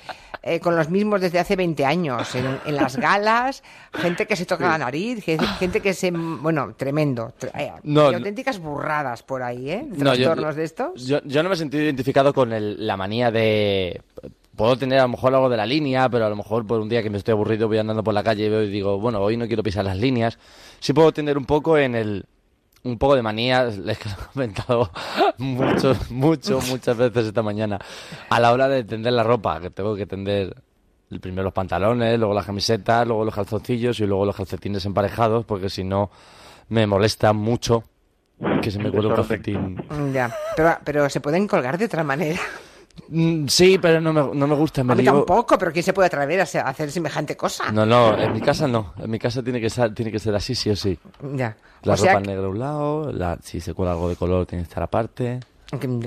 eh, con los mismos desde hace 20 años, en, en las <laughs> galas, gente que se toca la nariz, ge- gente que se... Bueno, tremendo. Tre- hay- No, auténticas burradas por ahí, ¿eh? No, yo- Trastornos de estos. Yo, yo no me he sentido identificado con el- la manía de... Puedo tener a lo mejor algo de la línea, pero a lo mejor por un día que me estoy aburrido voy andando por la calle y veo y digo, bueno, hoy no quiero pisar las líneas. Sí puedo tener un poco en el... Un poco de manía, les he comentado mucho, mucho, muchas veces esta mañana, a la hora de tender la ropa, que tengo que tender primero los pantalones, luego las camisetas, luego los calzoncillos y luego los calcetines emparejados, porque si no me molesta mucho que se me cuele un calcetín. Ya, pero, pero se pueden colgar de otra manera. Mm, Sí, pero no me, no me gusta. Me A mí digo- tampoco, pero ¿quién se puede atrever a hacer semejante cosa? No, no, en mi casa no. En mi casa tiene que ser, tiene que ser así, sí o sí. Ya. La O ropa negra a un lado, la, si se cuela algo de color tiene que estar aparte.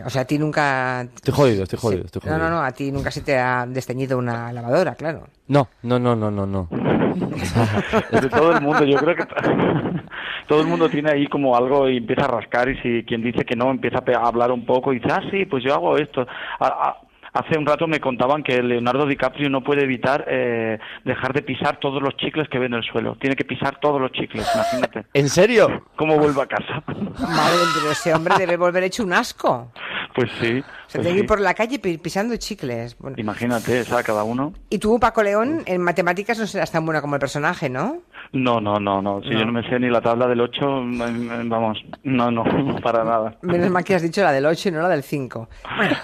O sea, a ti nunca... Estoy jodido, estoy jodido, Sí. estoy No, jodido. no, no, a ti nunca se te ha desteñido una lavadora, claro. No, no, no, no, no, no. <laughs> <laughs> De todo el mundo, yo creo que <laughs> todo el mundo tiene ahí como algo y empieza a rascar y si quien dice que no empieza a hablar un poco y dice, ah, sí, pues yo hago esto. A- a- Hace un rato me contaban que Leonardo DiCaprio no puede evitar eh, dejar de pisar todos los chicles que ve en el suelo. Tiene que pisar todos los chicles, imagínate. ¿En serio? ¿Cómo vuelve a casa? Madre, pero ese hombre debe volver hecho un asco. Pues sí. Se pues tiene que sí. ir por la calle pi- pisando chicles. Bueno, Imagínate, ¿sabes? Cada uno. Y tú, Paco León, en matemáticas no serás tan bueno como el personaje, ¿no? No, no, no, no. Si No. yo no me sé ni la tabla del 8, vamos, no, <laughs> no, para nada. Menos mal que has dicho la del 8 y no la del 5.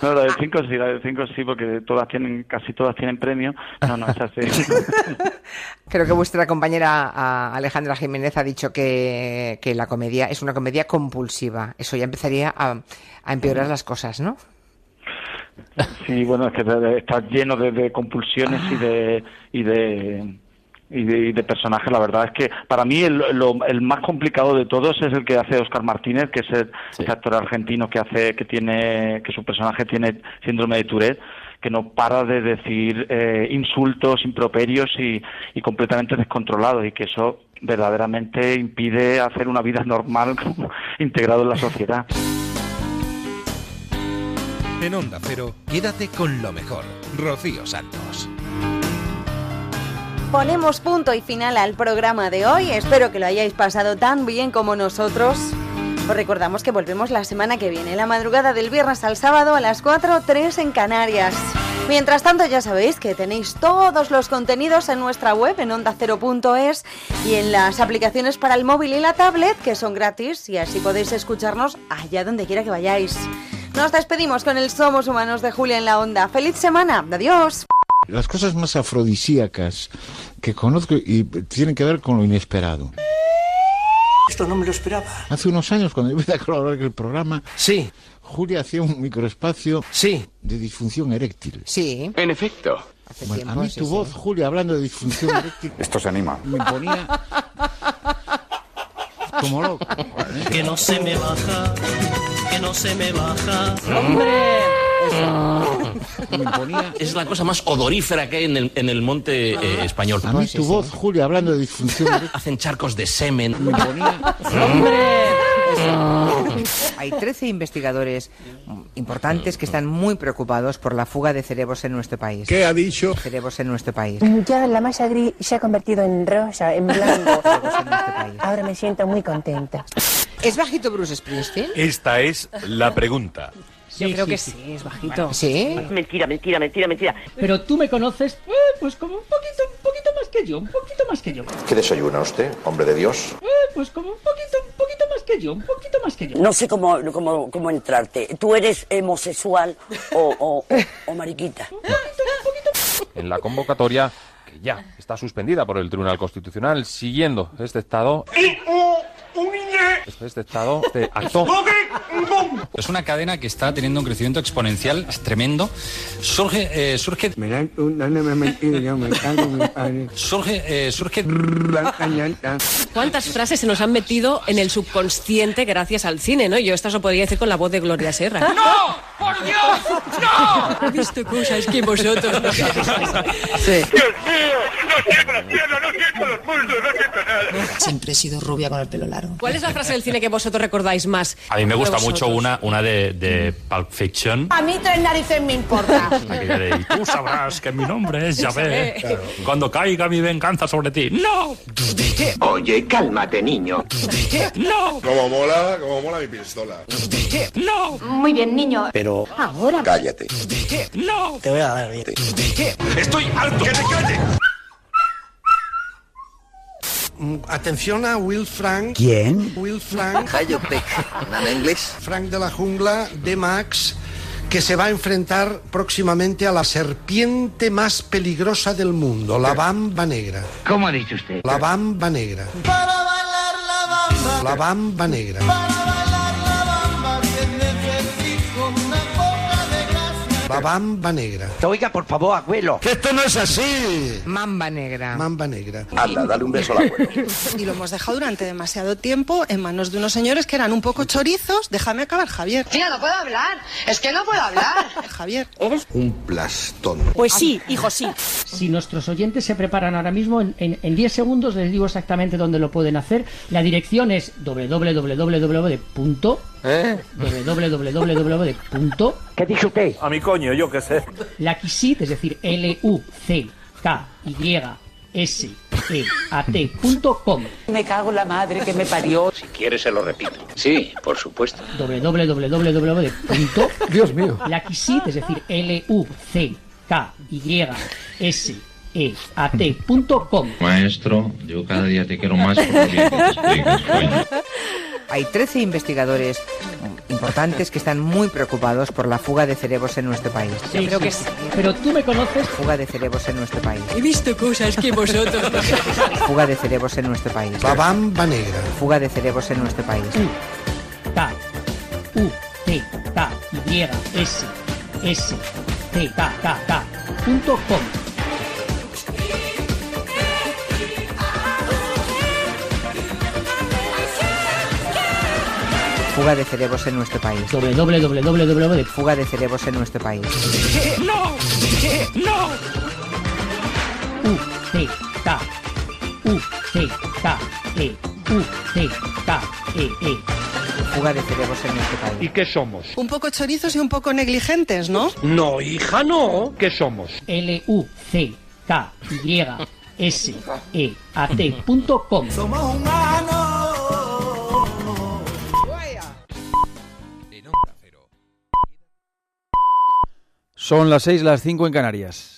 No, la del 5 sí, la del 5 sí, porque todas tienen, casi todas tienen premio. No, no, es así. <laughs> Creo que vuestra compañera Alejandra Jiménez ha dicho que, que la comedia es una comedia compulsiva. Eso ya empezaría a, a empeorar las cosas, ¿no? Sí, bueno, es que está lleno de, de compulsiones y de, y de y de, y de personajes. La verdad es que para mí el, lo- el más complicado de todos es el que hace Oscar Martínez, que es el este actor argentino que hace que tiene que su personaje tiene síndrome de Tourette que no para de decir eh, insultos, improperios y, y completamente descontrolados y que eso verdaderamente impide hacer una vida normal <laughs> integrado en la sociedad. En Onda Cero, quédate con lo mejor. Rocío Santos. Ponemos punto y final al programa de hoy. Espero que lo hayáis pasado tan bien como nosotros. Os recordamos que volvemos la semana que viene, la madrugada del viernes al sábado a las 4, 3 en Canarias. Mientras tanto, ya sabéis que tenéis todos los contenidos en nuestra web, en ondacero.es, y en las aplicaciones para el móvil y la tablet, que son gratis, y así podéis escucharnos allá donde quiera que vayáis. Nos despedimos con el Somos Humanos de Julia en la Onda. ¡Feliz semana! ¡Adiós! Las cosas más afrodisíacas que conozco y tienen que ver con lo inesperado. Esto no me lo esperaba. Hace unos años, cuando yo empecé a colaborar en el programa, sí. Julia hacía un microespacio sí. de disfunción eréctil. Sí. En efecto. Bueno, a mí tu voz, Julia, hablando de disfunción eréctil, <laughs> Esto se anima. me ponía como loco. Que no se me baja, que no se me baja. Me Es la cosa más odorífera que hay en el, en el monte eh, español. a mí tu voz, Julia, hablando de disfunción <laughs> Hacen charcos de semen. me ponía Hay 13 investigadores importantes que están muy preocupados por la fuga de cerebros en nuestro país. ¿Qué ha dicho? Cerebros en nuestro país. Ya la masa gris se ha convertido en rosa, en blanco. <laughs> En. Ahora me siento muy contenta. ¿Es bajito Bruce Springsteen? Esta es la pregunta. Yo creo que sí, es bajito. ¿Sí? Mentira, mentira, mentira, mentira. Pero tú me conoces, eh, pues como un poquito, un poquito más que yo, un poquito más que yo. ¿Qué desayuna usted, hombre de Dios? Eh, pues como un poquito, un poquito más que yo, un poquito más que yo. No sé cómo, cómo, cómo entrarte. ¿Tú eres homosexual o, o, o, o mariquita? en la convocatoria que ya está suspendida por el Tribunal Constitucional siguiendo este estado este, este estado este acto Es una cadena que está teniendo un crecimiento exponencial es tremendo. Surge, eh, surge, surge, eh, surge. ¿Cuántas frases se nos han metido en el subconsciente gracias al cine, no? Yo esto lo podría decir con la voz de Gloria Serra. ¡No! ¡Por Dios! ¡No! He visto cosas que vosotros no Sí. ¡Dios mío! No siento las piernas, no siento los pulsos, no siento nada. Siempre he sido rubia con el pelo largo. ¿Cuál es la frase del cine que vosotros recordáis más? A mí me gusta mucho una, una de, de Pulp Fiction. A mí tres narices me importa. <laughs> "Y tú sabrás que mi nombre es <laughs> Yahvé. Yahvé. Cuando caiga mi venganza sobre ti. ¡No! Oye, cálmate, niño. ¡No! Como mola, como mola mi pistola. ¡No! Muy bien, niño. Pero Ahora. cállate. ¡No! Te voy a dar bien. ¡Estoy harto! ¡Que te calle! Atención a Will Frank. ¿Quién? Will Frank. <laughs> ¿En inglés? Frank de la jungla de Max, que se va a enfrentar próximamente a la serpiente más peligrosa del mundo, la bamba negra. ¿Cómo ha dicho usted? La bamba negra. Para bailar la bamba, La bamba negra. para gracia. La bamba negra. Oiga, por favor, abuelo. ¡Que esto no es así! Mamba negra. Mamba negra. Anda, dale un beso al abuelo. Y lo hemos dejado durante demasiado tiempo en manos de unos señores que eran un poco chorizos. Déjame acabar, Javier. Tía, no puedo hablar. Es que no puedo hablar. <laughs> Javier. ¿Eres? Un plastón. Pues sí, hijo, sí. Si nuestros oyentes se preparan ahora mismo, en, en- en 10 segundos les digo exactamente dónde lo pueden hacer. La dirección es www. ¿Eh? www. ¿Qué dice usted? A mi coño, yo qué sé. Lucky es decir, L-U-C-K-Y-S-E-A-T.com. Me cago en la madre que me parió. Si quieres, se lo repito. Sí, por supuesto. www. Dios mío. Lucky es decir, L-U-C-K-Y-S-E-A-T.com. Maestro, yo cada día te quiero más por lo bien que te explicas, coño. Hay 13 investigadores importantes que están muy preocupados por la fuga de cerebros en nuestro país. Yo creo que sí. Pero tú me conoces. Fuga de cerebros en nuestro país. He visto cosas que vosotros no Fuga de cerebros en nuestro país. La bamba negra. Fuga de cerebros en nuestro país. K U T K Y S S T K K K punto com. Fuga de cerebros en nuestro país. www. Fuga de cerebros en nuestro país. ¡No! ¡No! U T U T E U T E E. Fuga de cerebros en nuestro país. ¿Y qué somos? Un poco chorizos y un poco negligentes, ¿no? No, hija, no. ¿Qué somos? L U C K Y S E A T punto com. Somos humanos. Son las 6, las 5 en Canarias.